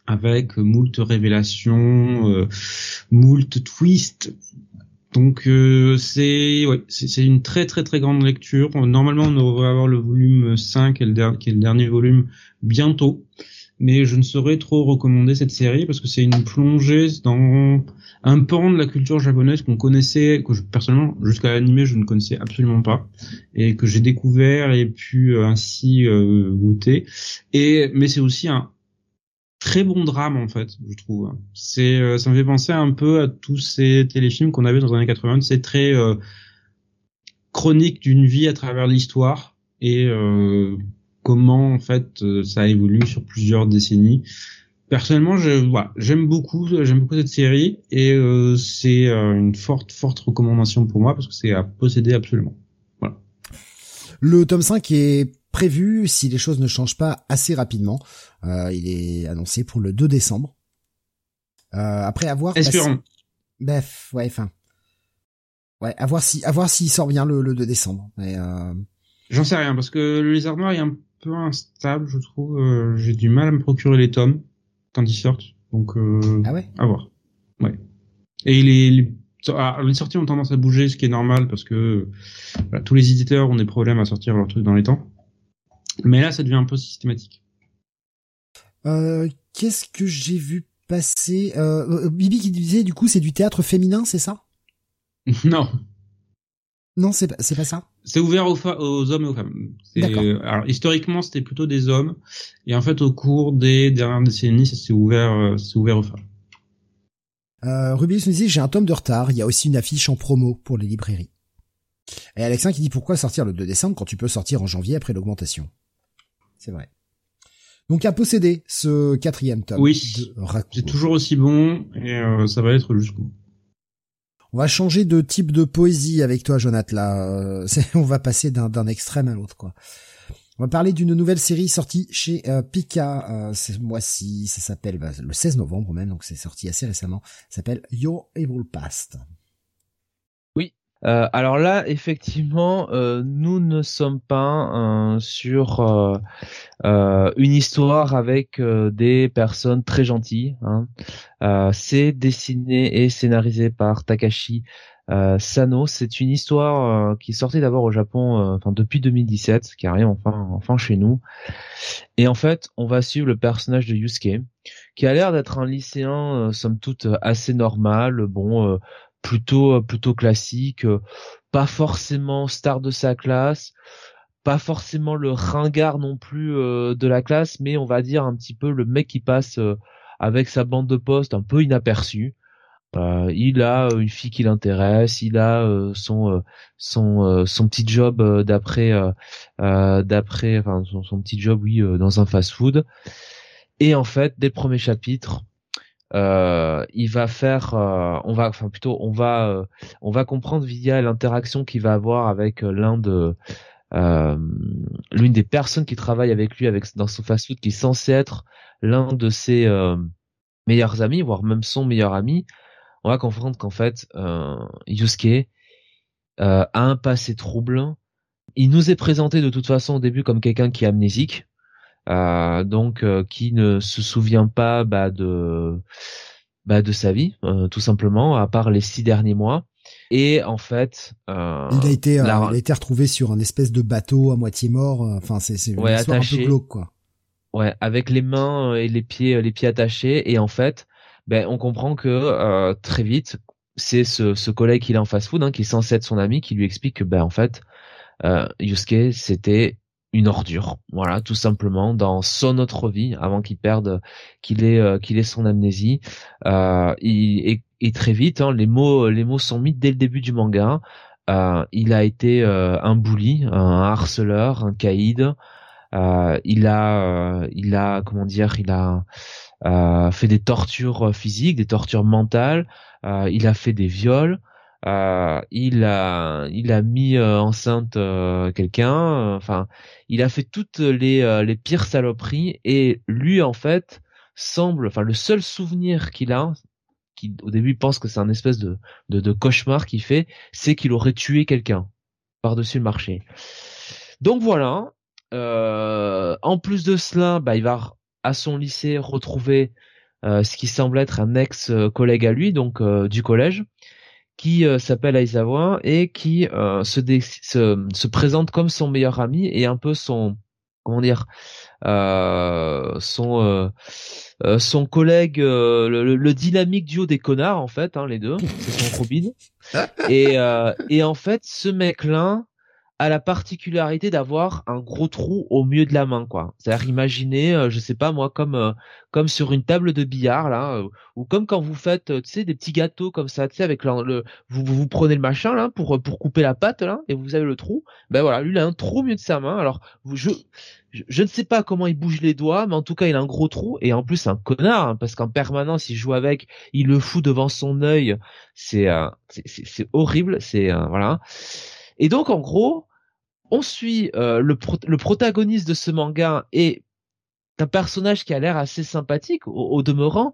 avec moult révélations, euh, moult twists. Donc euh, c'est ouais, c'est une très très très grande lecture. Normalement on devrait avoir le volume 5 qui est le dernier volume bientôt mais je ne saurais trop recommander cette série parce que c'est une plongée dans un pan de la culture japonaise qu'on connaissait, que je, personnellement jusqu'à l'animé je ne connaissais absolument pas et que j'ai découvert et pu euh, ainsi euh, goûter. Et mais c'est aussi un très bon drame en fait, je trouve. C'est euh, ça me fait penser un peu à tous ces téléfilms qu'on avait dans les années 80. C'est très chronique d'une vie à travers l'histoire et comment en fait euh, ça évolue sur plusieurs décennies. Personnellement, j'aime beaucoup, j'aime beaucoup cette série et euh, c'est euh, une forte, forte recommandation pour moi parce que c'est à posséder absolument. Voilà. Le tome 5 est prévu, si les choses ne changent pas assez rapidement. il est annoncé pour le 2 décembre. après avoir. Espérons. Bref, ouais, enfin. Ouais, à voir si, à voir s'il sort bien le, le 2 décembre. Mais J'en sais rien parce que le lézard noir il y a un peu instable, je trouve. Euh, j'ai du mal à me procurer les tomes quand ils sortent. Donc, euh, ah ouais? à voir. Ouais. Et les, les, ah, les, sorties ont tendance à bouger, ce qui est normal parce que tous les éditeurs ont des problèmes à sortir leurs trucs dans les temps. Mais là, ça devient un peu systématique. Euh, Qu'est-ce que j'ai vu passer? Euh, Bibi qui disait du coup c'est du théâtre féminin, c'est ça? [LAUGHS] Non. Non, c'est pas, c'est pas ça? C'est ouvert aux, aux, hommes et aux femmes. Alors historiquement, c'était plutôt des hommes, et en fait, au cours des dernières décennies, ça s'est ouvert, euh, c'est ouvert aux femmes. Euh, Rubius nous dit j'ai un tome de retard. Il y a aussi une affiche en promo pour les librairies. Et Alexin qui dit pourquoi sortir le 2 décembre quand tu peux sortir en janvier après l'augmentation? C'est vrai. Donc à posséder ce quatrième tome. Oui. C'est toujours aussi bon et euh, ça va être jusqu'au on va changer de type de poésie avec toi, Jonathan. Là, euh, [LAUGHS] on va passer d'un extrême à l'autre, quoi. On va parler d'une nouvelle série sortie chez euh, Pika euh, ce mois-ci. Ça s'appelle bah, le 16 novembre même, donc c'est sorti assez récemment. Ça s'appelle Your Evil Past. Euh, alors là, effectivement, euh, nous ne sommes pas euh, sur une histoire avec des personnes très gentilles. Hein. c'est dessiné et scénarisé par Takashi Sano. C'est une histoire qui sortait d'abord au Japon, enfin depuis 2017, qui arrive enfin, enfin chez nous. Et en fait, on va suivre le personnage de Yusuke, qui a l'air d'être un lycéen, somme toute assez normal. Bon plutôt plutôt classique, pas forcément star de sa classe, pas forcément le ringard non plus de la classe, mais on va dire un petit peu le mec qui passe avec sa bande de poste un peu inaperçu. Euh, il a euh, une fille qui l'intéresse, il a euh, son son son petit job d'après d'après enfin son, petit job oui dans un fast-food. Et en fait, dès le premier chapitre, il va faire on va enfin plutôt on va on va comprendre via l'interaction qu'il va avoir avec l'un de l'une des personnes qui travaille avec lui avec dans son fast-food qui est censé être l'un de ses meilleurs amis voire même son meilleur ami on va comprendre qu'en fait, euh, Yusuke euh, a un passé troublant. Il nous est présenté de toute façon au début comme quelqu'un qui est amnésique, euh, donc euh, qui ne se souvient pas bah, de bah, de sa vie, tout simplement, à part les six derniers mois. Et en fait, il a été, il a été retrouvé sur un espèce de bateau à moitié mort. Enfin, c'est c'est ouais, attaché, un peu glauque, quoi. Ouais, avec les mains et les pieds, les pieds attachés. Et en fait, ben on comprend que euh, très vite, c'est ce, ce collègue qu'il a en fast-food, hein, qui est censé être son ami, qui lui explique que ben en fait, euh, Yusuke c'était une ordure, voilà, tout simplement dans son autre vie, avant qu'il perde, qu'il ait, euh, qu'il ait son amnésie. Euh, et, très vite, hein, les mots, les mots sont mis dès le début du manga. Euh, il a été euh, un bully, un harceleur, un caïd. il a, il a, comment dire, il a fait des tortures physiques, des tortures mentales, il a fait des viols, euh, il a il a mis euh, enceinte euh, quelqu'un, enfin il a fait toutes les les pires saloperies et lui en fait semble, enfin le seul souvenir qu'il a, qui au début pense que c'est un espèce de de, de cauchemar qu'il fait, c'est qu'il aurait tué quelqu'un par-dessus le marché. Donc voilà. en plus de cela, bah, il va à son lycée retrouver euh, ce qui semble être un ex-collègue à lui, donc euh, du collège, qui euh, s'appelle Aizawa et qui se, se, se, présente comme son meilleur ami et un peu son comment dire son son collègue le, le, dynamique duo des connards en fait hein, les deux c'est son Robin. [LAUGHS] Et et en fait ce mec là a la particularité d'avoir un gros trou au milieu de la main quoi. C'est-à-dire imaginez euh, je sais pas moi comme euh, comme sur une table de billard là euh, ou comme quand vous faites tu sais des petits gâteaux comme ça tu sais avec le, vous, vous prenez le machin là pour pour couper la pâte là et vous avez le trou. Ben voilà, lui il a un trou au milieu de sa main. Alors je je, ne sais pas comment il bouge les doigts, mais en tout cas, il a un gros trou et en plus un connard hein, parce qu'en permanence, il joue avec, il le fout devant son œil. C'est c'est horrible, c'est voilà. Et donc en gros, on suit euh, le, le, protagoniste de ce manga est un personnage qui a l'air assez sympathique au, demeurant,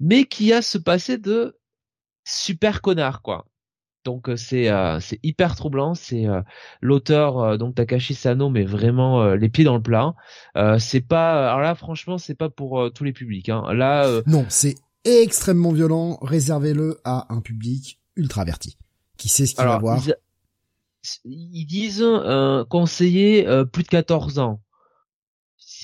mais qui a ce passé de super connard quoi. Donc euh, c'est euh, c'est hyper troublant. C'est l'auteur donc Takashi Sano mais vraiment les pieds dans le plat. c'est pas alors là franchement c'est pas pour tous les publics. Hein. Là non c'est extrêmement violent. Réservez-le à un public ultra averti qui sait ce qu'il va voir ils disent euh, conseiller euh, plus de 14 ans.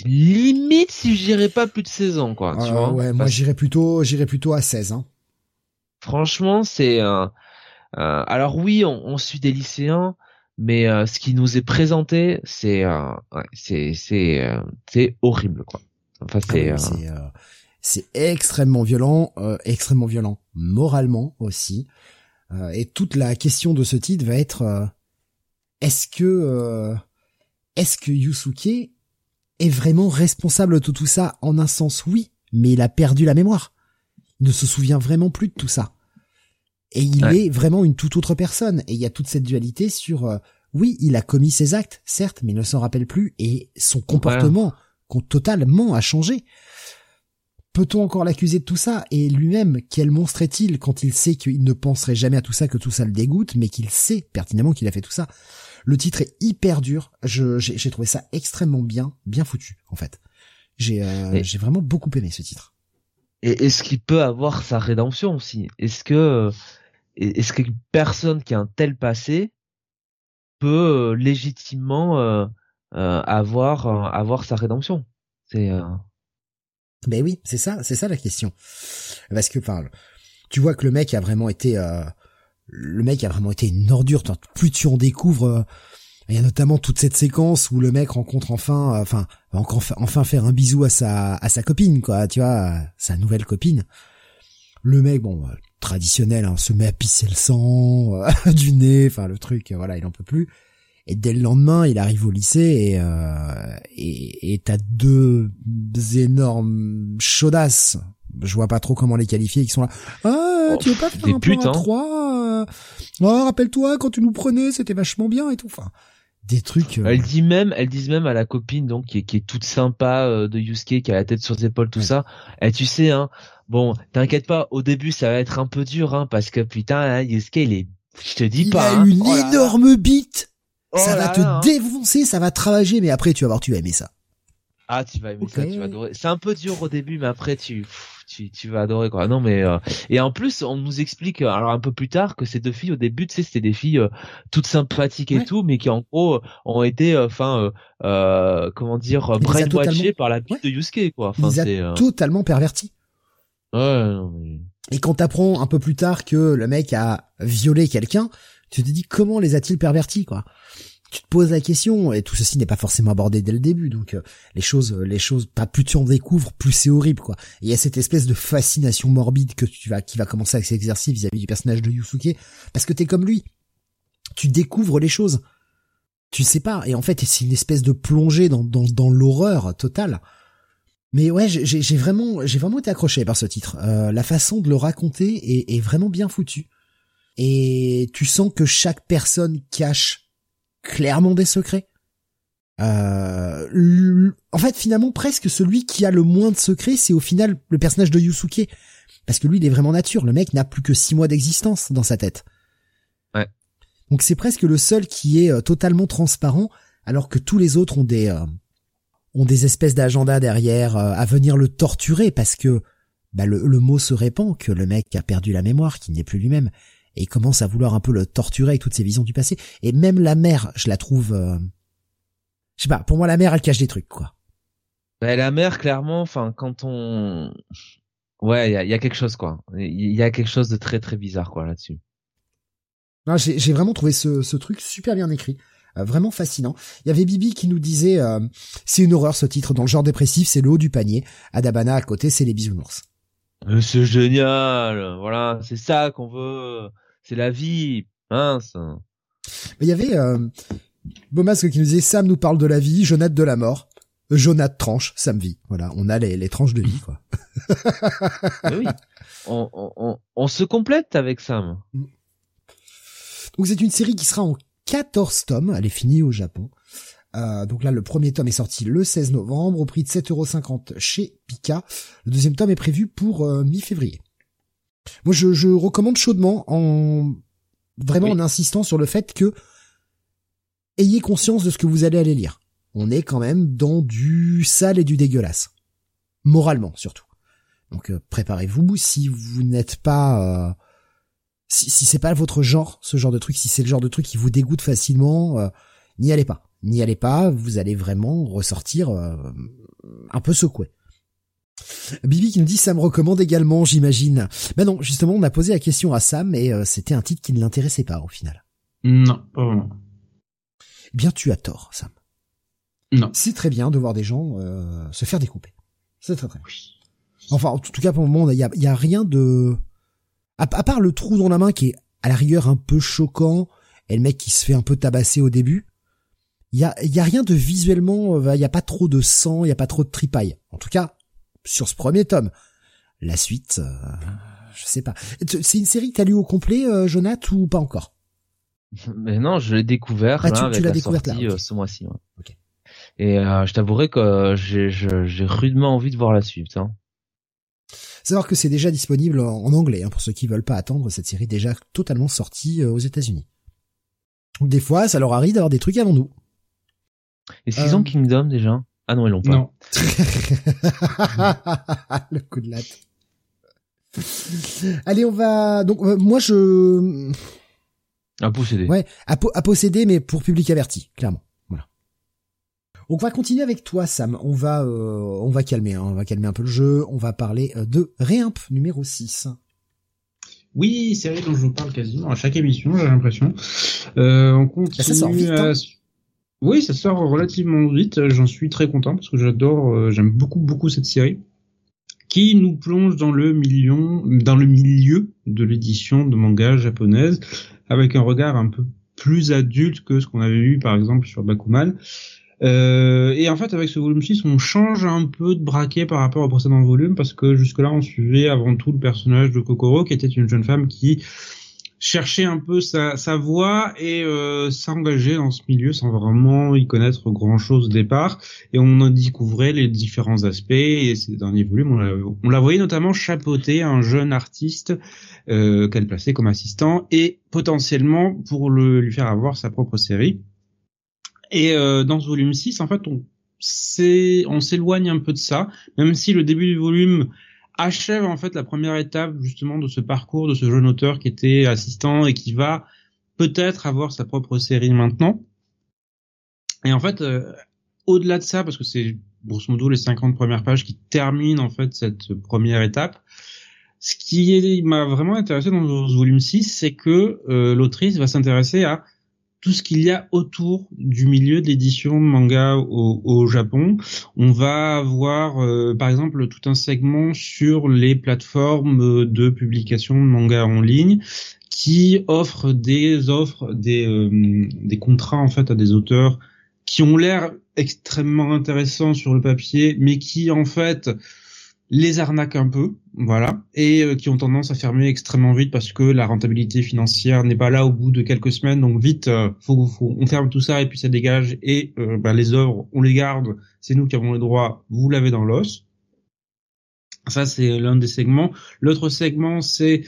Limite si je dirais pas plus de 16 ans quoi, tu vois. Ouais, moi j'irais plutôt j'irais plutôt à 16 hein. Franchement, c'est euh, alors oui, on, suit des lycéens, mais ce qui nous est présenté, c'est c'est c'est c'est horrible quoi. Enfin c'est ah c'est extrêmement violent, extrêmement violent moralement aussi. et toute la question de ce titre va être est-ce que euh, est-ce que Yusuke est vraiment responsable de tout ça? En un sens, oui, mais il a perdu la mémoire. Il ne se souvient vraiment plus de tout ça. Et il est vraiment une toute autre personne. Et il y a toute cette dualité sur, euh, oui, il a commis ses actes, certes, mais il ne s'en rappelle plus. Et son comportement totalement a changé. Peut-on encore l'accuser de tout ça? Et lui-même, quel monstre est-il quand il sait qu'il ne penserait jamais à tout ça, que tout ça le dégoûte, mais qu'il sait pertinemment qu'il a fait tout ça? Le titre est hyper dur. J'ai, trouvé ça extrêmement bien, bien foutu, en fait. J'ai, euh, j'ai vraiment beaucoup aimé ce titre. Et est-ce qu'il peut avoir sa rédemption aussi? Est-ce que, est-ce qu'une personne qui a un tel passé peut euh, légitimement euh, avoir avoir sa rédemption? C'est Ben oui, c'est ça, c'est ça la question. Parce que, enfin, tu vois que le mec a vraiment été le mec a vraiment été une ordure. Plus tu en découvres, il y a notamment toute cette séquence où le mec rencontre enfin, enfin, enfin, enfin faire un bisou à sa à sa copine, quoi. Tu vois, sa nouvelle copine. Le mec, bon, traditionnel, hein, se met à pisser le sang [LAUGHS] du nez, enfin le truc, voilà, il en peut plus. Et dès le lendemain, il arrive au lycée et euh, et t'as deux énormes chaudasses. Je vois pas trop comment les qualifier. Qui sont là. Ah, oh, tu veux pas faire un putes, hein. 3 Oh, rappelle-toi quand tu nous prenais, c'était vachement bien et tout. Enfin, des trucs. Euh... Elle dit même, elle disent même à la copine donc qui est, qui est toute sympa euh, de Yusuke, qui a la tête sur ses épaules, tout ça. Et tu sais, hein. Bon, t'inquiète pas. Au début, ça va être un peu dur, hein, parce que putain, hein, Yusuke, il est, je te dis pas. Il a une oh énorme bite ça oh va te hein. défoncer, ça va travailler, mais après tu vas voir, tu vas aimer ça. Ah, tu vas aimer ça, tu vas adorer. C'est un peu dur au début, mais après tu tu, tu vas adorer quoi. Non mais euh, et en plus on nous explique euh, alors un peu plus tard que ces deux filles au début tu sais c'était des filles euh, toutes sympathiques et tout mais qui en gros ont été enfin euh, comment dire brainwashées par la bite de Yusuke quoi. Enfin, c'est totalement perverti. Ouais. Non, mais... Et quand t'apprends un peu plus tard que le mec a violé quelqu'un, tu te dis comment les a-t-il pervertis quoi? Tu te poses la question et tout ceci n'est pas forcément abordé dès le début donc euh, les choses les choses pas plus tu en découvres plus c'est horrible quoi. Il y a cette espèce de fascination morbide que tu vas qui va commencer cet exercice vis-à-vis du personnage de Yusuke parce que t'es comme lui. Tu découvres les choses. Tu sais pas et en fait c'est une espèce de plongée dans dans, dans l'horreur totale. Mais ouais j'ai vraiment j'ai vraiment été accroché par ce titre. Euh, la façon de le raconter est, est vraiment bien foutue. Et tu sens que chaque personne cache clairement des secrets. Euh, en fait, finalement, presque celui qui a le moins de secrets, c'est au final le personnage de Yusuke. Parce que lui, il est vraiment nature. Le mec n'a plus que six mois d'existence dans sa tête. Ouais. Donc c'est presque le seul qui est euh, totalement transparent, alors que tous les autres ont des euh, ont des espèces d'agenda derrière à venir le torturer parce que bah, le, le mot se répand que le mec a perdu la mémoire, qu'il n'est plus lui-même et il commence à vouloir un peu le torturer avec toutes ses visions du passé. Et même la mère, je la trouve, euh... je sais pas, pour moi la mère elle cache des trucs quoi. Bah, la mère clairement, enfin quand on, ouais, il y a, quelque chose quoi. Il y a quelque chose de très très bizarre quoi là-dessus. J'ai vraiment trouvé ce, ce, truc super bien écrit. Euh, vraiment fascinant. Il y avait Bibi qui nous disait euh, c'est une horreur ce titre dans le genre dépressif, c'est le haut du panier. Adabana à côté, c'est les bisounours. C'est génial, voilà, c'est ça qu'on veut c'est la vie, mince. Mais il y avait euh, Beaumasque qui nous disait Sam nous parle de la vie, Jonathan de la mort. Jonathan tranche, Sam vit. Voilà, on a les, les tranches de vie, quoi. [LAUGHS] oui, on, on, on, se complète avec Sam. Donc c'est une série qui sera en 14 tomes, elle est finie au Japon. Euh, donc là, le premier tome est sorti le 16 novembre au prix de 7,50€ chez Pika. Le deuxième tome est prévu pour euh, mi-février. Moi, je, je, recommande chaudement en vraiment en insistant sur le fait que ayez conscience de ce que vous allez aller lire. On est quand même dans du sale et du dégueulasse, moralement surtout. Donc euh, préparez-vous si vous n'êtes pas euh, si, si c'est pas votre genre, ce genre de truc, si c'est le genre de truc qui vous dégoûte facilement, euh, n'y allez pas. N'y allez pas, vous allez vraiment ressortir un peu secoué. Bibi qui nous dit Sam recommande également, j'imagine. Ben non, justement, on a posé la question à Sam et euh, c'était un titre qui ne l'intéressait pas au final. Non, pas vraiment. Eh bien, tu as tort, Sam. Non. C'est très bien de voir des gens euh, se faire découper. C'est très très bien. Enfin, en tout cas, pour le moment, il y a, y a, rien de... À, part le trou dans la main qui est à la rigueur un peu choquant, et le mec qui se fait un peu tabasser au début, il y a, y a rien de visuellement... Euh, il y a pas trop de sang, il y a pas trop de tripaille. En tout cas, sur ce premier tome. La suite, euh, je sais pas. C'est une série que t'as lu au complet, euh, Jonathan, ou pas encore? Mais non, je l'ai découvert ah, tu, avec l'as la découvert sortie, là, euh, ce mois-ci. Et euh, je t'avouerai que j'ai rudement envie de voir la suite. Hein. Savoir que c'est déjà disponible en anglais, hein, pour ceux qui veulent pas attendre cette série déjà totalement sortie aux États-Unis. Des fois, ça leur arrive d'avoir des trucs avant nous. Est-ce qu'ils ont Kingdom déjà ah non, ils l'ont pas. Non. [LAUGHS] le coup de latte. Allez, on va. Donc euh, moi je. À posséder. Ouais, à, posséder, mais pour public averti, clairement. Voilà. On va continuer avec toi, Sam. On va, euh, on va calmer, hein. on va calmer un peu le jeu. On va parler euh, de Réimp numéro 6. Oui, série dont je vous parle quasiment à chaque émission, j'ai l'impression. Euh, on continue ça sort vite, hein. Oui, ça sort relativement vite. J'en suis très content parce que j'adore, euh, j'aime beaucoup beaucoup cette série qui nous plonge dans le million, dans le milieu de l'édition de manga japonaise avec un regard un peu plus adulte que ce qu'on avait eu par exemple sur Bakuman. Euh, et en fait, avec ce volume 6, on change un peu de braquet par rapport au précédent volume, parce que jusque-là, on suivait avant tout le personnage de Kokoro, qui était une jeune femme qui cherchait un peu sa, sa voie et euh, s'engager dans ce milieu sans vraiment y connaître grand-chose au départ. Et on en découvrait les différents aspects. Et ces derniers volumes, on la, voyait notamment chapeauter un jeune artiste euh, qu'elle plaçait comme assistant et potentiellement pour le, lui faire avoir sa propre série. Et euh, dans ce volume 6, en fait, on on s'éloigne un peu de ça, même si le début du volume achève en fait la première étape justement de ce parcours de ce jeune auteur qui était assistant et qui va peut-être avoir sa propre série maintenant. Et en fait, euh, au-delà de ça, parce que c'est grosso modo les 50 premières pages qui terminent en fait cette première étape, ce qui m'a vraiment intéressé dans ce volume 6, c'est que euh, l'autrice va s'intéresser à tout ce qu'il y a autour du milieu de manga au, Japon. On va avoir euh, par exemple tout un segment sur les plateformes de publication de manga en ligne qui offrent des offres, des, euh, des contrats en fait à des auteurs qui ont l'air extrêmement intéressants sur le papier, mais qui en fait les arnaquent un peu, voilà, et euh, qui ont tendance à fermer extrêmement vite parce que la rentabilité financière n'est pas là au bout de quelques semaines. Donc vite, euh, faut, faut, on ferme tout ça et puis ça dégage et euh, bah, les œuvres, on les garde. C'est nous qui avons les droits. Vous l'avez dans l'os. Ça c'est l'un des segments. L'autre segment c'est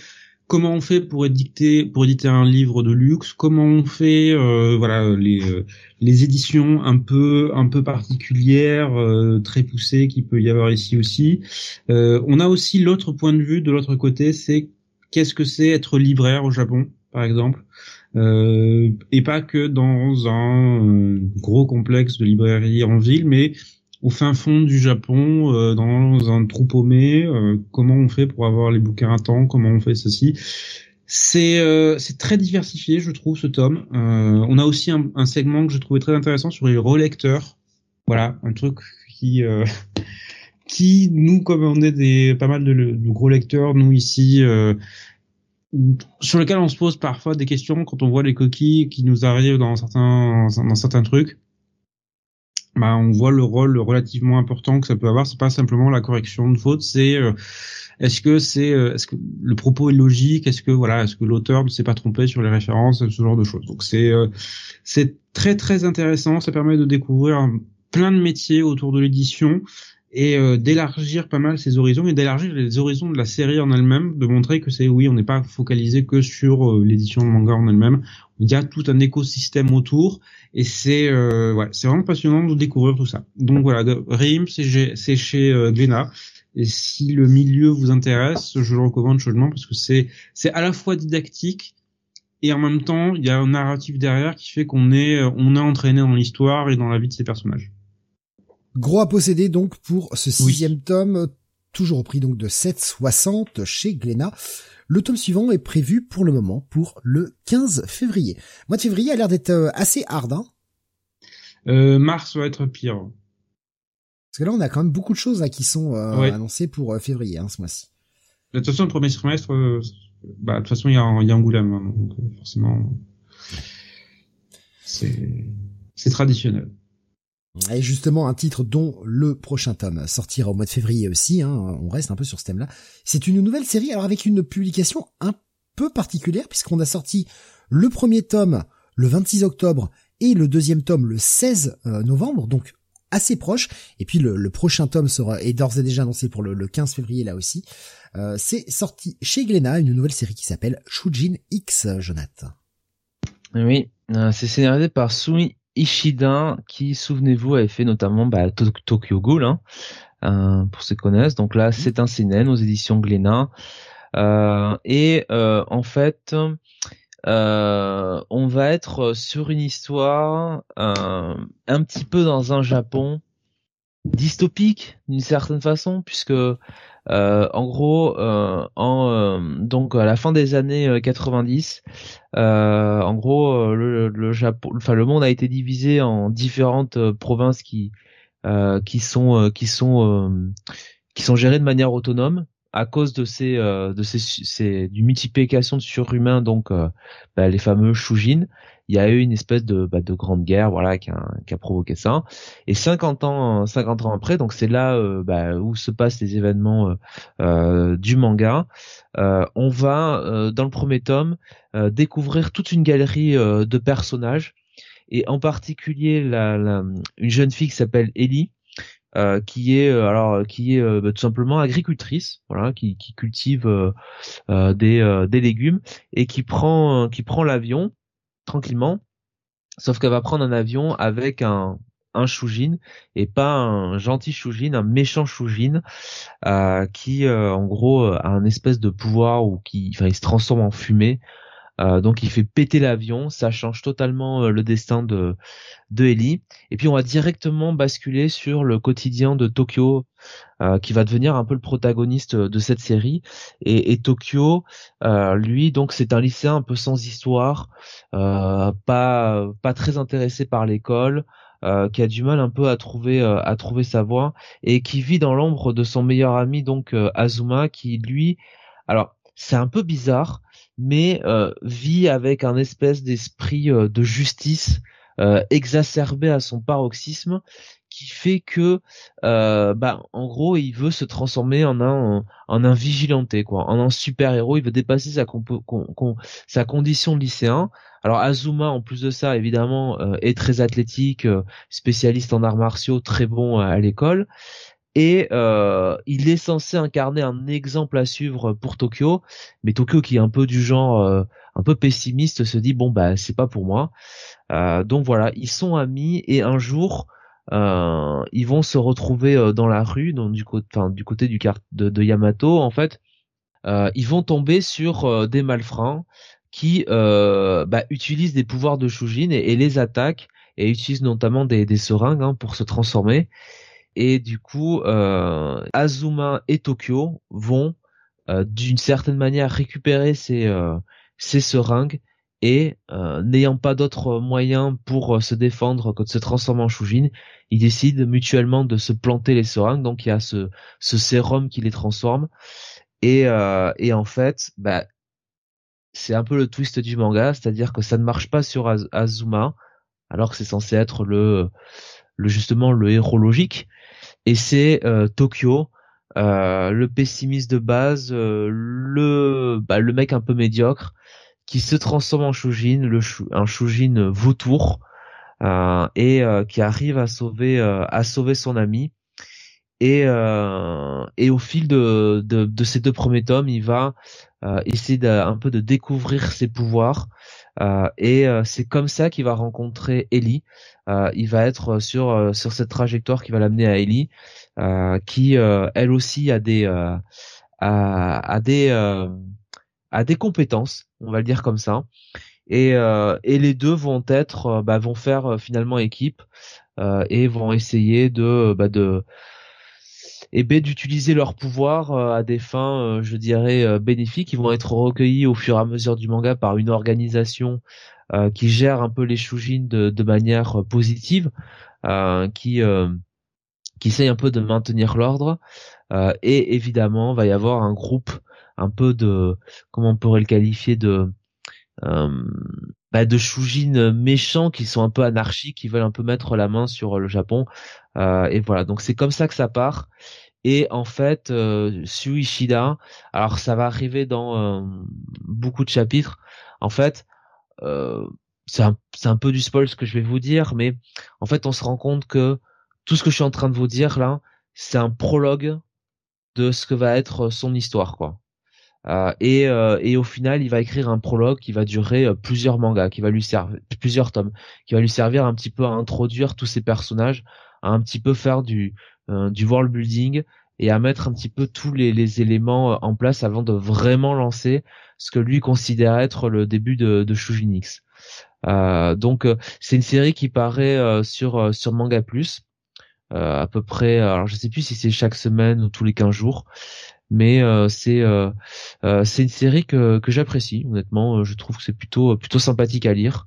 comment on fait pour éditer pour éditer un livre de luxe? Comment on fait euh, voilà les euh, les éditions un peu un peu particulières euh, très poussées qui peut y avoir ici aussi? On a aussi l'autre point de vue de l'autre côté c'est qu'est-ce que c'est être libraire au Japon par exemple? Et pas que dans un gros complexe de librairie en ville mais au fin fond du Japon, euh, dans un trou paumé, euh, comment on fait pour avoir les bouquins à temps, comment on fait ceci. C'est euh, c'est très diversifié, je trouve, ce tome. on a aussi un, un, segment que je trouvais très intéressant sur les relecteurs. Voilà, un truc qui [LAUGHS] qui nous, comme on est des pas mal de, de gros lecteurs, nous ici, sur lequel on se pose parfois des questions quand on voit les coquilles qui nous arrivent dans certains dans certains trucs bah, on voit le rôle relativement important que ça peut avoir. C'est pas simplement la correction de faute, c'est euh, est-ce que c'est euh, est-ce que le propos est logique, est-ce que voilà, est-ce que l'auteur ne s'est pas trompé sur les références, ce genre de choses? Donc c'est euh, c'est très très intéressant. Ça permet de découvrir plein de métiers autour de l'édition et d'élargir pas mal ses horizons et d'élargir les horizons de la série en elle-même, de montrer que c'est oui, on n'est pas focalisé que sur l'édition de manga en elle-même. Il y a tout un écosystème autour et c'est euh, ouais, c'est vraiment passionnant de découvrir tout ça. Donc voilà, Rim, c'est chez euh, Et si le milieu vous intéresse, je le recommande chaudement parce que c'est c'est à la fois didactique et en même temps il y a un narratif derrière qui fait qu'on est on est entraîné dans l'histoire et dans la vie de ces personnages. Gros à posséder donc pour ce sixième tome, toujours au prix donc de 7,60 chez Glénat. Le tome suivant est prévu pour le moment pour le 15 février. Mois de février a l'air d'être euh, assez hard, hein euh, Mars va être pire. Parce que là, on a quand même beaucoup de choses là, qui sont euh, annoncées pour euh, février, hein, ce mois-ci. De toute façon, le premier trimestre, bah, de toute façon, il y a, il y a Angoulême, hein, donc forcément, c'est traditionnel. Et justement, un titre dont le prochain tome sortira au mois de février aussi, hein, on reste un peu sur ce thème-là. C'est une nouvelle série, alors avec une publication un peu particulière, puisqu'on a sorti le premier tome le 26 octobre et le deuxième tome le 16 euh, novembre, donc assez proche. Et puis le, prochain tome sera est d'ores et déjà annoncé pour le, 15 février là aussi. Euh, c'est sorti chez Glénat une nouvelle série qui s'appelle Shujin X, Jonathan. Oui, euh, c'est scénarisé par Sui Ishida qui, souvenez-vous, avait fait notamment bah, Tokyo Ghoul, hein, euh, pour ceux qui connaissent. Donc là, c'est un CNN aux éditions Glénat. Euh, et euh, en fait, on va être sur une histoire un petit peu dans un Japon dystopique d'une certaine façon puisque euh, en gros, euh, en euh, donc à la fin des années 90, en gros, le, Japon, enfin le monde a été divisé en différentes provinces qui qui sont qui sont qui sont gérées de manière autonome à cause de ces de ces, ces d'une multiplication de surhumains donc bah, les fameux Shujin il y a eu une espèce de, bah, de grande guerre, voilà, qui a, qui a provoqué ça. Et 50 ans, 50 ans après, donc c'est là euh, bah, où se passent les événements euh, euh du manga. Euh, on va, dans le premier tome, découvrir toute une galerie de personnages, et en particulier la, la une jeune fille qui s'appelle Ellie. Euh, qui est alors qui est bah, tout simplement agricultrice, voilà, qui, qui cultive euh, des, des légumes et qui prend qui prend l'avion tranquillement. Sauf qu'elle va prendre un avion avec un, un Shujin et pas un gentil Shujin, un méchant Shujin euh, qui euh, en gros a un espèce de pouvoir ou qui enfin il se transforme en fumée euh, donc il fait péter l'avion, ça change totalement euh, le destin de de Ellie. Et puis on va directement basculer sur le quotidien de Tokyo, euh, qui va devenir un peu le protagoniste de cette série. Et, et Tokyo, lui, donc c'est un lycéen un peu sans histoire, pas pas très intéressé par l'école. qui a du mal un peu à trouver à trouver sa voie et qui vit dans l'ombre de son meilleur ami donc Azuma qui lui alors c'est un peu bizarre mais euh, vit avec un espèce d'esprit euh, de justice euh, exacerbé à son paroxysme qui fait que bah en gros il veut se transformer en un en un vigilanté quoi en un super héros il veut dépasser sa condition lycéen. Alors Azuma en plus de ça évidemment est très athlétique spécialiste en arts martiaux très bon à l'école et euh, il est censé incarner un exemple à suivre pour Tokyo, mais Tokyo qui est un peu du genre euh, un peu pessimiste se dit bon bah c'est pas pour moi. Euh, donc voilà, ils sont amis et un jour ils vont se retrouver dans la rue, donc du côté, du côté de, Yamato en fait. ils vont tomber sur des malfrats qui bah, utilisent des pouvoirs de Shujin et, les attaquent et utilisent notamment des, des seringues hein, pour se transformer et du coup euh, Azuma et Tokyo vont euh, d'une certaine manière récupérer ces euh, ces seringues et n'ayant pas d'autres moyens pour se défendre que de se transformer en Shujin, ils décident mutuellement de se planter les seringues. Donc il y a ce, ce sérum qui les transforme. Et, et en fait, bah, c'est un peu le twist du manga, c'est-à-dire que ça ne marche pas sur Azuma, alors que c'est censé être le, le justement le héros logique et c'est euh, Tokyo. Euh, le pessimiste de base euh, le bah, mec un peu médiocre qui se transforme en Shujin un Shujin vautour et qui arrive à sauver à sauver son ami. Et au fil de, ces deux premiers tomes il va essayer un peu de découvrir ses pouvoirs et euh, c'est comme ça qu'il va rencontrer Ellie. Euh, il va être sur sur cette trajectoire qui va l'amener à Ellie, qui elle aussi a des a, a, des a des compétences, on va le dire comme ça. Et, et les deux vont être bah, vont faire finalement équipe et vont essayer de bah, de et B d'utiliser leur pouvoir euh, à des fins, euh, je dirais, euh, bénéfiques. Ils vont être recueillis au fur et à mesure du manga par une organisation qui gère un peu les Shujin de, manière positive, qui qui essaye un peu de maintenir l'ordre. et évidemment, va y avoir un groupe un peu de, comment on pourrait le qualifier de bah de Shujin méchants qui sont un peu anarchiques, qui veulent un peu mettre la main sur le Japon. et voilà, donc c'est comme ça que ça part. Et en fait, euh, Suishida, alors ça va arriver dans euh, beaucoup de chapitres. En fait, euh, c'est un, un, peu du spoil ce que je vais vous dire, mais en fait, on se rend compte que tout ce que je suis en train de vous dire là, c'est un prologue de ce que va être son histoire, quoi. Euh, et, euh, et, au final, il va écrire un prologue qui va durer euh, plusieurs mangas, qui va lui servir plusieurs tomes, qui va lui servir un petit peu à introduire tous ces personnages, à un petit peu faire du du world building et à mettre un petit peu tous les, éléments euh, en place avant de vraiment lancer ce que lui considère être le début de, de Shujinix. Euh, donc c'est une série qui paraît sur sur Manga Plus. à peu près. Alors je sais plus si c'est chaque semaine ou tous les 15 jours, mais c'est c'est une série que que j'apprécie honnêtement. Je trouve que c'est plutôt plutôt sympathique à lire.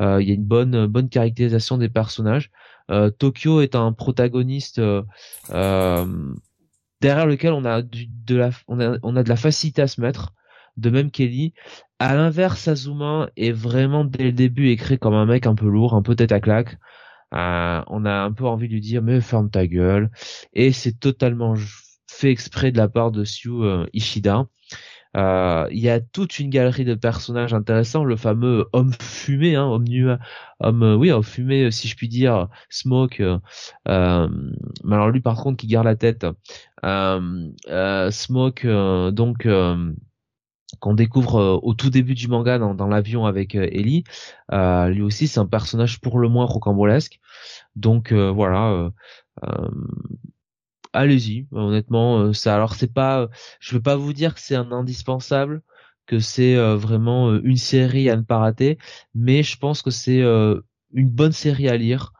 Il y a une bonne bonne caractérisation des personnages. Tokyo est un protagoniste derrière lequel on a de la on a on a de la facilité à se mettre de même Kelly. À l'inverse, Azuma est vraiment dès le début écrit comme un mec un peu lourd, un peu tête à claque. Euh, on a un peu envie de lui dire mais ferme ta gueule. Et c'est totalement fait exprès de la part de Sue euh, Ishida. Euh, il y a toute une galerie de personnages intéressants, le fameux homme fumé, hein, homme nu, homme, oui, homme fumé, si je puis dire, Smoke. Euh, mais alors lui, par contre, qui garde la tête. Smoke, donc qu'on découvre euh, au tout début du manga dans, l'avion avec euh, Ellie, euh, lui aussi c'est un personnage pour le moins rocambolesque. Donc voilà, allez-y. Honnêtement, ça. Alors c'est pas, je veux pas vous dire que c'est un indispensable, que c'est vraiment une série à ne pas rater, mais je pense que c'est une bonne série à lire.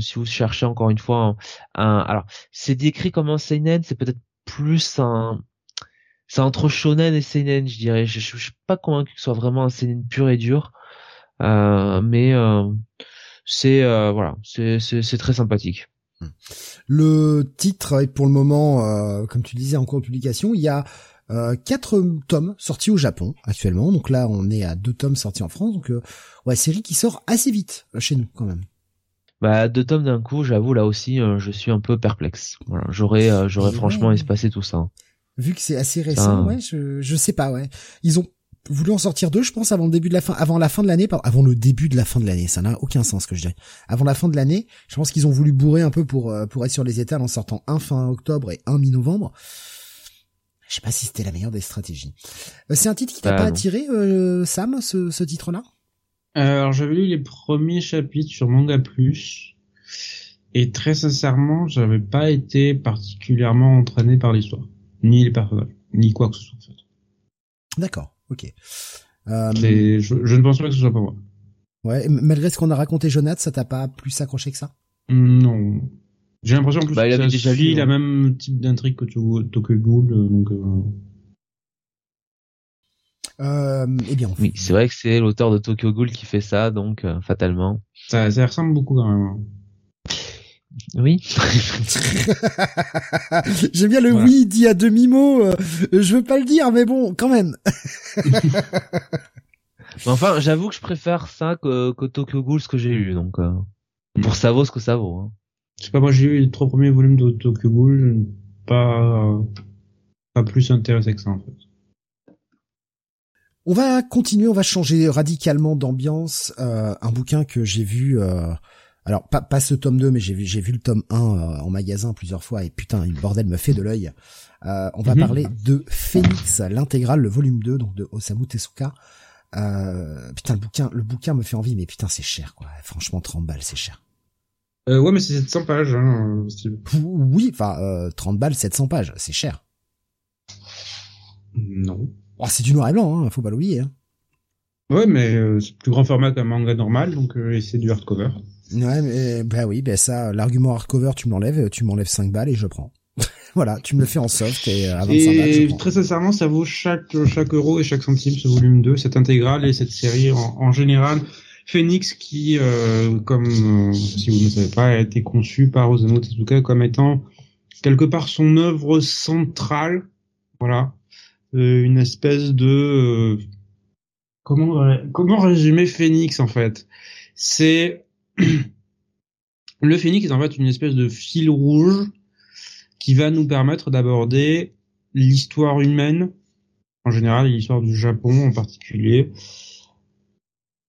si vous cherchez encore une fois un alors c'est décrit comme un seinen, c'est peut-être plus un c'est entre shonen et seinen, je dirais. Je, je, suis pas convaincu que ce soit vraiment un seinen pur et dur, euh, mais euh, c'est euh, voilà, c'est c'est très sympathique. Hmm. Le titre est pour le moment, euh, comme tu disais, en cours de publication. Il y a euh, quatre tomes sortis au Japon actuellement. Donc là, on est à deux tomes sortis en France. Donc ouais, série qui sort assez vite chez nous quand même. Bah deux tomes d'un coup, j'avoue là aussi, je suis un peu perplexe. Voilà, j'aurais j'aurais franchement espacé tout ça vu que c'est assez récent, ouais, je, je sais pas, ouais. Ils ont voulu en sortir deux, je pense, avant le début de la fin, avant la fin de l'année, avant le début de la fin de l'année. Ça n'a aucun sens que je dirais. Avant la fin de l'année, je pense qu'ils ont voulu bourrer un peu pour euh, pour être sur les étals en sortant un fin octobre et un mi-novembre. Je sais pas si c'était la meilleure des stratégies. Euh, c'est un titre qui t'a bah, pas attiré, euh, Sam, ce, ce titre-là? Alors j'avais lu les premiers chapitres sur Manga Plus. Et très sincèrement, j'avais pas été particulièrement entraîné par l'histoire ni les personnages, ni quoi que ce soit en fait. D'accord, ok. Euh... Je, je, ne pense pas que ce soit pas moi. Ouais, malgré ce qu'on a raconté, Jonathan, ça t'a pas plus accroché que ça? Non. J'ai l'impression plus bah, que il avait déjà vu la même type d'intrigue que Tokyo Ghoul, euh, donc. Euh... Euh, eh bien, oui, c'est vrai que c'est l'auteur de Tokyo Ghoul qui fait ça, donc euh, fatalement. Ça, ça ressemble beaucoup quand même. Oui. [LAUGHS] J'aime bien le oui dit à demi-mot. Euh, je veux pas le dire, mais bon, quand même. [LAUGHS] enfin, j'avoue que je préfère ça que, que Tokyo Ghoul, ce que j'ai eu. Donc, euh, pour ça vaut ce que ça vaut. Hein. C'est pas moi, j'ai eu les trois premiers volumes de Tokyo Ghoul, pas pas plus intéressé que ça en fait. On va continuer, on va changer radicalement d'ambiance. Euh, un bouquin que j'ai vu alors pas, pas ce tome 2, mais j'ai vu, j'ai vu le tome 1 euh, en magasin plusieurs fois et putain, le bordel me fait de l'œil. Euh, on va mhm. parler de Phoenix, l'intégrale, le volume 2, donc de Osamu Tezuka. Euh, putain, le bouquin, le bouquin me fait envie, mais putain, c'est cher, quoi. Franchement, 30 balles, c'est cher. Euh, ouais, mais c'est 700 pages, hein, Oui, enfin, euh, 30 balles, 700 pages, c'est cher. Non. Oh, c'est du noir et blanc, hein, faut pas l'oublier. Hein. Ouais, mais euh, c'est plus grand format qu'un manga normal, donc euh, c'est du hardcover. Ouais, mais bah oui, ben ça, l'argument hardcover, tu m'enlèves, tu m'enlèves 5 balles et je prends. [LAUGHS] voilà, tu me le fais en soft et à 25 balles. Et très sincèrement, ça vaut chaque chaque euro et chaque centime ce volume 2, cette intégrale et cette série en, général. Phoenix qui, euh, comme euh, si vous ne savez pas, a été conçu par Osamu Tezuka comme étant quelque part son œuvre centrale. Voilà, euh, une espèce de comment comment résumer Phoenix en fait? C'est [CLEARS THROAT] le phénix est en fait une espèce de fil rouge qui va nous permettre d'aborder l'histoire humaine en général, l'histoire du Japon en particulier,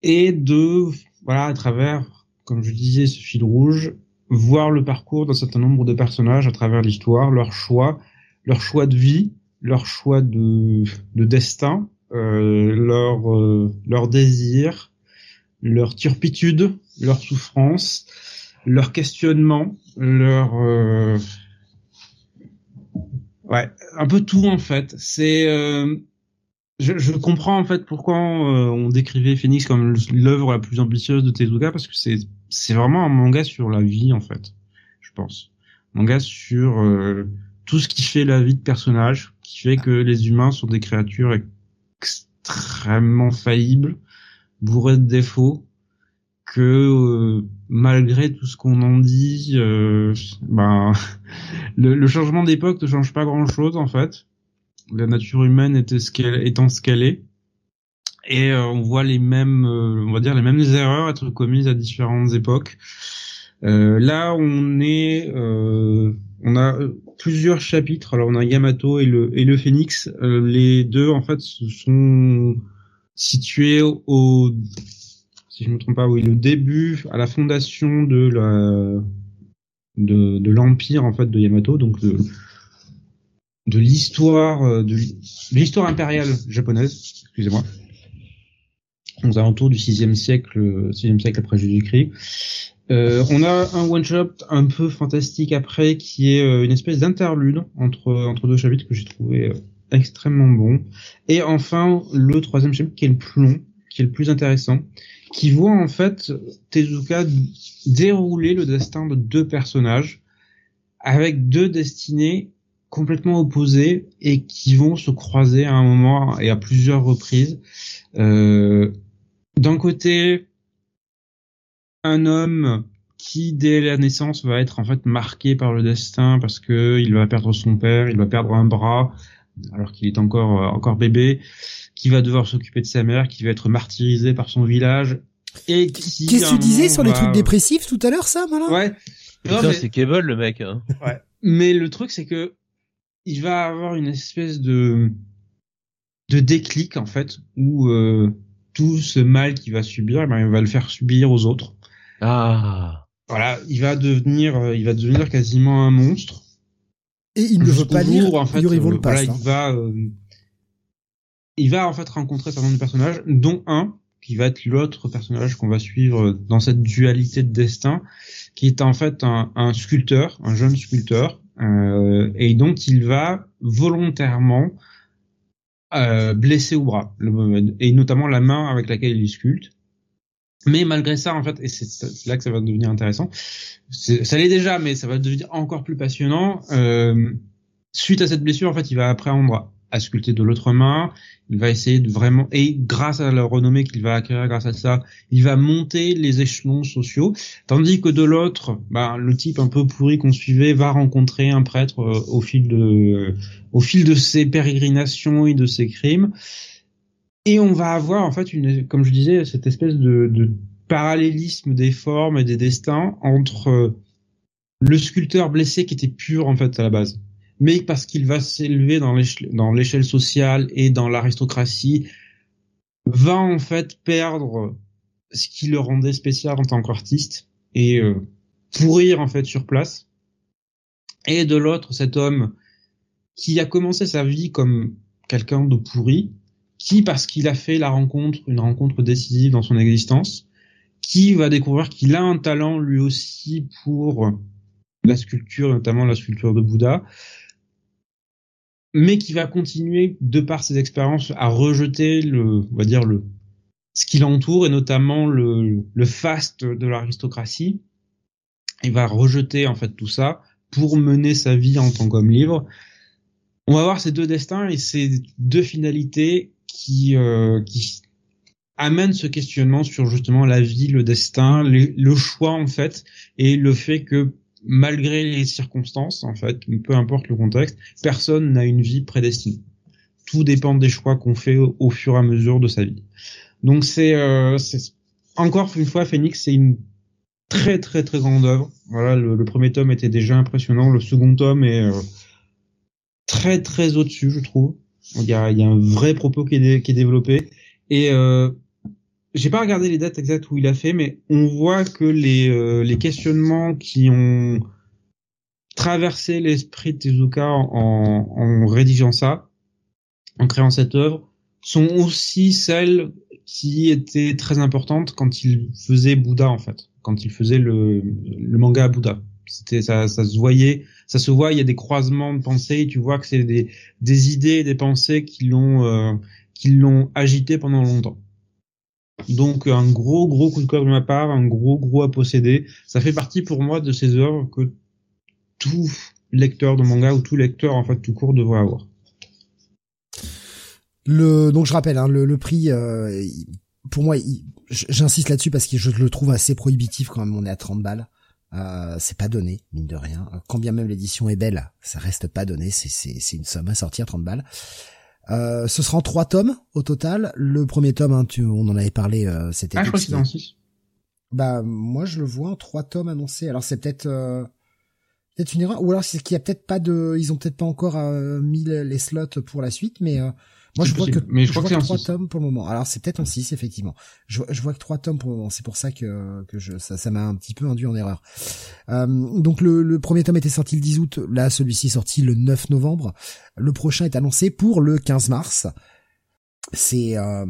et de, voilà, à travers, comme je disais, ce fil rouge, voir le parcours d'un certain nombre de personnages à travers l'histoire, leurs choix, leur choix de vie, leur choix de, de destin, euh, leur, euh, leur désir, leur turpitude, leur souffrance, leur questionnement, leur euh... ouais, un peu tout en fait. C'est euh... je, comprends en fait pourquoi euh, on décrivait Phoenix comme l'œuvre la plus ambitieuse de Tezuka parce que c'est c'est vraiment un manga sur la vie en fait. je pense. Manga sur tout ce qui fait la vie de personnage, qui fait que les humains sont des créatures extrêmement faillibles, bourrées de défauts, que euh, malgré tout ce qu'on en dit, euh, ben [LAUGHS] le, changement d'époque ne change pas grand-chose en fait. La nature humaine était ce qu'elle étant ce qu'elle est, et euh, on voit les mêmes, on va dire les mêmes erreurs être commises à différentes époques. là, on est, on a plusieurs chapitres. Alors, on a Yamato et le et le Phénix. les deux, en fait, se sont situés au si je me trompe pas, oui, le début à la fondation de la de, de l'empire en fait de Yamato, donc de de l'histoire euh, de l'histoire impériale japonaise, excusez-moi, aux alentours du 6 siècle, 6 siècle après Jésus-Christ. Euh, on a un one shot un peu fantastique après qui est euh, une espèce d'interlude entre entre deux chapitres que j'ai trouvé extrêmement bon. Et enfin le troisième chapitre qui est le plus long, qui est le plus intéressant, qui voit en fait Tezuka dérouler le destin de deux personnages avec deux destinées complètement opposées et qui vont se croiser à un moment et à plusieurs reprises. Euh, D'un côté, un homme qui dès la naissance va être en fait marqué par le destin parce que il va perdre son père, il va perdre un bras alors qu'il est encore encore bébé qui va devoir s'occuper de sa mère, qui va être martyrisé par son village. Et qui, Qu'est-ce que tu disais sur les trucs dépressifs tout à l'heure, ça, malin? Ouais. Putain, c'est Cable, le mec. Hein. Ouais. Mais le truc, c'est que il va avoir une espèce de de déclic en fait où euh, tout ce mal qu'il va subir, ben, il va le faire subir aux autres. Ah. Voilà, il va devenir, euh, il va devenir quasiment un monstre. Et il ne veut pas lire. En fait, euh, voilà, il va, il va en fait rencontrer un certain nombre de personnages, dont un qui va être l'autre personnage qu'on va suivre dans cette dualité de destin, qui est en fait un, sculpteur, un jeune sculpteur, euh, et donc il va volontairement euh, blesser au bras, et notamment la main avec laquelle il sculpte. Mais malgré ça, en fait, et c'est là que ça va devenir intéressant, ça l'est déjà, mais ça va devenir encore plus passionnant. Euh, suite à cette blessure, en fait, il va apprendre à sculpter de l'autre main. Il va essayer de vraiment et grâce à la renommée qu'il va acquérir grâce à ça, il va monter les échelons sociaux. Tandis que de l'autre, bah, le type un peu pourri qu'on suivait va rencontrer un prêtre euh, au fil de au fil de ses pérégrinations et de ses crimes. Et on va avoir en fait une, comme je disais, cette espèce de, de parallélisme des formes et des destins entre euh, le sculpteur blessé qui était pur en fait à la base mais parce qu'il va s'élever dans l'échelle sociale et dans l'aristocratie, va en fait perdre ce qui le rendait spécial en tant qu'artiste et euh, pourrir en fait sur place. Et de l'autre, cet homme qui a commencé sa vie comme quelqu'un de pourri, qui parce qu'il a fait la rencontre, une rencontre décisive dans son existence, qui va découvrir qu'il a un talent lui aussi pour la sculpture, notamment la sculpture de Bouddha, mais qui va continuer de par ses expériences à rejeter le, on va dire le, ce qui l'entoure et notamment le, le faste de l'aristocratie. Il va rejeter en fait tout ça pour mener sa vie en tant qu'homme libre. On va voir ces deux destins et ces deux finalités qui euh, qui amènent ce questionnement sur justement la vie, le destin, le choix en fait et le fait que malgré les circonstances, en fait, peu importe le contexte, personne n'a une vie prédestinée. Tout dépend des choix qu'on fait au, fur et à mesure de sa vie. Donc c'est euh, encore une fois Phoenix, c'est une très très très grande œuvre. Voilà, le, premier tome était déjà impressionnant, le second tome est euh, très très au-dessus, je trouve. Il y a, y a un vrai propos qui est, qui est développé et euh, j'ai pas regardé les dates exactes où il a fait, mais on voit que les, euh, les questionnements qui ont traversé l'esprit de Tezuka en, en rédigeant ça, en créant cette œuvre, sont aussi celles qui étaient très importantes quand il faisait Bouddha en fait, quand il faisait le, le manga Bouddha. C'était ça, ça se voyait, ça se voit. Il y a des croisements de pensées. tu vois que c'est des, des idées, des pensées qui l'ont euh, qui l'ont agité pendant longtemps. Donc un gros gros coup de cœur de ma part, un gros gros à posséder. Ça fait partie pour moi de ces œuvres que tout lecteur de manga ou tout lecteur en fait tout court devrait avoir. Le donc je rappelle hein, le, prix euh, pour moi j'insiste là-dessus parce que je le trouve assez prohibitif quand même on est à 30 balles. Euh, c'est pas donné, mine de rien. Quand bien même l'édition est belle, ça reste pas donné. C'est c'est une somme à sortir, 30 balles. Euh, ce sera en trois tomes au total. Le premier tome, hein, tu, on en avait parlé, euh, c'était. Ah, je crois que en six. Bah moi je le vois en trois tomes annoncés. Alors c'est peut-être euh, peut-être une erreur, ou alors c'est qu'il y a peut-être pas de, ils ont peut-être pas encore euh, mis les slots pour la suite, mais euh, moi, je vois que, mais je, crois que, trois tomes pour le moment. Alors, c'est peut-être en six, effectivement. Je, je, vois que trois tomes pour le moment. C'est pour ça que, que je, ça, ça m'a un petit peu induit en erreur. Euh, donc, le, le, premier tome était sorti le 10 août. Là, celui-ci est sorti le 9 novembre. Le prochain est annoncé pour le 15 mars. C'est, euh...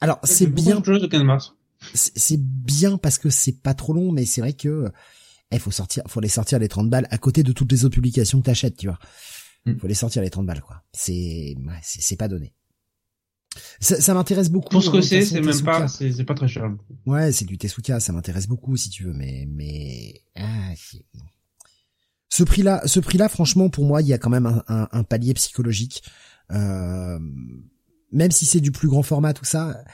alors, c'est bien. Le 15 mars. C'est bien parce que c'est pas trop long, mais c'est vrai que, il eh, faut sortir, faut les sortir les 30 balles à côté de toutes les autres publications que t'achètes, tu vois. Il mm. faut les sortir les 30 balles, quoi. C'est, ouais, c'est pas donné. Ça, ça m'intéresse beaucoup. Pour ce que c'est, c'est même pas, c'est pas très cher. Ouais, c'est du Tesuka, ça m'intéresse beaucoup si tu veux, mais, mais, ah, ce prix-là, ce prix-là, franchement, pour moi, il y a quand même un, un, un palier psychologique. Euh, même si c'est du plus grand format, tout ça,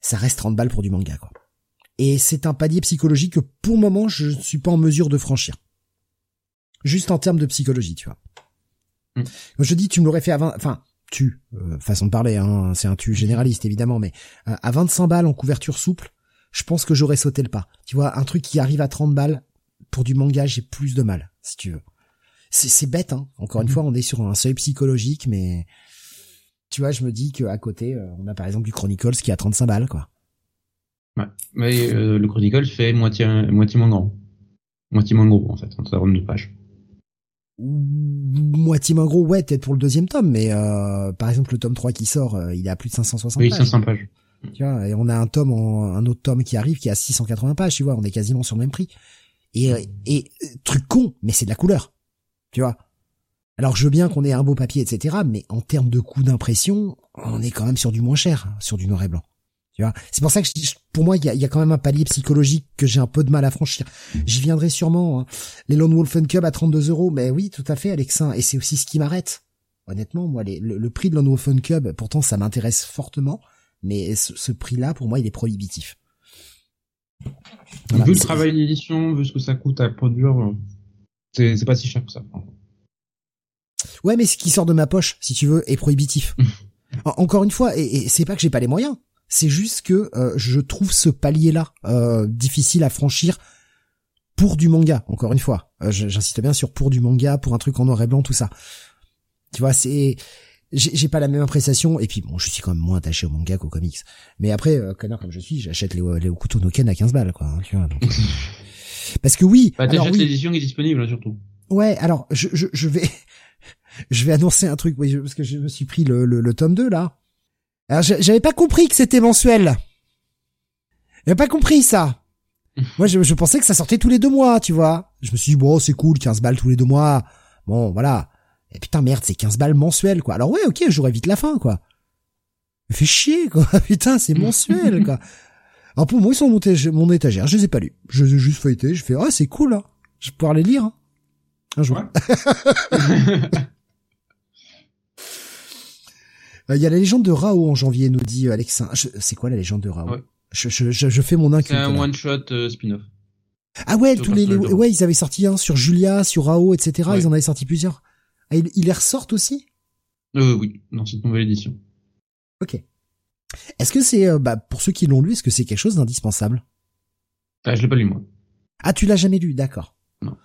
ça reste 30 balles pour du manga, quoi. Et c'est un palier psychologique que, pour le moment, je ne suis pas en mesure de franchir. Juste en termes de psychologie, tu vois. Mm. Je dis, tu me l'aurais fait avant, enfin, tu, euh, façon de parler, hein, c'est un tu généraliste évidemment, mais euh, à 25 balles en couverture souple, je pense que j'aurais sauté le pas. Tu vois, un truc qui arrive à 30 balles, pour du manga, j'ai plus de mal, si tu veux. C'est bête, hein. Encore une mhm. fois, on est sur un seuil psychologique, mais tu vois, je me dis qu'à côté, euh, on a par exemple du Chronicles qui a 35 balles, quoi. Ouais, mais le Chronicles fait moitié moitié moins grand, moitié moins gros en fait, en termes de page moitié moins gros, ouais, peut-être pour le deuxième tome, mais euh, par exemple le tome 3 qui sort, euh, il est à plus de 560 oui, 500 pages. Tu vois, et on a un tome, un autre tome qui arrive qui est à 680 pages, tu vois, on est quasiment sur le même prix. Et, euh, et truc con, mais c'est de la couleur, tu vois. Alors je veux bien qu'on ait un beau papier, etc., mais en termes de coût d'impression, on est quand même sur du moins cher, sur du noir et blanc. C'est pour ça que je, pour moi, il y a, quand même un palier psychologique que j'ai un peu de mal à franchir. J'y viendrai sûrement. Hein. Les Lone Wolf Cub à 32 euros, mais oui, tout à fait, Alexin. Et c'est aussi ce qui m'arrête. Honnêtement, moi, le, prix de Lone Wolf Cub, pourtant, ça m'intéresse fortement, mais ce, prix-là, pour moi, il est prohibitif. vu le travail d'édition, vu ce que ça coûte à produire, c'est pas si cher que ça. Ouais, mais ce qui sort de ma poche, si tu veux, est prohibitif. [LAUGHS] Encore une fois, et, et c'est pas que j'ai pas les moyens. C'est juste que euh, je trouve ce palier-là euh, difficile à franchir pour du manga. Encore une fois, euh, j'insiste bien sur pour du manga, pour un truc en noir et blanc, tout ça. Tu vois, c'est j'ai pas la même appréciation et puis bon je suis quand même moins attaché au manga qu'aux comics mais après euh, connard comme je suis j'achète les, les couteaux Noken à 15 balles quoi hein, tu vois [LAUGHS] parce que oui bah, alors, oui. l'édition qui est disponible surtout ouais alors je, je, je vais [LAUGHS] je vais annoncer un truc oui parce que je me suis pris le, le, le tome 2 là alors j'avais pas compris que c'était mensuel. J'avais pas compris ça. [LAUGHS] Moi je, pensais que ça sortait tous les deux mois, tu vois. Je me suis dit bon c'est cool, 15 balles tous les deux mois. Bon voilà. Et putain merde c'est 15 balles mensuel quoi. Alors ouais ok j'aurais vite la fin quoi. Me fait chier quoi. [LAUGHS] Putain c'est mensuel quoi. Alors pour moi ils sont mon, mon étagère, je les ai pas lus. Je les ai juste feuilletés, je fais ah c'est cool hein. Je vais pouvoir les lire. Hein. Un jour. [LAUGHS] il y a la légende de Rao en janvier, nous dit euh, Alexin. C'est quoi la légende de Rao je, je, je, fais mon inculte. C'est un one shot euh, spin-off. Ah ouais, tous les, ouais, ils avaient sorti un sur Julia, sur Rao, etc. Ils en avaient sorti plusieurs. Ah, ils, les ressortent aussi? Euh, Oui, dans cette nouvelle édition. Ok. Est-ce que c'est, bah, pour ceux qui l'ont lu, est-ce que c'est quelque chose d'indispensable? Ah, je l'ai pas lu moi. Ah, tu l'as jamais lu, d'accord. Non.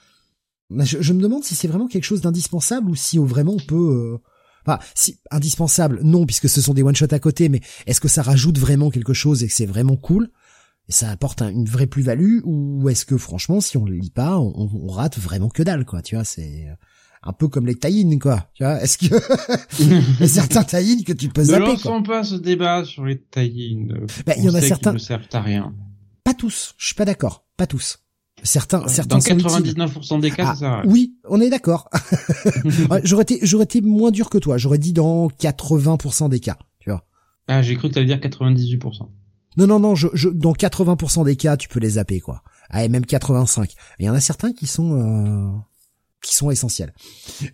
Je, je, me demande si c'est vraiment quelque chose d'indispensable ou si vraiment on peut Enfin, si, indispensable, non, puisque ce sont des one-shots à côté, mais est-ce que ça rajoute vraiment quelque chose et que c'est vraiment cool et ça apporte une vraie plus-value ou est-ce que franchement, si on le lit pas, on, rate vraiment que dalle, quoi, tu vois, c'est un peu comme les taïnes, quoi, tu vois, est-ce que il y a certains taïnes que tu peux zapper, Ne lançons pas ce débat sur les taïnes. Bah, il y en a certains. Qui ne servent à rien. Pas tous, je suis pas d'accord, pas tous. Certains, certains dans 99% des cas, ah, ça. Oui, on est d'accord. [LAUGHS] j'aurais été, j'aurais été moins dur que toi. J'aurais dit dans 80% des cas, tu vois. Ah, j'ai cru que t'allais dire 98%. Non, non, non, je, je, dans 80% des cas, tu peux les zapper, quoi. Ah, et même 85. Il y en a certains qui sont, euh, qui sont essentiels.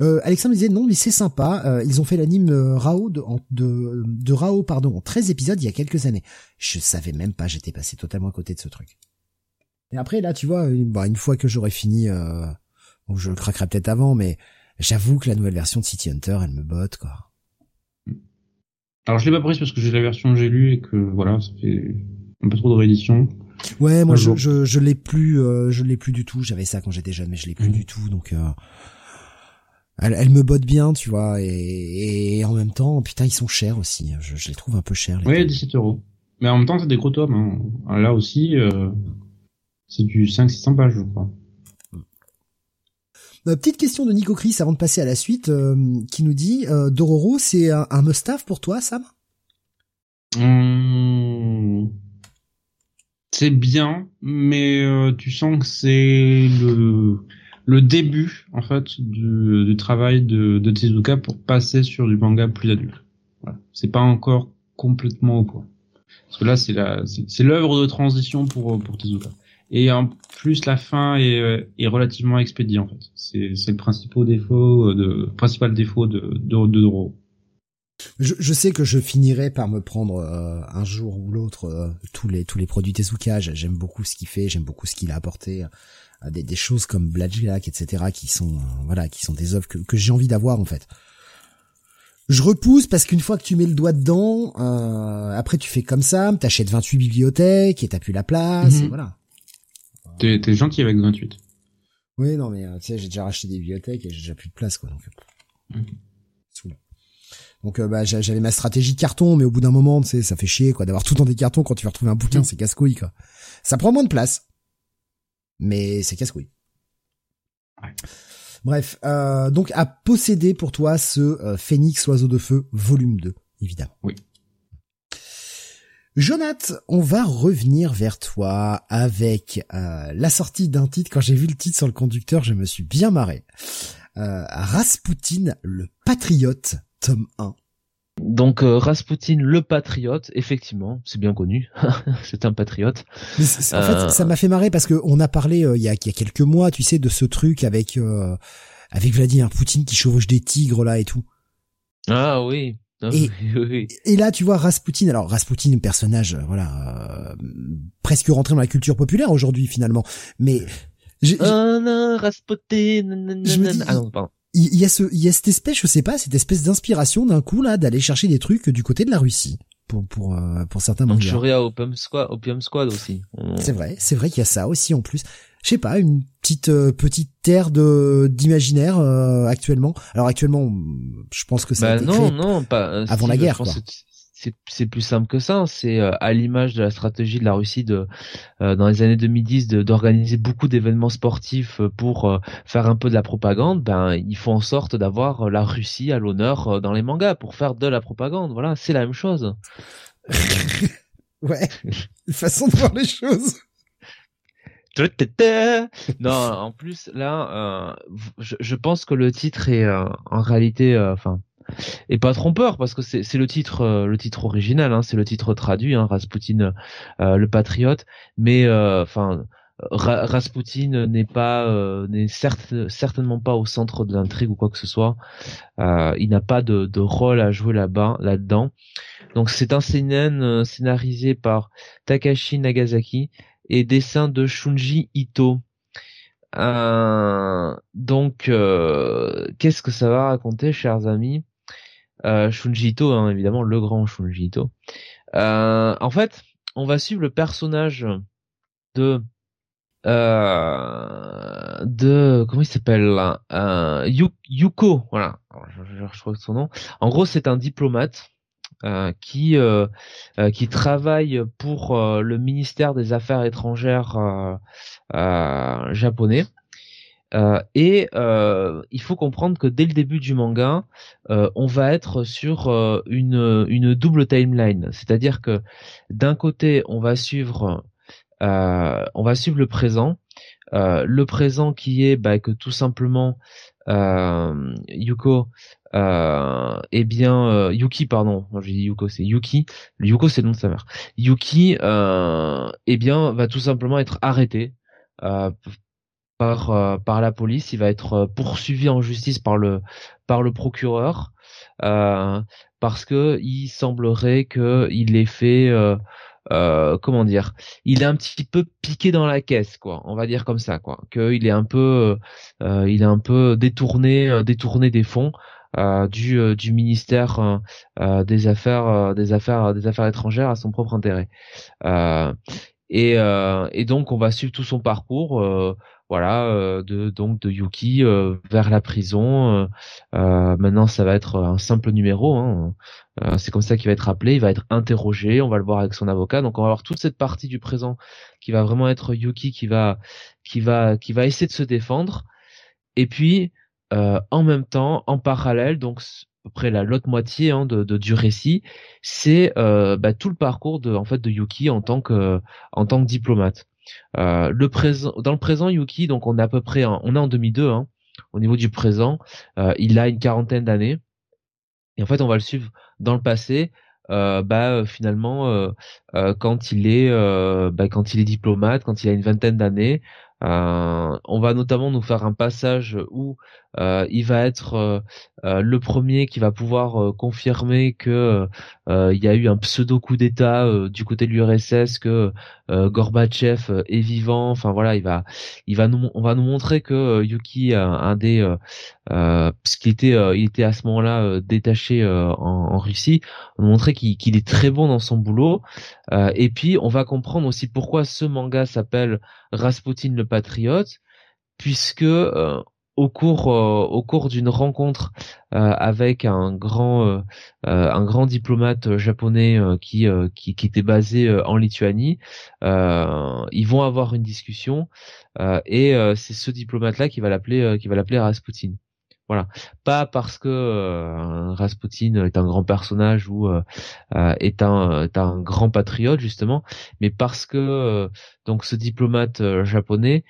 Euh, Alexandre disait non mais c'est sympa, euh, ils ont fait l'anime euh, Rao de, de, de Rao pardon en 13 épisodes il y a quelques années. Je savais même pas, j'étais passé totalement à côté de ce truc. Et après là tu vois, une, bah, une fois que j'aurai fini, euh, je le craquerai peut-être avant, mais j'avoue que la nouvelle version de City Hunter elle me botte quoi. Alors je l'ai pas prise parce que j'ai la version que j'ai lue et que voilà ça fait un peu trop de réédition. Ouais, moi je, je, je l'ai plus, euh, je l'ai plus du tout. J'avais ça quand j'étais jeune, mais je l'ai plus mhm. du tout. Donc, euh, elle, elle, me botte bien, tu vois. Et, et, en même temps, putain, ils sont chers aussi. Je, je les trouve un peu chers. Les ouais, 17 euros. Mais en même temps, c'est des gros tomes. Hein. Là aussi, euh, c'est du 500-600 pages, je crois. Euh, petite question de Nico Chris avant de passer à la suite, euh, qui nous dit Dororo, c'est un, un must-have pour toi, Sam? Hum c'est bien, mais euh, tu sens que c'est le le début en fait du, du travail de, de Tezuka pour passer sur du manga plus adulte. Voilà. C'est pas encore complètement au point. Parce que là c'est la c'est l'œuvre de transition pour pour Tezuka. Et en plus la fin est, euh, est relativement expédiée en fait. C'est c'est le principal défaut de principal défaut de de, de Doro. Je, je, sais que je finirai par me prendre euh, un jour ou l'autre euh, tous les tous les produits Tezuka. J'aime beaucoup ce qu'il fait, j'aime beaucoup ce qu'il a apporté. Euh, des, des, choses comme Blackjack, etc., qui sont voilà, qui sont des œuvres que, que j'ai envie d'avoir en fait. Je repousse parce qu'une fois que tu mets le doigt dedans, après tu fais comme ça, t'achètes 28 bibliothèques et t'as plus la place, et mhm. voilà. T'es, t'es gentil avec 28. Oui, non mais tu sais, j'ai déjà racheté des bibliothèques et j'ai déjà plus de place quoi. Donc, mhm. Donc euh, bah, j'avais ma stratégie carton, mais au bout d'un moment, tu sais, ça fait chier quoi d'avoir tout dans des cartons quand tu vas retrouver un bouquin, mm. c'est casse-couille quoi. Ça prend moins de place, mais c'est casse-couille. Bref, euh, donc à posséder pour toi ce euh, Phoenix Oiseau de Feu volume 2, évidemment. Oui. Jonath, on va revenir vers toi avec la sortie d'un titre. Quand j'ai vu le titre sur le conducteur, je me suis bien marré. Rasputin, le patriote, tome 1. Donc euh, Rasputin le patriote, effectivement, c'est bien connu, [LAUGHS] c'est un patriote. en fait, euh, ça m'a fait marrer parce que on a parlé euh, il, y a, il, y a, quelques mois, tu sais, de ce truc avec avec Vladimir Poutine qui chevauche des tigres là et tout. Ah oui. Et, [LAUGHS] et, là, tu vois Rasputin. Alors Rasputin, personnage, voilà, presque rentré dans la culture populaire aujourd'hui finalement. Mais oh non, Rasputin. ah non, pardon il y, a ce, il y a cette espèce, je sais pas, cette espèce d'inspiration d'un coup là d'aller chercher des trucs du côté de la Russie pour pour euh, pour certains. Manchuria Opium Squad, Opium Squad aussi. C'est vrai, c'est vrai qu'il y a ça aussi en plus. Je sais pas, une petite euh, petite terre de d'imaginaire euh, actuellement. Alors actuellement, je pense que ça bah a été non, non, pas avant la guerre. Quoi c'est plus simple que ça. C'est euh, à l'image de la stratégie de la Russie de euh, dans les années 2010 d'organiser beaucoup d'événements sportifs euh, pour faire un peu de la propagande. Ben il faut en sorte d'avoir la Russie à l'honneur dans les mangas pour faire de la propagande. Voilà, c'est la même chose. [LAUGHS] ouais, façon de voir les choses. non, en plus là, je, je, pense que le titre est en réalité, enfin et pas trompeur parce que c'est le titre euh, le titre original hein, c'est le titre traduit hein, Rasputin euh, le patriote. Mais euh, enfin Rasputin n'est pas n'est certes, certainement pas au centre de l'intrigue ou quoi que ce soit. Il n'a pas de, de, rôle à jouer là-bas là-dedans. Donc c'est un seinen scénarisé par Takashi Nagasaki et dessin de Shunji Ito. Donc, qu'est-ce que ça va raconter, chers amis? Euh, Shunji Ito, hein, évidemment, le grand Shunji Ito. Euh, en fait, on va suivre le personnage de euh, de comment il s'appelle euh, Yuko, voilà, je, je, que son nom. En gros, c'est un diplomate euh, qui qui travaille pour le ministère des Affaires étrangères japonais euh, et euh, il faut comprendre que dès le début du manga, euh, on va être sur une, une double timeline, c'est-à-dire que d'un côté, on va suivre, on va suivre le présent, le présent qui est bah, que tout simplement Yuko, eh bien Yuki, pardon, j'ai dit Yuko, c'est Yuki. Yuko, c'est le nom de sa mère. Yuki, eh bien, va tout simplement être arrêté par par la police, il va être poursuivi en justice par le procureur parce que il semblerait que il ait fait euh, comment dire, il est un petit peu piqué dans la caisse, quoi. On va dire comme ça, quoi. Qu'il est un peu, euh, il est un peu détourné, euh, détourné des fonds. du, du ministère des affaires des affaires des affaires étrangères à son propre intérêt et, et donc on va suivre tout son parcours voilà euh, de donc de Yuki euh, vers la prison. Euh, maintenant, ça va être un simple numéro. Hein. c'est comme ça qu'il va être appelé. Il va être interrogé. On va le voir avec son avocat. Donc, on va avoir toute cette partie du présent qui va vraiment être Yuki qui va qui va qui va essayer de se défendre. Et puis, en même temps, en parallèle, donc peu près la l'autre moitié hein, de, du récit, c'est bah, tout le parcours de en fait de Yuki en tant que en tant que diplomate. Euh, le présent, dans le présent, Yuki, donc on est à peu près, on est en 2002, hein, au niveau du présent, euh, il a une quarantaine d'années. Et en fait, on va le suivre dans le passé, euh, bah finalement quand il est bah, quand il est diplomate, quand il a une vingtaine d'années, euh, on va notamment nous faire un passage où euh, il va être euh, le premier qui va pouvoir confirmer que il y a eu un pseudo coup d'État du côté de l'URSS, que Gorbatchev est vivant. Enfin voilà, il va, il va nous, on va nous montrer que Yuki, un des, parce qu'il était, il était à ce moment-là détaché en, Russie, on nous montrer qu'il est très bon dans son boulot. et puis on va comprendre aussi pourquoi ce manga s'appelle Rasputin le patriote, puisque euh, au cours euh, au cours d'une rencontre euh, avec un grand un grand diplomate japonais qui, qui, était basé en Lituanie. Ils vont avoir une discussion et c'est ce diplomate là qui va l'appeler qui va l'appeler Rasputin. Voilà, pas parce que Rasputin est un grand personnage ou est un est un grand patriote justement, mais parce que donc ce diplomate japonais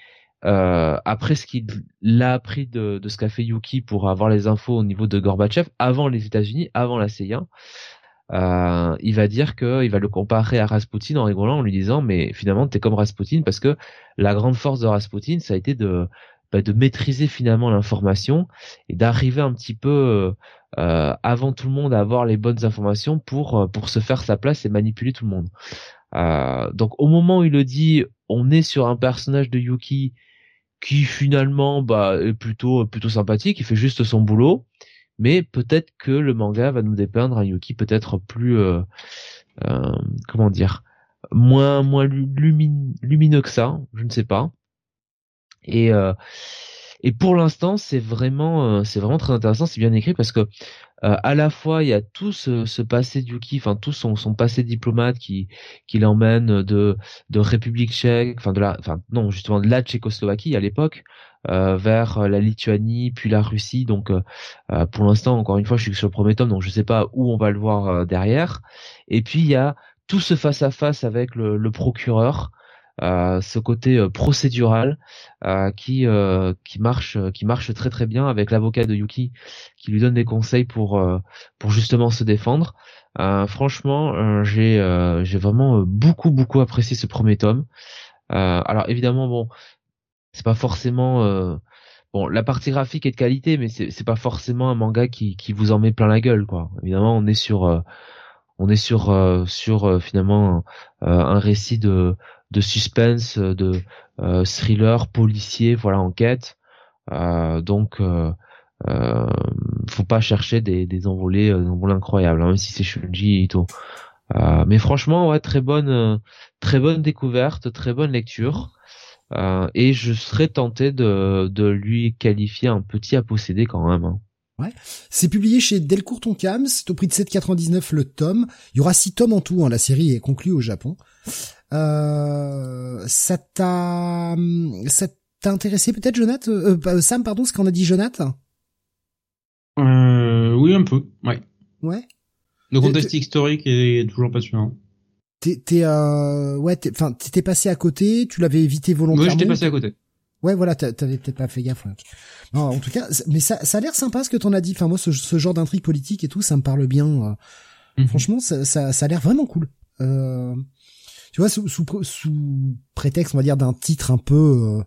après ce qu'il a appris de, de ce qu'a fait Yuki pour avoir les infos au niveau de Gorbatchev avant les États-Unis, avant la CIA, euh, il va dire que il va le comparer à Rasputin en rigolant en lui disant mais finalement t'es comme Rasputin parce que la grande force de Rasputin ça a été de bah, de maîtriser finalement l'information et d'arriver un petit peu euh, avant tout le monde à avoir les bonnes informations pour euh, pour se faire sa place et manipuler tout le monde. Euh, donc au moment où il le dit, on est sur un personnage de Yuki qui finalement bah, est plutôt plutôt sympathique, il fait juste son boulot, mais peut-être que le manga va nous dépeindre un Yuki peut-être plus euh, euh, comment dire moins moins lumineux que ça, je ne sais pas. Et euh, et pour l'instant, c'est vraiment c'est vraiment très intéressant, c'est bien écrit parce que euh, à la fois il y a tout ce, ce passé d'Yuki, enfin tout son, son passé diplomate qui qui l'emmène de de République tchèque, enfin de la enfin non justement de la Tchécoslovaquie à l'époque euh, vers la Lituanie puis la Russie. Donc euh, pour l'instant encore une fois je suis sur le premier tome donc je sais pas où on va le voir derrière. Et puis il y a tout ce face à face avec le, le procureur euh, ce côté euh, procédural euh, qui qui marche qui marche très très bien avec l'avocat de Yuki qui lui donne des conseils pour pour justement se défendre. franchement, j'ai j'ai vraiment beaucoup beaucoup apprécié ce premier tome. alors évidemment bon, c'est pas forcément bon la partie graphique est de qualité mais c'est c'est pas forcément un manga qui qui vous en met plein la gueule quoi évidemment on est sur on est sur sur finalement un récit de de suspense, de euh, thriller, policier, voilà, enquête. Euh, donc, euh, euh, faut pas chercher des, des envolées, envolées incroyables, hein, même si c'est Shunji Ito. Euh, mais franchement, ouais, très bonne, très bonne découverte, très bonne lecture. Euh, et je serais tenté de, de lui qualifier un petit à posséder quand même. Hein. Ouais. C'est publié chez Delcourt Tonkam, c'est au prix de 7,99 le tome. Il y aura 6 tomes en tout, hein. la série est conclue au Japon. Euh, ça t'a, ça t'a intéressé peut-être, Jonathan? Euh, Sam, pardon, ce qu'on a dit, Jonathan? Euh, Oui, un peu, ouais. Ouais. Le contexte historique est toujours passionnant. T'es, t'es, euh, ouais, enfin, t'étais passé à côté, tu l'avais évité volontairement. Oui, j'étais passé à côté. Ouais, voilà, t'avais peut-être pas fait gaffe. Non, en tout cas, mais ça, ça a l'air sympa ce que t'en as dit. Enfin, moi, ce, ce genre d'intrigue politique et tout, ça me parle bien. Mhm. Franchement, ça, ça, ça a l'air vraiment cool. Euh, tu vois, sous, sous, sous, prétexte, on va dire, d'un titre un peu, euh,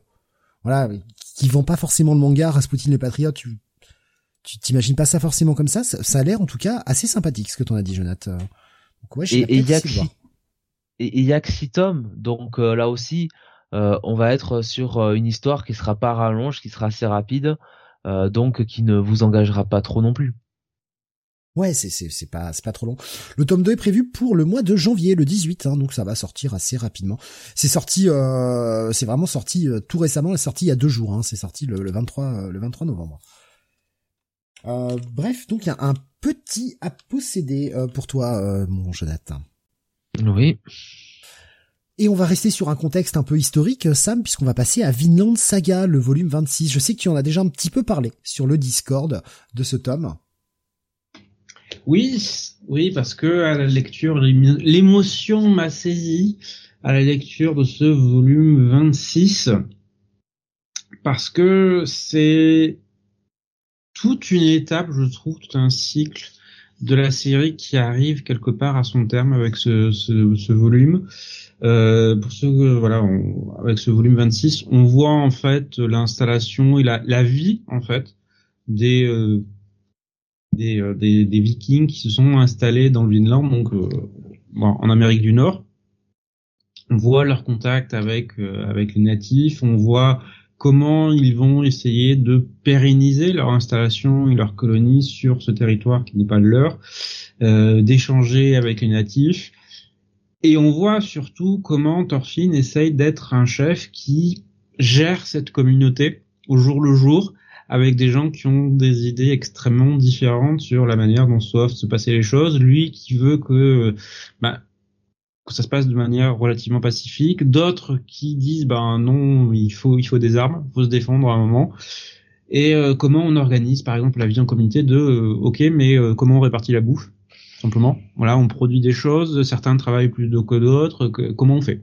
voilà, qui vend pas forcément le manga Rasputin les Patriotes, tu tu t'imagines pas ça forcément comme ça? Ça, a l'air en tout cas assez sympathique ce que t'en as dit, Jonathan. Donc, ouais, et il y a que et il y a que six tomes, donc là aussi, on va être sur une histoire qui sera pas rallonge, qui sera assez rapide, donc qui ne vous engagera pas trop non plus. Ouais, c'est c'est c'est pas c'est pas trop long. Le tome 2 est prévu pour le mois de janvier, le 18, hein, donc ça va sortir assez rapidement. C'est sorti, euh, c'est vraiment sorti euh, tout récemment. C'est sorti il y a deux jours. Hein, c'est sorti le, le 23 euh, le 23 novembre. Euh, bref, donc il y a un petit à posséder pour toi, mon Jonathan. Oui. Et on va rester sur un contexte un peu historique, Sam, puisqu'on va passer à Vinland Saga, le volume 26. Je sais que tu en as déjà un petit peu parlé sur le Discord de ce tome. Oui, oui, parce que à la lecture, l'émotion m'a saisi à la lecture de ce volume 26, parce que c'est toute une étape, je trouve, tout un cycle de la série qui arrive quelque part à son terme avec ce, ce, volume. Euh, pour ceux, voilà, avec ce volume 26, on voit en fait l'installation et la, la vie en fait des euh, euh, des, des, Vikings qui se sont installés dans le Vinland, donc euh, en Amérique du Nord. On voit leur contact avec euh, avec les natifs, on voit comment ils vont essayer de pérenniser leur installation et leur colonie sur ce territoire qui n'est pas le leur, d'échanger avec les natifs. Et on voit surtout comment Thorfinn essaye d'être un chef qui gère cette communauté au jour le jour, avec des gens qui ont des idées extrêmement différentes sur la manière dont doivent se passer les choses. Lui qui veut que, bah, que ça se passe de manière relativement pacifique. D'autres qui disent, ben non, il faut, il faut des armes, il faut se défendre à un moment. Et euh, comment on organise, par exemple, la vie en communauté de, euh, ok, mais euh, comment on répartit la bouffe, simplement. Voilà, on produit des choses, certains travaillent plus que d'autres, comment on fait.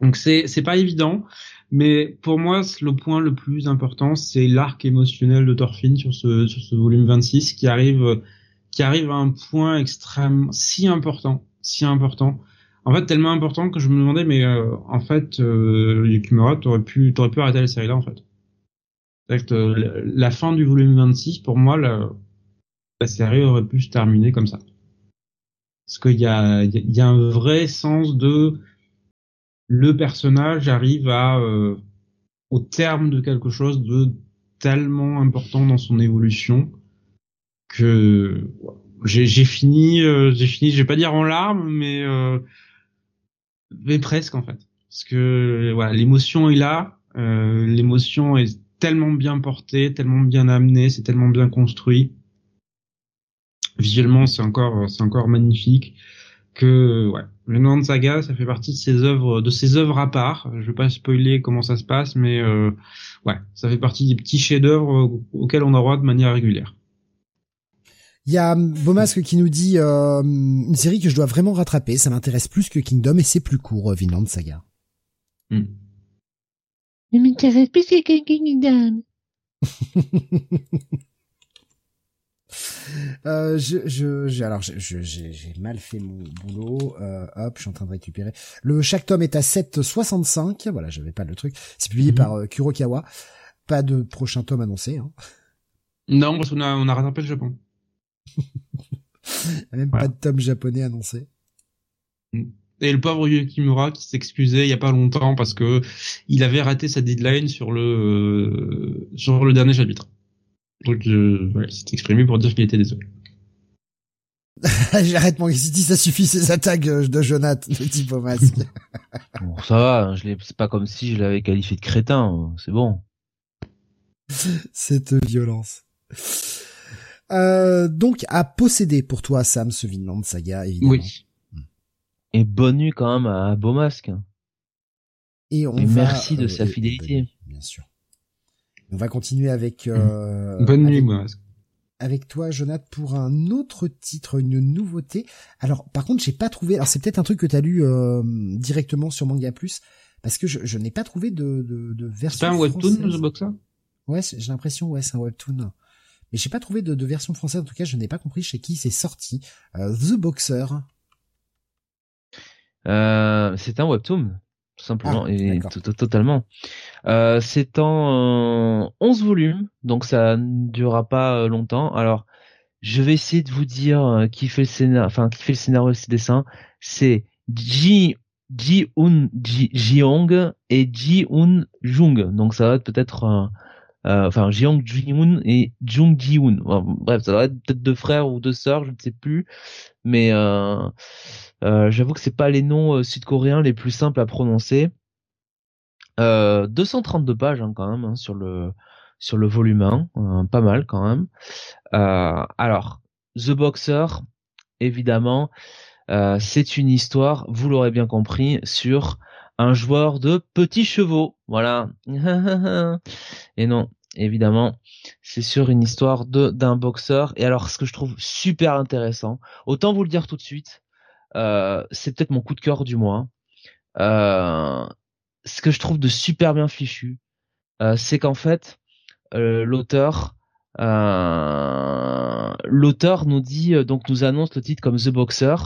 Donc c'est, c'est pas évident. Mais pour moi, le point le plus important, c'est l'arc émotionnel de Thorfinn sur ce, sur ce volume 26 qui arrive, qui arrive à un point extrême, si important, si important. En fait, tellement important que je me demandais, mais euh, en fait, euh, Yukimura, t'aurais pu, t'aurais pu arrêter la série là, en fait. Que, euh, la fin du volume 26, pour moi, la, la série aurait pu se terminer comme ça. Parce qu'il y a, il y a un vrai sens de le personnage arrive à euh, au terme de quelque chose de tellement important dans son évolution que j'ai fini euh, j'ai fini je vais pas dire en larmes mais euh, mais presque en fait. Parce que voilà l'émotion est là l'émotion est tellement bien portée tellement bien amenée c'est tellement bien construit. Visuellement c'est encore c'est encore magnifique que ouais le Land Saga, ça fait partie de ses œuvres, de ses œuvres à part. Je vais pas spoiler comment ça se passe, mais euh, ouais, ça fait partie des petits chefs-d'œuvre auxquels on a droit de manière régulière. Il y a Beaumasque qui nous dit euh, une série que je dois vraiment rattraper. Ça m'intéresse plus que Kingdom et c'est plus court, euh, Vinland Saga. Hmm. m'intéresse plus que Kingdom. [LAUGHS] Euh, je, je, alors, j'ai mal fait mon boulot. Euh, hop, je suis en train de récupérer. Le chaque tome est à 7,65. Voilà, j'avais pas le truc. C'est publié mhm. par euh, Kurokawa. Pas de prochain tome annoncé. Hein. Non, parce qu'on a, on a rattrapé le Japon. Il [LAUGHS] même pas de tome japonais annoncé. Mm. Et le pauvre Yukimura qui s'excusait il y a pas longtemps parce que il avait raté sa deadline sur le euh, sur le dernier chapitre. Donc, euh, ouais, s'est exprimé pour dire qu'il était désolé. [LAUGHS] J'arrête mon City, ça suffit ces attaques euh, de Jonath, le type au masque. [LAUGHS] bon, ça va, hein, je l'ai, c'est pas comme si je l'avais qualifié de crétin, hein, c'est bon. [LAUGHS] Cette violence. Euh, donc, à posséder pour toi, Sam, ce Vinland Saga, évidemment. Oui. Et bonne nuit quand même à Beaumasque. Et on merci de sa fidélité. bien sûr. On va continuer avec. Euh, Bonne nuit, moi. Avec toi, Jonathan, pour un autre titre, une nouveauté. Alors, par contre, j'ai pas trouvé. Alors, c'est peut-être un truc que t'as lu euh, directement sur Manga Plus, parce que je, je n'ai pas trouvé de, de, de version. C'est un webtoon, The Boxer Ouais, j'ai l'impression, ouais, c'est un webtoon. Mais j'ai pas trouvé de, de, version française. En tout cas, je n'ai pas compris chez qui c'est sorti. Euh, The Boxer. Euh, c'est un webtoon? Tout simplement ah, et totalement. Euh, c'est en 11 volumes, donc ça ne durera pas longtemps. Alors, je vais essayer de vous dire qui fait le scénario, enfin qui fait le scénario et ses dessins. C'est Ji Ji Un Jiong et Ji Un Jung. Donc ça va être peut-être euh, enfin Jeong Ji-hoon et Jung Ji-hoon. bref, ça doit être peut-être deux frères ou deux sœurs, je ne sais plus. Mais euh, euh, j'avoue que c'est pas les noms sud-coréens les plus simples à prononcer. 232 pages hein, quand même hein, sur le sur le volume 1, pas mal quand même. alors, The Boxer, évidemment, c'est une histoire, vous l'aurez bien compris, sur un joueur de petits chevaux. Voilà. [LAUGHS] Et non, évidemment, c'est sur une histoire de d'un boxeur. Et alors, ce que je trouve super intéressant, autant vous le dire tout de suite, euh, c'est peut-être mon coup de cœur du mois. Euh, ce que je trouve de super bien fichu, euh, c'est qu'en fait, l'auteur euh, l'auteur nous dit euh, donc nous annonce le titre comme The Boxer.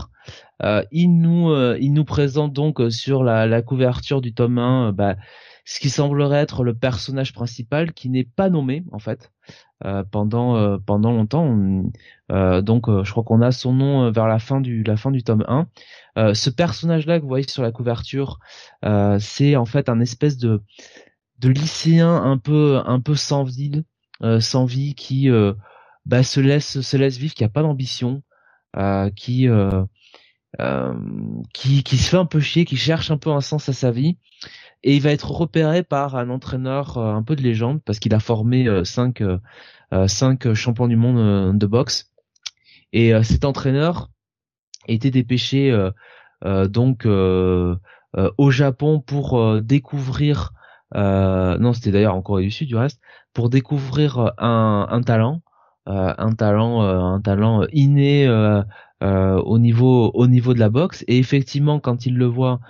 Euh, il nous il nous présente donc sur la, la couverture du tome 1 bah, ce qui semblerait être le personnage principal qui n'est pas nommé en fait pendant pendant longtemps. donc je crois qu'on a son nom vers la fin du la fin du tome 1. ce personnage là que vous voyez sur la couverture, c'est en fait un espèce de de lycéen un peu un peu sans euh, sans vie, qui euh, bah, se laisse se laisse vivre, qui a pas d'ambition, euh, qui qui se fait un peu chier, qui cherche un peu un sens à sa vie. Et il va être repéré par un entraîneur un peu de légende parce qu'il a formé cinq cinq champions du monde de boxe. Et cet entraîneur était dépêché donc au Japon pour découvrir non c'était d'ailleurs en Corée du Sud du reste pour découvrir euh, un, un talent, euh, un talent, euh, un talent inné au niveau au niveau de la boxe. Et effectivement, quand il le voit,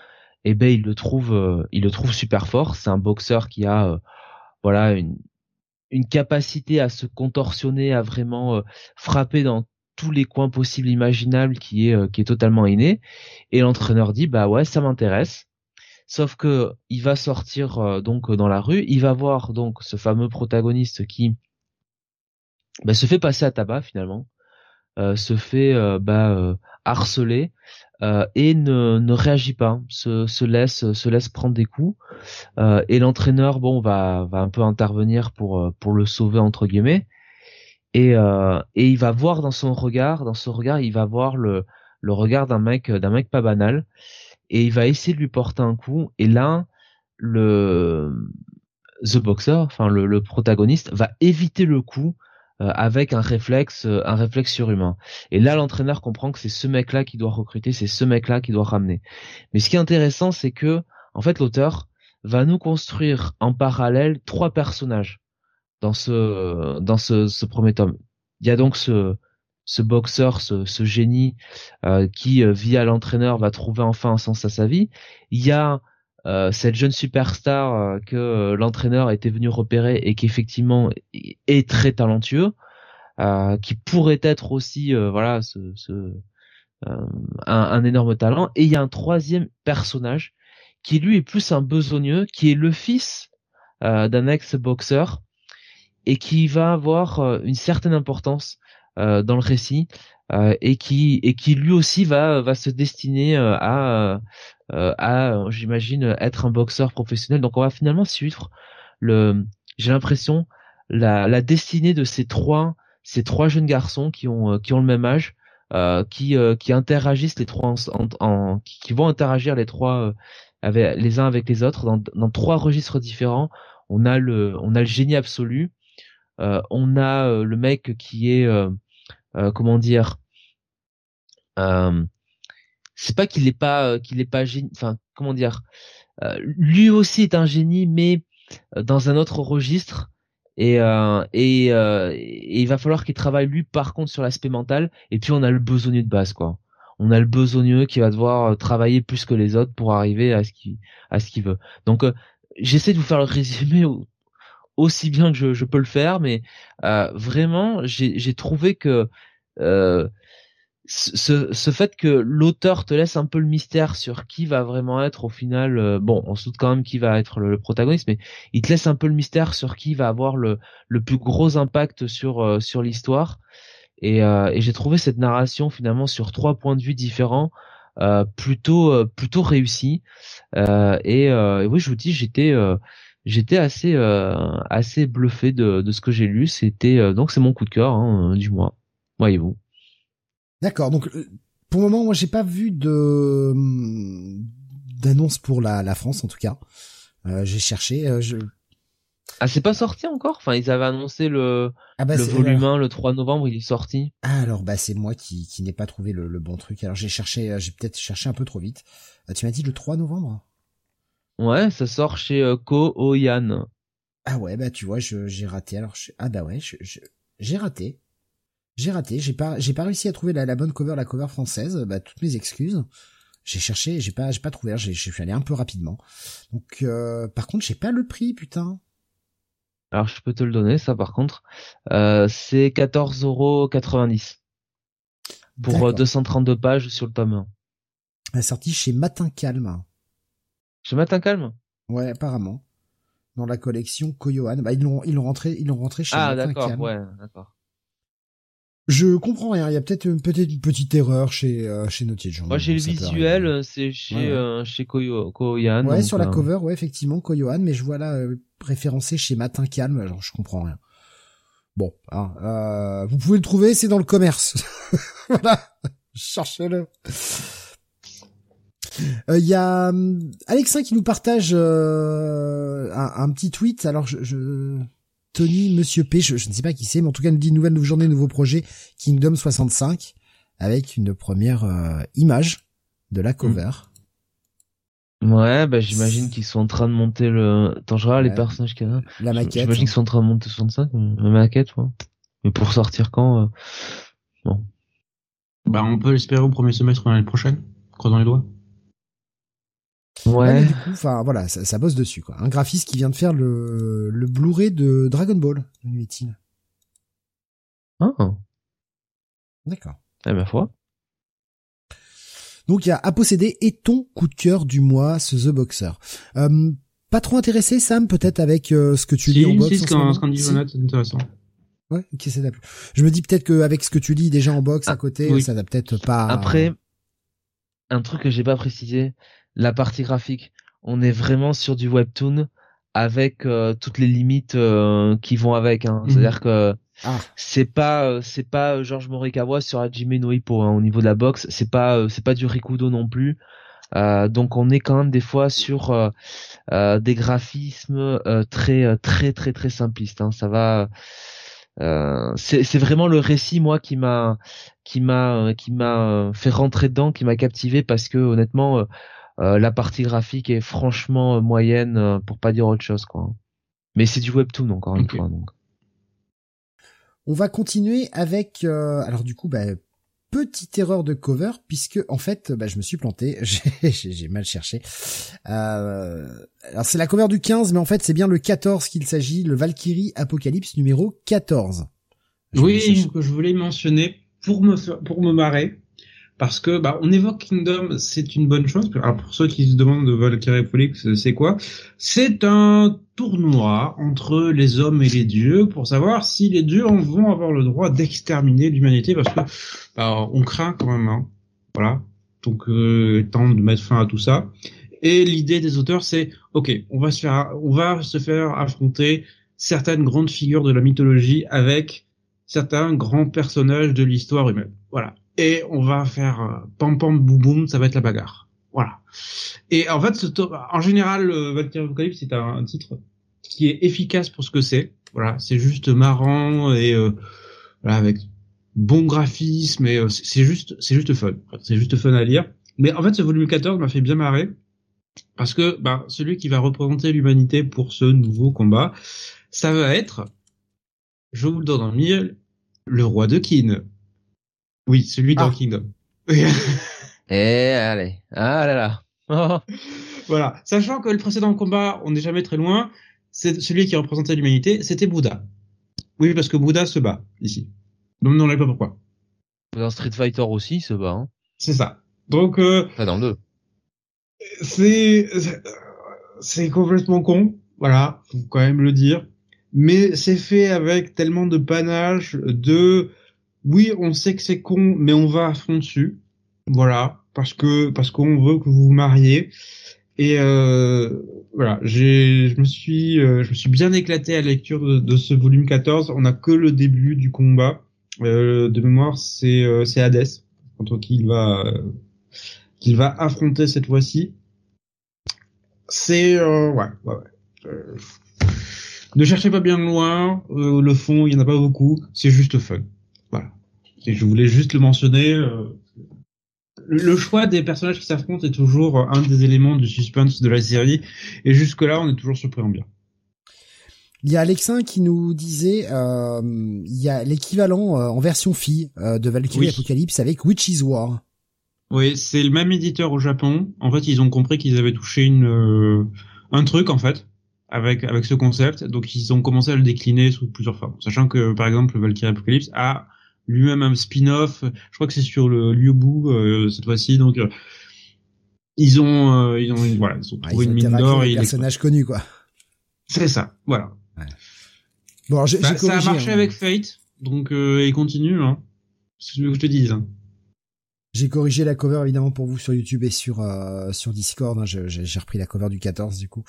eh ben il le trouve, il le trouve super fort. C'est un boxeur qui a voilà une une capacité à se contorsionner, à vraiment frapper dans tous les coins possibles imaginables qui est qui est totalement inné et l'entraîneur dit bah ouais ça m'intéresse Sauf que il va sortir euh, donc dans la rue, il va voir donc ce fameux protagoniste qui bah, se fait passer à tabac finalement, euh, se fait euh, bah, harceler et ne, ne réagit pas, se, se laisse se laisse prendre des coups. Et l'entraîneur bon va va un peu intervenir pour pour le sauver entre guillemets. Et et il va voir dans son regard dans son regard il va voir le le regard d'un mec d'un mec pas banal. Et il va essayer de lui porter un coup. Et là le the boxer enfin le, protagoniste va éviter le coup euh, avec un réflexe euh, un réflexe surhumain. Et là l'entraîneur comprend que c'est ce mec là qui doit recruter c'est ce mec là qui doit ramener. Mais ce qui est intéressant c'est que en fait l'auteur va nous construire en parallèle trois personnages dans ce dans ce, ce premier tome. Il y a donc ce ce boxeur, ce, génie euh, qui, euh, via l'entraîneur, va trouver enfin un sens à sa vie. Il y a euh, cette jeune superstar que l'entraîneur était venu repérer et qui effectivement est très talentueux, qui pourrait être aussi, voilà, ce, un, énorme talent. Et il y a un troisième personnage qui lui est plus un besogneux, qui est le fils d'un ex-boxeur et qui va avoir une certaine importance euh, dans le récit euh, et qui et qui lui aussi va va se destiner euh, à à j'imagine être un boxeur professionnel. Donc on va finalement suivre le j'ai l'impression la, la destinée de ces trois ces trois jeunes garçons qui ont qui ont le même âge euh, qui qui interagissent les trois en, en, qui vont interagir les trois avec les uns avec les autres dans, dans trois registres différents on a le on a le génie absolu euh, on a le mec qui est euh, comment dire euh, c'est pas qu'il est pas euh, qu'il est pas génie enfin comment dire lui aussi est un génie mais dans un autre registre. Et et, il va falloir qu'il travaille lui par contre sur l'aspect mental. Et puis on a le besogneux de base quoi. On a le besogneux qui va devoir travailler plus que les autres pour arriver à ce qu'il à ce qu'il veut. Donc j'essaie de vous faire le résumé aussi bien que je, peux le faire, mais euh, vraiment, j'ai trouvé que euh, ce, ce fait que l'auteur te laisse un peu le mystère sur qui va vraiment être au final, euh, bon, on se doute quand même qui va être le, protagoniste, mais il te laisse un peu le mystère sur qui va avoir le, le plus gros impact sur euh, sur l'histoire. Et, euh, et j'ai trouvé cette narration finalement sur trois points de vue différents plutôt plutôt réussi. Et, et, oui, je vous dis, j'étais j'étais assez assez bluffé de, de ce que j'ai lu. C'était donc c'est mon coup de cœur hein, du mois. Voyez-vous. D'accord. Donc euh, pour le moment, moi j'ai pas vu de d'annonce pour la, la France en tout cas. Euh, j'ai cherché. Euh, je... Ah c'est pas sorti encore? Enfin ils avaient annoncé le ah bah, le volume 1 le 3 novembre. Il est sorti. Ah alors bah c'est moi qui qui n'ai pas trouvé le, le bon truc. Alors j'ai cherché. J'ai peut-être cherché un peu trop vite. tu m'as dit le 3 novembre? Ouais, ça sort chez Ko Oyan. Ah ouais bah tu vois j'ai raté. Alors ah bah ouais j'ai raté. J'ai raté, j'ai pas, j'ai pas réussi à trouver la, bonne cover, la cover française. Bah, toutes mes excuses. J'ai cherché, j'ai pas, j'ai pas trouvé. J'ai, je suis allé un peu rapidement. Donc, euh, par contre, j'ai pas le prix, putain. Alors, je peux te le donner, ça, par contre. Euh, c'est 14,90€ pour 232 euh, pages sur le tome 1. La sortie chez Matin Calme. Chez Matin Calme? Ouais, apparemment. Dans la collection Koyohan. Bah, ils l'ont, ils l'ont rentré, ils l'ont rentré chez ah, Matin Calme. Ah, d'accord, ouais, d'accord. Je comprends rien. Il y a peut-être peut-être une petite erreur chez euh, chez Naughty Moi j'ai le visuel, c'est chez euh, chez Koyo, Koyohan. Ouais, sur la euh, cover, ouais effectivement Koyohan, mais je vois là euh, référencé chez Matin Calme. Alors je comprends rien. Bon, hein, vous pouvez le trouver, c'est dans le commerce. [LAUGHS] voilà, cherchez-le. Il y a Alexin qui nous partage un, un, petit tweet. Alors je, je Tony Monsieur P, je, ne sais pas qui c'est, mais en tout cas nous dit nouvelle, nouvelle journée, nouveau projet Kingdom 65 avec une première euh, image de la cover. Ouais, bah j'imagine qu'ils sont en train de monter le. Attends, je regarde les personnages qu'il y a. La maquette. J'imagine qu'ils sont en train de monter 65, la maquette, ouais. Mais pour sortir quand euh... Bon. Bah on peut l'espérer au premier semestre l'année prochaine. Croisons les doigts. Ouais. du coup, enfin voilà, ça, ça, bosse dessus quoi. Un graphiste qui vient de faire le le Blu-ray de Dragon Ball de Ah. D'accord. Eh ma foi. Donc il y a à posséder et ton coup de cœur du mois, ce The Boxer. Euh, pas trop intéressé Sam peut-être avec euh, ce que tu lis en box. Si, ce qu'on dit c'est intéressant. Ouais, ok, c'est Je me dis peut-être qu'avec ce que tu lis déjà en box à ah, côté, ça va peut-être pas. Après, un truc que j'ai pas précisé, la partie graphique. On est vraiment sur du webtoon avec euh, toutes les limites euh, qui vont avec. Hein. Mhm. C'est-à-dire que ah. c'est pas euh, c'est pas Georges Morikawa sur Hajime no Hippo hein, au niveau de la boxe. C'est pas c'est pas du Rikudo non plus. donc on est quand même des fois sur des graphismes très très très très simplistes. Hein. Ça va. c'est vraiment le récit moi qui m'a qui m'a qui m'a fait rentrer dedans, qui m'a captivé parce que honnêtement euh, la partie graphique est franchement euh, moyenne, euh, pour pas dire autre chose, quoi. Mais c'est du webtoon encore une fois. Donc. On va continuer avec, alors du coup, bah, petite erreur de cover puisque en fait bah, je me suis planté [LAUGHS] j'ai mal cherché euh, alors c'est la cover du 15 mais en fait c'est bien le 14 qu'il s'agit le Valkyrie Apocalypse numéro 14 oui je voulais mentionner pour me pour me marrer parce que bah, on évoque Kingdom, c'est une bonne chose. Alors pour ceux qui se demandent de Valkyrie Polix, c'est quoi? C'est un tournoi entre les hommes et les dieux pour savoir si les dieux vont avoir le droit d'exterminer l'humanité parce que bah, on craint quand même. Hein. Voilà. Donc euh, temps de mettre fin à tout ça. Et l'idée des auteurs, c'est ok, on va se faire, on va se faire affronter certaines grandes figures de la mythologie avec certains grands personnages de l'histoire humaine. Voilà et on va faire euh, pam pam boum boum, ça va être la bagarre. Voilà. Et en fait, ce en général, euh, Valkyrie Apocalypse c'est un, titre qui est efficace pour ce que c'est. Voilà, c'est juste marrant et euh, voilà, avec bon graphisme et euh, c'est juste c'est juste fun. C'est juste fun à lire. Mais en fait, ce volume 14 m'a fait bien marrer parce que bah, celui qui va représenter l'humanité pour ce nouveau combat, ça va être, je vous le donne en mille, le roi de Kin. Oui, celui dans ah. Kingdom. Et [LAUGHS] eh, allez, ah là là. [LAUGHS] voilà, sachant que le précédent combat, on n'est jamais très loin, c'est celui qui représentait l'humanité, c'était Bouddha. Oui, parce que Bouddha se bat ici. Non, non, on ne pas pourquoi? Dans Street Fighter aussi, il se bat. Hein. C'est ça. Donc. Euh, enfin, dans le C'est c'est complètement con. Voilà, faut quand même le dire. Mais c'est fait avec tellement de panache, de oui, on sait que c'est con, mais on va à fond dessus. Voilà, parce que parce qu'on veut que vous vous mariez. Et euh, voilà, j'ai, je me suis, euh, je me suis bien éclaté à la lecture de, ce volume 14. On n'a que le début du combat. Euh, de mémoire, c'est euh, c'est Hades contre qui il va euh, qu'il va affronter cette fois-ci. C'est ouais, ouais, ouais. ne cherchez pas bien loin. le fond, il y en a pas beaucoup. C'est juste fun. Et je voulais juste le mentionner le choix des personnages qui s'affrontent est toujours un des éléments du suspense de la série, et jusque là, on est toujours surpris en bien. Il y a Alexin qui nous disait, euh, il y a l'équivalent euh, en version fille euh, de Valkyrie Apocalypse avec Witch's War. Oui, c'est le même éditeur au Japon. En fait, ils ont compris qu'ils avaient touché une un truc en fait avec avec ce concept, donc ils ont commencé à le décliner sous plusieurs formes. Sachant que par exemple Valkyrie Apocalypse a lui-même un spin-off. Je crois que c'est sur le Liubu euh, cette fois-ci. Donc euh, ils ont euh, ils ont voilà ils ont trouvé une mine d'or et personnage connu quoi. C'est ça, voilà. Ouais. Bon, alors, bah, ça a marché hein. avec Fate, donc euh, il continue. Hein. C'est ce que je te dise. Hein. J'ai corrigé la cover évidemment pour vous sur YouTube et sur euh, sur Discord. Hein. J'ai repris la cover du 14 du coup.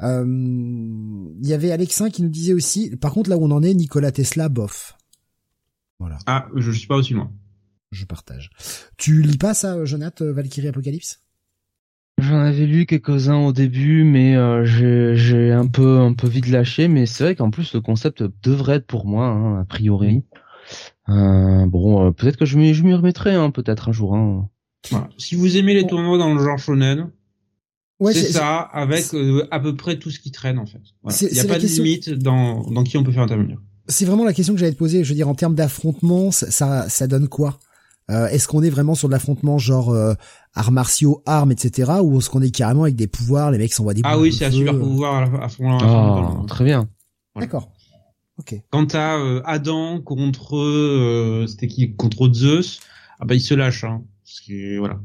Il y avait Alexin qui nous disait aussi. Par contre là où on en est, Nicolas Tesla bof. Voilà. Ah, je suis pas aussi loin. Je partage. Tu lis pas ça, Jonathan, Valkyrie Apocalypse? J'en avais lu quelques-uns au début, mais euh, j'ai un peu un peu vite lâché. Mais c'est vrai qu'en plus le concept devrait être pour moi, hein, a priori. Euh, bon, euh, peut-être que je m'y je m'y remettrai, hein, peut-être un jour. Hein. Si vous aimez les tournois dans le genre shonen, ouais, c'est ça, avec à peu près tout ce qui traîne en fait. Il n'y a pas de limite dans dans qui on peut faire intervenir c'est vraiment la question que j'allais te poser. Je veux dire, en termes d'affrontement, ça, ça, donne quoi? Euh, Est-ce qu'on est vraiment sur de l'affrontement genre euh, arts martiaux, armes, etc. Ou est-ce qu'on est carrément avec des pouvoirs Les mecs s'envoient des Ah oui, c'est un super pouvoir à, fond. Oh, très bien. D'accord. Ok. Quand t'as euh, Adam contre euh, c'était qui? Contre Zeus, ah bah il se lâche. Hein, parce que voilà.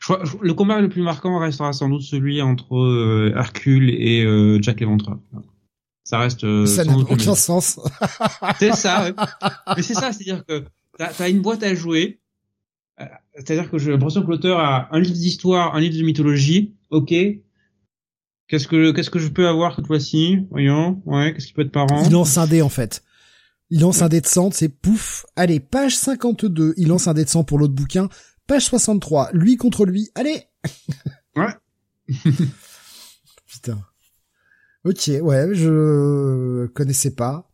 Je crois, le combat le plus marquant restera sans doute celui entre Hercule et Jack l'Éventreur. Ça reste. Euh, ça n'a aucun sens. c'est [LAUGHS] ça. Mais c'est ça, c'est-à-dire que t'as as une boîte à jouer. Euh, c'est-à-dire que j'ai l'impression que l'auteur a un livre d'histoire, un livre de mythologie. Ok. Qu'est-ce que qu'est-ce que je peux avoir cette fois-ci? Voyons. Ouais. Qu'est-ce qui peut être parent Il lance un dé en fait. Il lance un dé de 100, c'est pouf. Allez, page 52. Il lance un dé de 100 pour l'autre bouquin. Page 63. Lui contre lui. Allez. ouais. [LAUGHS] Putain. Ok, ouais, je connaissais pas.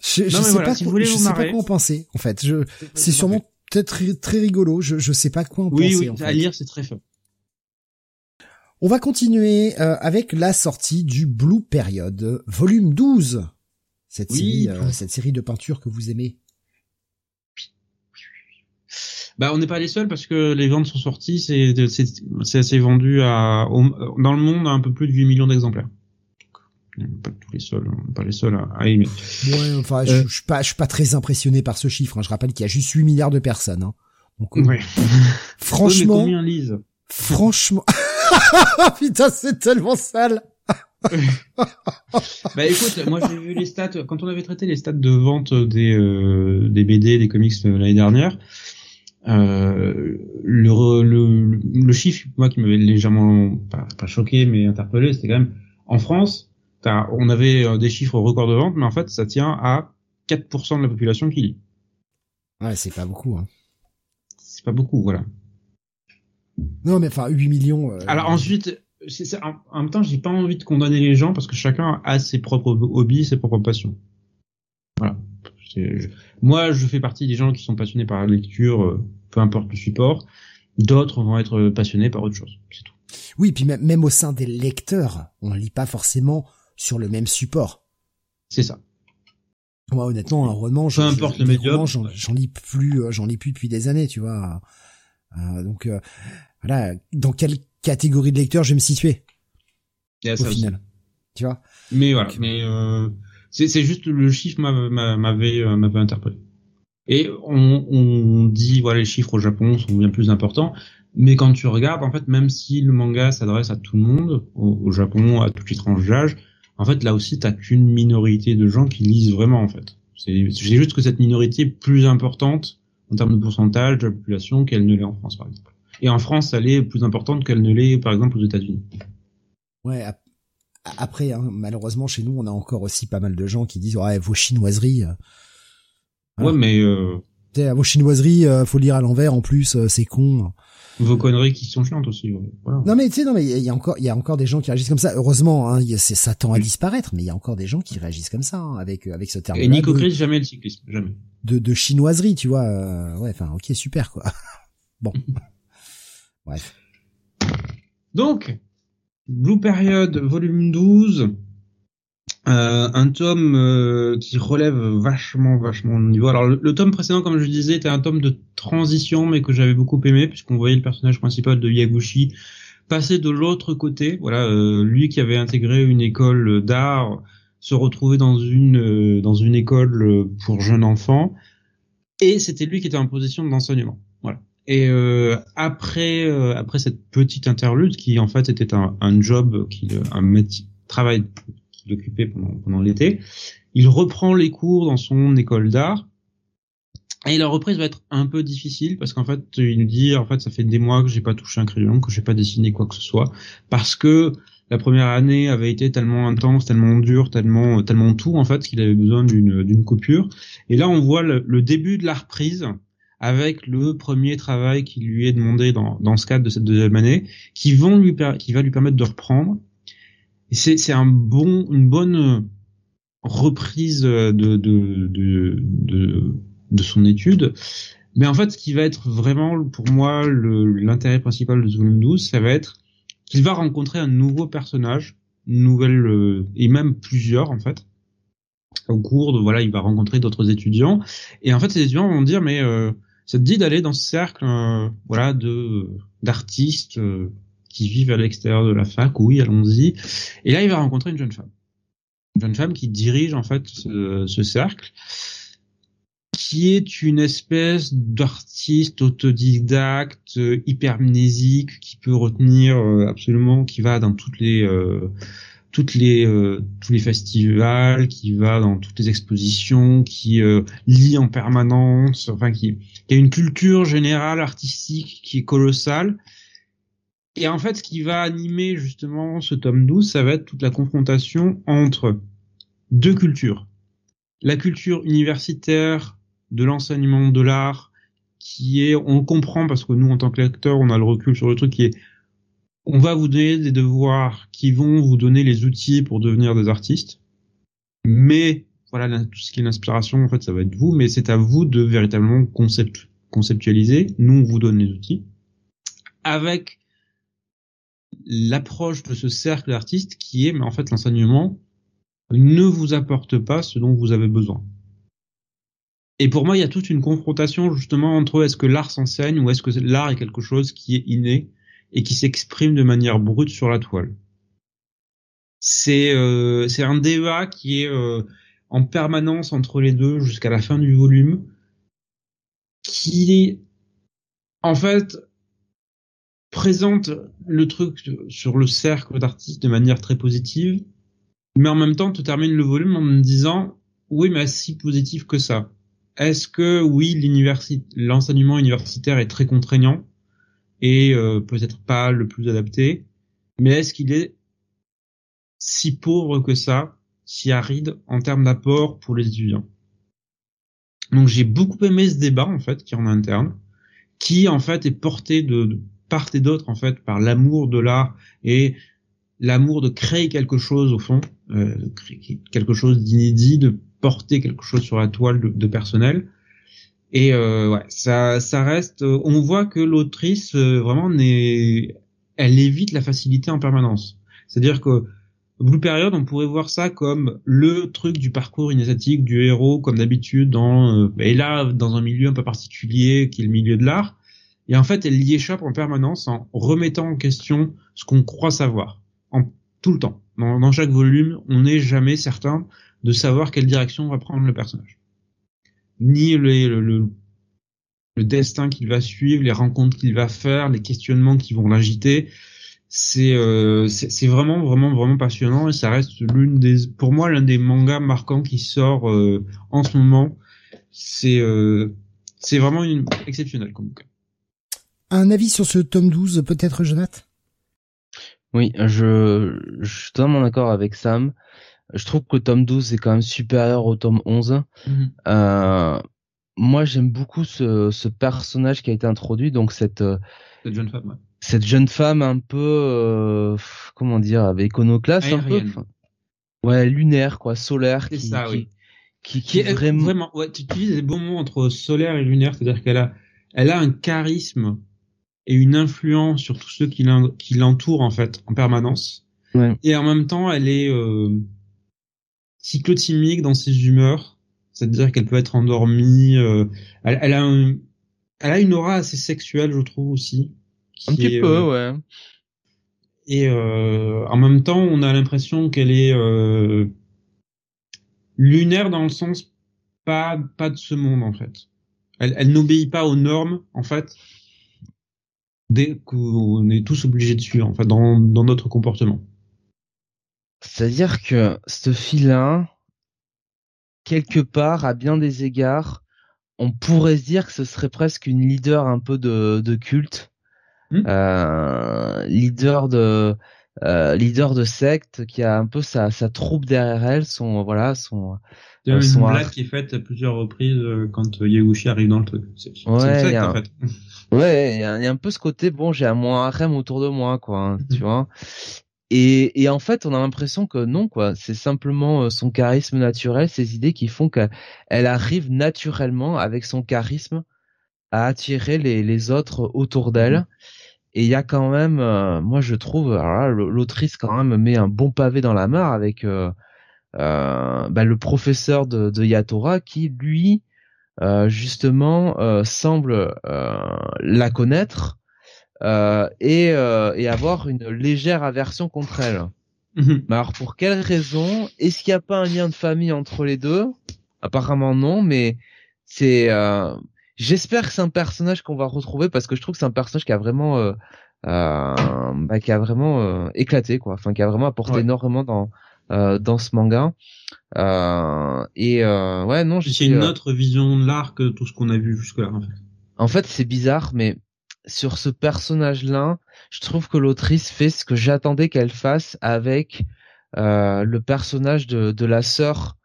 Je, sais pas, quoi, je sais pas quoi en penser. En fait, je, c'est sûrement peut-être très rigolo. Je, je sais pas quoi en penser. Oui, oui, à lire, c'est très fun. On va continuer euh, avec la sortie du Blue Period, volume 12. Cette série, euh, cette série de peintures que vous aimez. Bah, on n'est pas les seuls parce que les ventes sont sorties, c'est c'est assez vendu à dans le monde à un peu plus de 8 millions d'exemplaires. Pas tous les seuls, pas les seuls à, aimer. Ouais, enfin, je, euh. je, suis pas, je suis pas très impressionné par ce chiffre. Hein. Je rappelle qu'il y a juste 8 milliards de personnes. Hein. Donc, euh, ouais. [LAUGHS] franchement, combien lisent? franchement, [LAUGHS] putain, c'est tellement sale. [LAUGHS] bah écoute, moi j'ai vu les stats quand on avait traité les stats de vente des euh, des BD, des comics l'année dernière. Euh, le, le, le, chiffre, moi, qui m'avait légèrement, pas, pas, choqué, mais interpellé, c'était quand même, en France, on avait euh, des chiffres records de vente, mais en fait, ça tient à 4% de la population qui lit. Ouais, c'est pas beaucoup, hein. C'est pas beaucoup, voilà. Non, mais enfin, 8 millions. Euh, Alors ensuite, c'est, en, en, même temps, j'ai pas envie de condamner les gens parce que chacun a ses propres hobbies, ses propres passions. Voilà. Moi, je fais partie des gens qui sont passionnés par la lecture, euh, peu importe le support. D'autres vont être passionnés par autre chose. C'est tout. Oui, puis même, au sein des lecteurs, on lit pas forcément sur le même support. C'est ça. Moi, honnêtement, un roman, peu importe le médium, j'en lis plus, euh, j'en lis plus depuis des années, tu vois. Euh, donc euh, voilà, dans quelle catégorie de lecteur je vais me situer au final, tu vois? Mais voilà, mais c'est juste le chiffre m'avait m'avait interpellé. Et on, on dit voilà les chiffres au Japon sont bien plus importants, mais quand tu regardes en fait même si le manga s'adresse à tout le monde au, Japon à toutes les tranches d'âge, en fait là aussi t'as qu'une minorité de gens qui lisent vraiment en fait. C'est juste que cette minorité est plus importante en termes de pourcentage de la population qu'elle ne l'est en France par exemple. Et en France, elle est plus importante qu'elle ne l'est par exemple aux États-Unis. Ouais, après, hein, malheureusement, chez nous, on a encore aussi pas mal de gens qui disent ouais, vos chinoiseries. Euh, hein. ouais, mais euh... vos chinoiseries, euh, faut lire à l'envers. En plus, euh, c'est con. Vos conneries qui sont chiantes aussi. Voilà. Non mais tu sais, non mais il y a encore, il y a encore des gens qui réagissent comme ça. Heureusement, hein, c'est ça tend à disparaître, mais il y a encore des gens qui réagissent comme ça hein, avec avec ce terme. Et Nico Chris, jamais le cyclisme, jamais. De, de chinoiserie, tu vois. ouais, enfin, ok, super quoi. [LAUGHS] bon, [LAUGHS] bref. Donc, Blue Period, volume 12. Euh, un tome euh, qui relève vachement, vachement le niveau. Alors le, tome précédent, comme je disais, était un tome de transition, mais que j'avais beaucoup aimé, puisqu'on voyait le personnage principal de Yaguchi passer de l'autre côté. Voilà, euh, lui qui avait intégré une école d'art, se retrouver dans une dans une école pour jeunes enfants, et c'était lui qui était en position d'enseignement. Voilà. Et euh, après euh, après cette petite interlude qui en fait était un, un job qu'il un métier, travail qu'il occupait pendant pendant l'été, il reprend les cours dans son école d'art. Et la reprise va être un peu difficile parce qu'en fait, il nous dit en fait ça fait des mois que j'ai pas touché un crayon, que j'ai pas dessiné quoi que ce soit parce que la première année avait été tellement intense, tellement dure, tellement tellement tout en fait qu'il avait besoin d'une d'une coupure. Et là, on voit le, le début de la reprise avec le premier travail qui lui est demandé dans, dans ce cadre de cette deuxième année, qui vont lui qui va lui permettre de reprendre. Et c'est un bon une bonne reprise de de, de de de son étude. Mais en fait, ce qui va être vraiment pour moi l'intérêt principal de ce volume 12, ça va être qu'il va rencontrer un nouveau personnage, une nouvelle euh, et même plusieurs en fait. Au cours de voilà, il va rencontrer d'autres étudiants et en fait ces étudiants vont dire mais euh, ça te dit d'aller dans ce cercle, euh, voilà, de d'artistes euh, qui vivent à l'extérieur de la fac? Oui, allons-y. Et là, il va rencontrer une jeune femme, une jeune femme qui dirige en fait ce, ce cercle, qui est une espèce d'artiste autodidacte, hypermnésique, qui peut retenir euh, absolument, qui va dans toutes les toutes les euh, tous les festivals, qui va dans toutes les expositions, qui euh, lit en permanence, enfin qui, qui, a une culture générale artistique qui est colossale. Et en fait, ce qui va animer justement ce tome 12, ça va être toute la confrontation entre deux cultures. La culture universitaire de l'enseignement de l'art, qui est, on comprend parce que nous, en tant que lecteurs, on a le recul sur le truc qui est on va vous donner des devoirs qui vont vous donner les outils pour devenir des artistes. Mais voilà, tout ce qui est l'inspiration, en fait, ça va être vous, mais c'est à vous de véritablement concept, conceptualiser. Nous, on vous donne les outils. Avec l'approche de ce cercle d'artistes qui est, mais en fait, l'enseignement ne vous apporte pas ce dont vous avez besoin. Et pour moi, il y a toute une confrontation justement entre est-ce que l'art s'enseigne ou est-ce que l'art est quelque chose qui est inné et qui s'exprime de manière brute sur la toile. C'est euh, un débat qui est euh, en permanence entre les deux jusqu'à la fin du volume, qui en fait présente le truc sur le cercle d'artistes de manière très positive, mais en même temps te termine le volume en me disant oui mais si positif que ça. Est-ce que oui l'enseignement universitaire est très contraignant? Et euh, peut-être pas le plus adapté, mais est-ce qu'il est si pauvre que ça, si aride en termes d'apport pour les étudiants? Donc j'ai beaucoup aimé ce débat en fait qui est en interne, qui en fait est porté de, part et d'autre en fait par l'amour de l'art et l'amour de créer quelque chose au fond, euh, quelque chose d'inédit, de porter quelque chose sur la toile de personnel et euh, ouais, ça, ça reste. Euh, on voit que l'autrice euh, vraiment elle évite la facilité en permanence. C'est-à-dire que Blue Period, on pourrait voir ça comme le truc du parcours initiatique du héros, comme d'habitude dans, euh, et là dans un milieu un peu particulier qui est le milieu de l'art. Et en fait, elle y échappe en permanence en remettant en question ce qu'on croit savoir, en tout le temps. Dans, dans chaque volume, on n'est jamais certain de savoir quelle direction va prendre le personnage. Ni le, le, le destin qu'il va suivre, les rencontres qu'il va faire, les questionnements qui vont l'agiter. C'est euh, c'est vraiment vraiment vraiment passionnant et ça reste l'une des pour moi l'un des mangas marquants qui sort euh, en ce moment. C'est euh, c'est vraiment une, exceptionnel comme bouquin. Un avis sur ce tome 12 peut-être Jonathan? Oui, je je suis totalement d'accord avec Sam. Je trouve que le tome 12 est quand même supérieur au tome 11. Mhm. euh, moi, j'aime beaucoup ce, ce, personnage qui a été introduit, donc cette, euh, cette jeune femme. Ouais. Cette jeune femme un peu, euh, comment dire, avec iconoclaste un peu. Ouais, lunaire, quoi, solaire. qui, ça, qui, oui. Qui, qui, est vraiment... vraiment ouais, tu utilises les bons mots entre solaire et lunaire, c'est-à-dire qu'elle a, elle a un charisme et une influence sur tous ceux qui l'entourent en fait en permanence. Ouais. Et en même temps, elle est euh, cyclotimique dans ses humeurs c'est-à-dire qu'elle peut être endormie. Euh, elle, elle, a elle a une aura assez sexuelle, je trouve aussi. Un petit peu, euh, ouais. Et euh, en même temps, on a l'impression qu'elle est euh, lunaire dans le sens pas pas de ce monde en fait. Elle, elle n'obéit pas aux normes en fait. Dès qu'on est tous obligés de suivre, en fait, dans, dans notre comportement. C'est-à-dire que ce fille-là, quelque part, à bien des égards, on pourrait se dire que ce serait presque une leader un peu de, de culte, hmm. euh, leader de euh, leader de secte qui a un peu sa, sa troupe derrière elle, son voilà son. Il y a euh, une blague qui est faite à plusieurs reprises euh, quand Yeguchi arrive dans le truc. C'est ouais, secte, en fait. Ouais, il y, a, un peu ce côté bon, j'ai un moins harem autour de moi, quoi, hein, tu vois. Et, et, en fait, on a l'impression que non, quoi. C'est simplement euh, son charisme naturel, ses idées qui font qu'elle arrive naturellement avec son charisme à attirer les, les autres autour d'elle. Mmh. Et il y a quand même, euh, moi je trouve, l'autrice quand même met un bon pavé dans la mare avec euh, euh bah, le professeur de, de, Yatora qui lui justement semble la connaître euh, et, euh, et avoir une légère aversion contre elle. Mhm. Mais alors pour quelle raison? Est-ce qu'il n'y a pas un lien de famille entre les deux? Apparemment non, mais c'est. Euh, j'espère que c'est un personnage qu'on va retrouver parce que je trouve que c'est un personnage qui a vraiment, euh, euh, bah, qui a vraiment euh, éclaté quoi. Enfin, qui a vraiment apporté énormément dans dans ce manga. et ouais non. C'est une autre vision de l'art que tout ce qu'on a vu jusque là. En fait, en fait c'est bizarre, mais sur ce personnage-là, je trouve que l'autrice fait ce que j'attendais qu'elle fasse avec euh, le personnage de, de la sœur,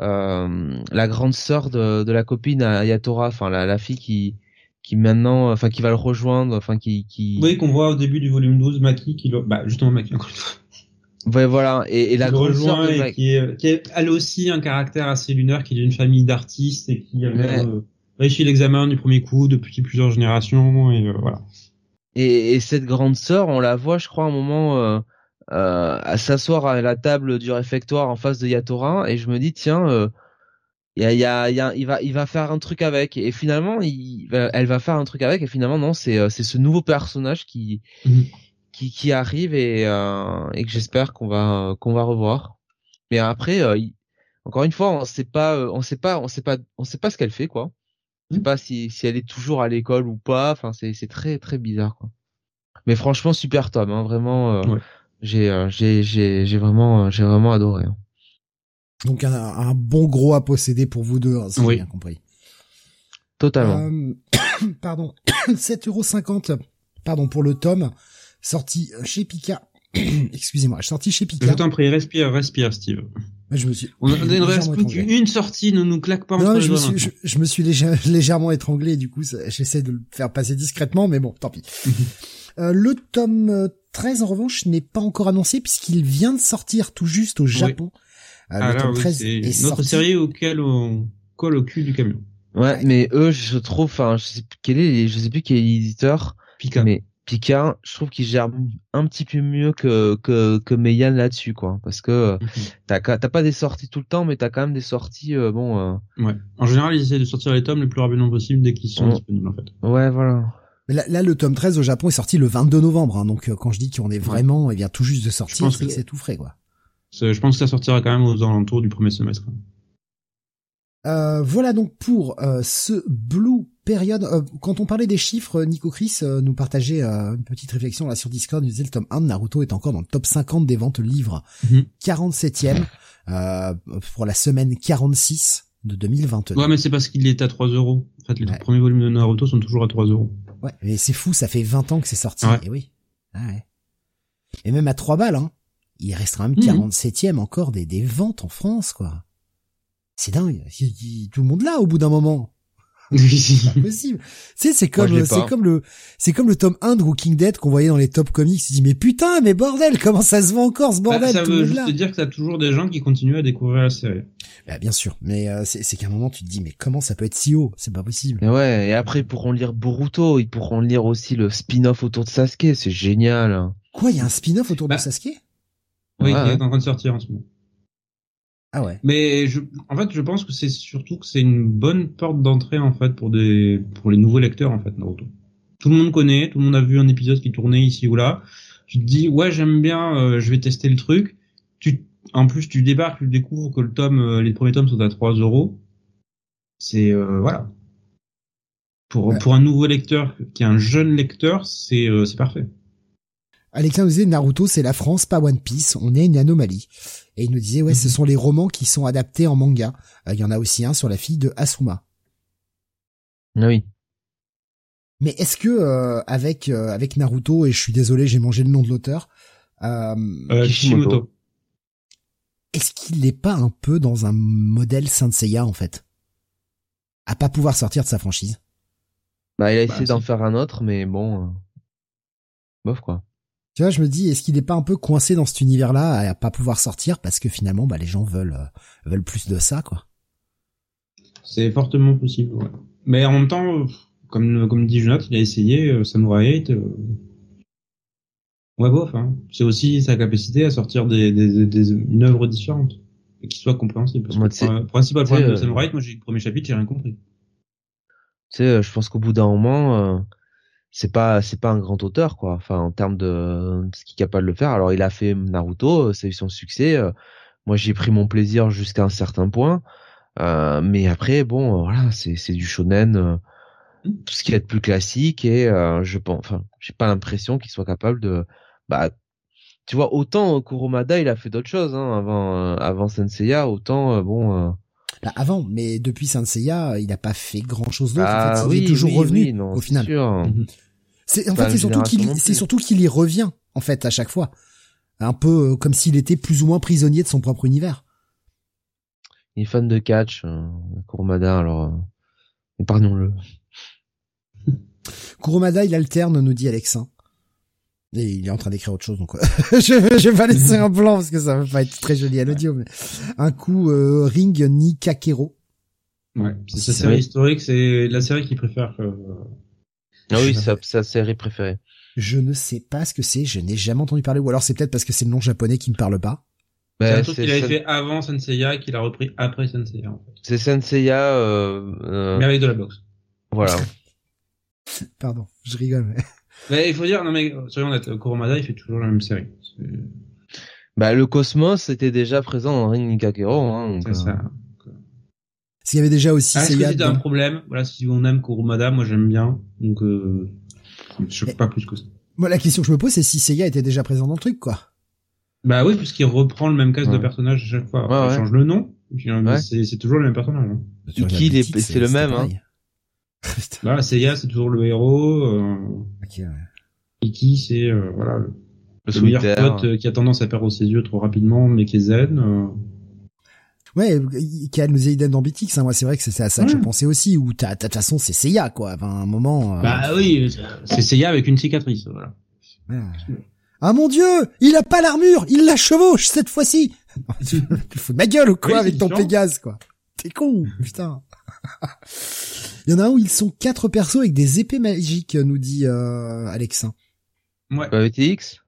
euh, la grande sœur de, de la copine Yatora, enfin la, la fille qui qui maintenant, enfin qui va le rejoindre, enfin qui qui. Oui, qu'on voit au début du volume 12, Maki qui, le... bah justement Maki encore une fois. Ouais, voilà, et, et la grande sœur de et qui, est, qui est elle aussi un caractère assez lunaire, qui est d'une famille d'artistes et qui euh, réussi l'examen du premier coup depuis plusieurs générations et euh, voilà. Et, et, cette grande sœur, on la voit, je crois, un moment euh, euh, à s'asseoir à la table du réfectoire en face de Yatora, et je me dis tiens, euh, y a, y a, y a, il va, il va faire un truc avec, et finalement, il, elle va faire un truc avec, et finalement non, c'est, euh, c'est ce nouveau personnage qui, mhm. qui, qui arrive et, et que j'espère qu'on va, qu'on va revoir. Mais après, encore une fois, on sait pas, on sait pas, on sait pas, on sait pas ce qu'elle fait quoi. Je sais pas si, si elle est toujours à l'école ou pas. Enfin, c'est, c'est très très bizarre quoi. Mais franchement, super top. Hein. Vraiment, euh, j'ai, euh, j'ai, j'ai, j'ai vraiment, euh, j'ai vraiment adoré. Hein. Donc un, un, bon gros à posséder pour vous deux, hein, si j'ai bien compris. Totalement. [COUGHS] pardon, [COUGHS] 7,50€ pardon pour le tome sorti chez Pika. [COUGHS] Excusez-moi, sorti chez Pika. Je t'en prie, respire, respire, Steve. Je me suis. On a une, une sortie, ne nous claque pas. Non, je, me suis, je, me suis légèrement étranglé, du coup, j'essaie de le faire passer discrètement, mais bon, tant pis. [LAUGHS] euh, le tome 13, en revanche, n'est pas encore annoncé puisqu'il vient de sortir tout juste au Japon. Euh, ah, le tome 13 est, notre série auquel on colle au cul du camion. Ouais, mais eux, je trouve, enfin, je sais plus quel est, je sais plus quel éditeur. Pika. Mais Pika, je trouve qu'il gère un petit peu mieux que que que Meian là-dessus quoi, parce que mhm. t'as t'as pas des sorties tout le temps, mais t'as quand même des sorties euh, bon. Euh... Ouais. En général, ils essaient de sortir les tomes le plus rapidement possible dès qu'ils sont disponibles en fait. Ouais, voilà. Là, là, le tome 13 au Japon est sorti le 22 novembre, hein, donc euh, quand je dis qu'on est vraiment, il vient tout juste de sortir, c'est que c'est tout frais quoi. Je pense que ça sortira quand même aux alentours du premier semestre. Euh, voilà donc pour euh, ce Blue Period. Euh, quand on parlait des chiffres, Nico Chris nous partageait une petite réflexion là sur Discord. Il disait le tome 1 de Naruto est encore dans le top 50 des ventes livres. 47ème mhm. pour la semaine 46 de 2022. Ouais, mais c'est parce qu'il est à 3 euros. En fait, les premiers volumes de Naruto sont toujours à 3 euros. Ouais, mais c'est fou, ça fait 20 ans que c'est sorti. Et oui. Ah ouais. Et même à 3 balles, hein. Il reste quand même 47ème mhm. encore des, des ventes en France, quoi. C'est dingue. Tout le monde là au bout d'un moment. C'est pas possible. Tu sais, c'est comme, c'est comme le, c'est comme le tome 1 de Walking Dead qu'on voyait dans les top comics. Il dit, mais putain, mais bordel, comment ça se vend encore, ce bordel? Bah, ça veut juste dire que t'as toujours des gens qui continuent à découvrir la série. Bah, bien sûr. Mais, euh, c'est qu'à un moment, tu te dis, mais comment ça peut être si haut? C'est pas possible. Et ouais. Et après, ils pourront lire Boruto. Ils pourront lire aussi le spin-off autour de Sasuke. C'est génial. Quoi? Il y a un spin-off autour de bah, Sasuke? Oui, il est en train de sortir en ce moment. Ah ouais. Mais je, en fait, je pense que c'est surtout que c'est une bonne porte d'entrée en fait pour des pour les nouveaux lecteurs en fait Naruto. Tout le monde connaît, tout le monde a vu un épisode qui tournait ici ou là. Tu te dis ouais j'aime bien, euh, je vais tester le truc. Tu en plus tu débarques, tu découvres que le tome, euh, les premiers tomes sont à 3 euros. C'est euh, voilà. Pour pour un nouveau lecteur qui est un jeune lecteur, c'est c'est parfait. Alexandre disait Naruto c'est la France, pas One Piece. On est une anomalie. Et il nous disait ouais, ce mhm. sont les romans qui sont adaptés en manga. Euh, il y en a aussi un sur la fille de Asuma. Ah oui. Mais est-ce que euh, avec euh, avec Naruto et je suis désolé, j'ai mangé le nom de l'auteur. Kishimoto. Est-ce qu'il n'est pas un peu dans un modèle Saint Seiya en fait, à pas pouvoir sortir de sa franchise Bah il a essayé bah, d'en faire un autre, mais bon, bof quoi. Tu vois, je me dis, est-ce qu'il est pas un peu coincé dans cet univers-là à pas pouvoir sortir parce que finalement, bah, les gens veulent euh, veulent plus de ça, quoi? C'est fortement possible. Ouais. Mais en même temps, comme comme dit Jonathan, il a essayé euh, Samurai 8. Euh... Ouais, bof. Hein. C'est aussi sa capacité à sortir des, des, des une œuvre différente et qui soit compréhensible. Parce que le principal problème de euh, Samurai 8, moi j'ai le premier chapitre, j'ai rien compris. Tu sais, je pense qu'au bout d'un moment c'est pas c'est pas un grand auteur quoi. Enfin en termes de, ce qu'il est capable de faire. Alors il a fait Naruto ça a eu son succès euh, moi j'ai pris mon plaisir jusqu'à un certain point euh, mais après bon voilà c'est c'est du shonen euh, tout ce qui est plus classique et je pense enfin j'ai pas l'impression qu'il soit capable de bah tu vois autant Kuromada il a fait d'autres choses hein, avant avant Senseiya autant bon bah, avant, mais depuis Saint Seiya, il n'a pas fait grand chose d'autre. en fait, ah il est toujours revenu au final. Mhm. C'est en fait c'est surtout qu'il c'est surtout qu'il y revient en fait à chaque fois, un peu euh, comme s'il était plus ou moins prisonnier de son propre univers. Il est fan de catch, euh, Kurumada, alors euh, épargnons-le. Kurumada, il alterne, nous dit Alexin. Et il est en train d'écrire autre chose, donc [LAUGHS] je, je vais pas laisser un blanc parce que ça va pas être très joli à l'audio. Mais un coup Ring ni Kakero. Ouais, c'est sa série historique, c'est la série qu'il préfère. Ah oui, c'est sa série préférée. Je ne sais pas ce que c'est, je n'ai jamais entendu parler, ou alors c'est peut-être parce que c'est le nom japonais qui me parle pas. Bah, c'est un truc qu'il avait fait avant Senseiya et qu'il a repris après Senseiya, en fait. C'est Senseiya, euh, euh... Merveille de la boxe. Voilà. [LAUGHS] Pardon, je rigole, mais... mais il faut dire, non mais, soyons honnêtes, Kuromada, il fait toujours la même série. Bah, le Cosmos était déjà présent dans Ring Nikakero, hein. C'est ça. Euh, s'il y avait déjà aussi. Ah, Est-ce que c'était un problème? Voilà, si on aime Kurumada, moi j'aime bien, donc euh, je sais pas plus que ça. Moi, la question que je me pose, c'est si Seiya était déjà présent dans le truc, quoi. Bah oui, puisqu'il reprend le même cast de personnage à chaque fois. il change le nom, c'est toujours le même personnage. Hein. C'est le même. Hein. Bah, Seiya, c'est toujours le héros. Euh... Okay, Iki, c'est euh, voilà le, le meilleur pote euh, qui a tendance à perdre ses yeux trop rapidement, mais qui est zen. Euh. Ouais, qui a dans BTX, hein, moi c'est vrai que c'est à ça que je pensais aussi, où de toute façon c'est Seiya quoi, enfin un moment... Euh, bah oui, c'est Seiya avec une cicatrice, voilà. Ah mon dieu, il a pas l'armure, il la chevauche cette fois-ci. [LAUGHS] Tu fous de ma gueule ou quoi avec ton Pégase quoi. T'es con, putain [LAUGHS] Il y en a un où ils sont quatre persos avec des épées magiques, nous dit euh, Alexin. Ouais. BTX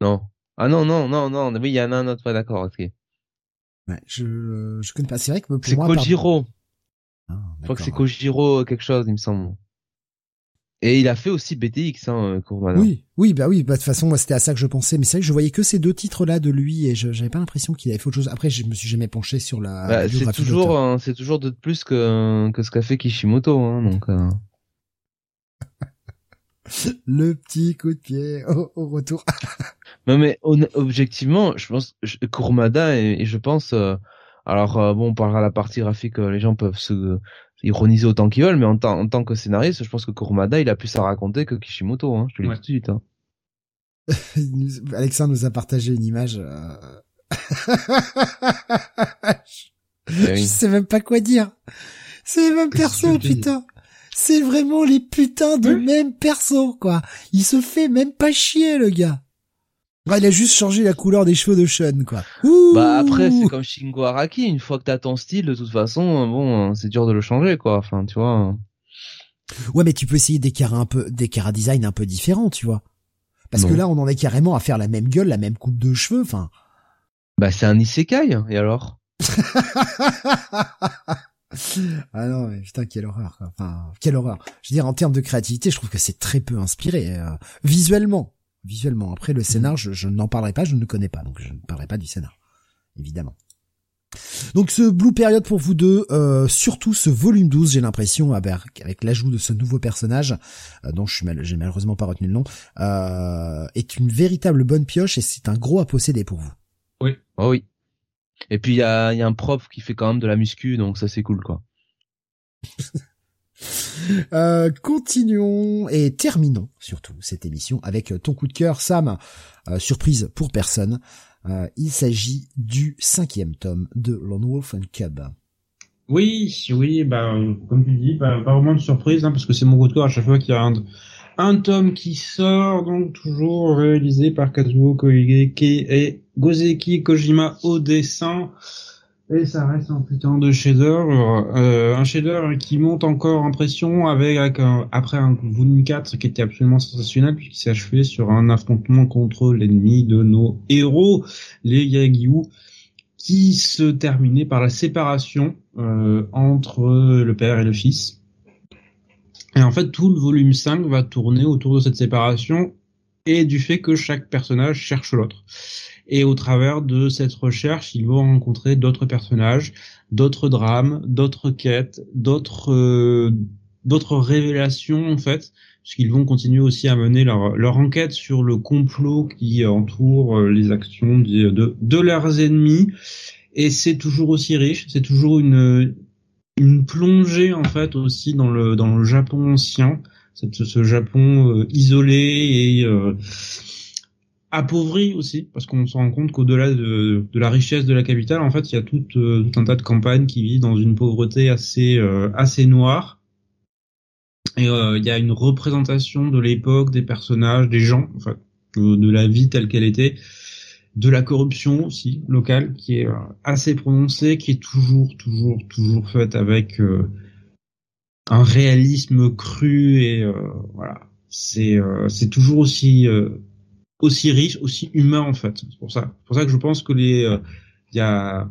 Non. Ah non, non, non, non, oui, il y en a un autre, pas d'accord, ok. Ouais, je je connais pas. C'est vrai que pour c'est Kojiro. Ah, je crois que c'est Kojiro quelque chose, il me semble. Et il a fait aussi BTX, hein, Kurumada. Oui, oui, bah oui, bah de toute façon, moi c'était à ça que je pensais, mais c'est vrai que je voyais que ces deux titres-là de lui et je j'avais pas l'impression qu'il avait fait autre chose. Après, je me suis jamais penché sur la. Bah, c'est toujours, c'est toujours de plus que que ce qu'a fait Kishimoto, hein, donc. Euh... [LAUGHS] Le petit coup de pied au, retour. [LAUGHS] non mais objectivement, je pense Kurumada et, je pense. Euh, alors euh, bon, on parlera de la partie graphique, euh, les gens peuvent se ironiser autant qu'ils veulent, mais en, en, tant que scénariste, je pense que Kurumada, il a plus à raconter que Kishimoto, hein, je te le dis tout de suite. Hein. [LAUGHS] Alexandre nous a partagé une image. Euh... [LAUGHS] je... sais même pas quoi dire. C'est les mêmes persos, putain. C'est vraiment les putains de mêmes persos, quoi. Il se fait même pas chier, le gars. Bah, il a juste changé la couleur des cheveux de Sean, quoi. Bah après, c'est comme Shingo Araki. Une fois que t'as ton style, de toute façon, bon, c'est dur de le changer, quoi. Enfin, tu vois. Ouais, mais tu peux essayer des un peu, des cara design un peu différents, tu vois. Parce que là, on en est carrément à faire la même gueule, la même coupe de cheveux, enfin. Bah, c'est un isekai, et alors? [LAUGHS] ah non, mais putain, quelle horreur. Enfin, quelle horreur. Je veux dire, en termes de créativité, je trouve que c'est très peu inspiré. Euh, visuellement, visuellement. Après, le scénar, je, n'en parlerai pas, je ne le connais pas, donc je ne parlerai pas du scénar, évidemment. Donc ce Blue Period pour vous deux, euh, surtout ce volume 12, j'ai l'impression, avec l'ajout de ce nouveau personnage, euh, dont je suis mal, j'ai malheureusement pas retenu le nom, euh, est une véritable bonne pioche et c'est un gros à posséder pour vous. Oui, oh oui. Et puis il y a, y a un prof qui fait quand même de la muscu, donc ça c'est cool quoi. [LAUGHS] [LAUGHS] Euh, continuons et terminons surtout cette émission avec ton coup de cœur, Sam. Euh, surprise pour personne. Euh, il s'agit du cinquième tome de Lone Wolf and Cub. Oui, oui, bah comme tu dis, pas vraiment de surprise, hein, parce que c'est mon coup de cœur à chaque fois qu'il y a un, un tome qui sort, donc toujours réalisé par Kazuo Koigeki et Gozeki Kojima au dessin. Et ça reste un putain de chef-d'œuvre, euh, un chef-d'œuvre qui monte encore en pression avec, après un volume 4 qui était absolument sensationnel puisqu'il s'est achevé sur un affrontement contre l'ennemi de nos héros, les Yagyu, qui se terminait par la séparation euh, entre le père et le fils. Et en fait, tout le volume 5 va tourner autour de cette séparation et du fait que chaque personnage cherche l'autre. Et au travers de cette recherche, ils vont rencontrer d'autres personnages, d'autres drames, d'autres quêtes, d'autres euh, d'autres révélations en fait, puisqu'ils vont continuer aussi à mener leur, leur enquête sur le complot qui entoure euh, les actions de, de, de leurs ennemis. Et c'est toujours aussi riche, c'est toujours une une plongée en fait aussi dans le dans le Japon ancien, cette, ce Japon euh, isolé et appauvri aussi, parce qu'on se rend compte qu'au-delà de, de, la richesse de la capitale, en fait, il y a tout, euh, tout un tas de campagnes qui vivent dans une pauvreté assez euh, assez noire. Et euh, il y a une représentation de l'époque, des personnages, des gens, en fait, de, la vie telle qu'elle était, de la corruption aussi locale, qui est assez prononcée, qui est toujours, toujours, toujours faite avec un réalisme cru et voilà. C'est c'est toujours aussi aussi riche, aussi humain en fait. C'est pour ça. C'est pour ça que je pense que les euh, il y a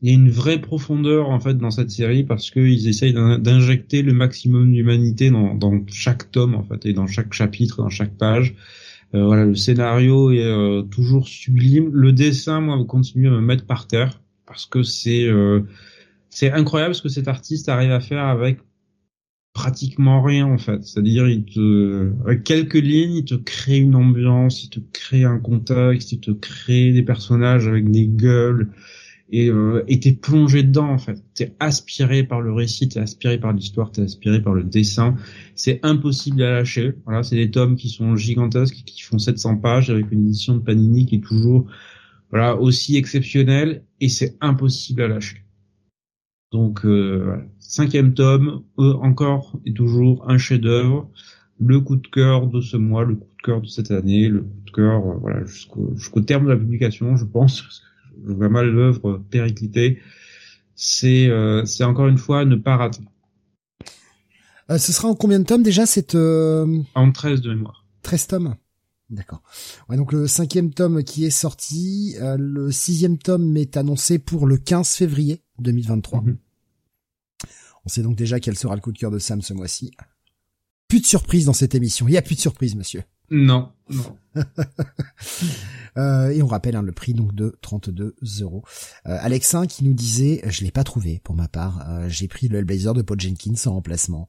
il y a une vraie profondeur en fait dans cette série parce qu'ils essayent d'injecter le maximum d'humanité dans, dans chaque tome en fait et dans chaque chapitre, dans chaque page. Euh, voilà, le scénario est euh, toujours sublime. Le dessin, moi, continue à me mettre par terre parce que c'est c'est incroyable ce que cet artiste arrive à faire avec pratiquement rien en fait. C'est-à-dire, il te, avec quelques lignes, il te crée une ambiance, il te crée un contexte, il te crée des personnages avec des gueules, et euh, t'es plongé dedans en fait. T'es aspiré par le récit, t'es aspiré par l'histoire, t'es aspiré par le dessin. C'est impossible à lâcher. Voilà, c'est des tomes qui sont gigantesques, qui font 700 pages avec une édition de Panini qui est toujours voilà aussi exceptionnelle, et c'est impossible à lâcher. Donc euh, cinquième tome, euh, encore et toujours un chef-d'œuvre, le coup de cœur de ce mois, le coup de cœur de cette année, le coup de cœur euh, voilà jusqu'au jusqu'au terme de la publication, je pense. Parce que je vois mal l'œuvre péricliter. C'est euh, c'est encore une fois ne pas rater. ce sera en combien de tomes déjà cette En 13 de mémoire. 13 tomes? D'accord. Ouais, donc le cinquième tome qui est sorti, le sixième tome est annoncé pour le 15 février 2023. Mhm. On sait donc déjà quel sera le coup de cœur de Sam ce mois-ci. Plus de surprise dans cette émission. Il y a plus de surprise, monsieur. Non, non. [LAUGHS] euh, et on rappelle hein, le prix donc de 32 euros. Euh, Alexin qui nous disait, je l'ai pas trouvé pour ma part. Euh, j'ai pris le Hellblazer de Paul Jenkins en remplacement.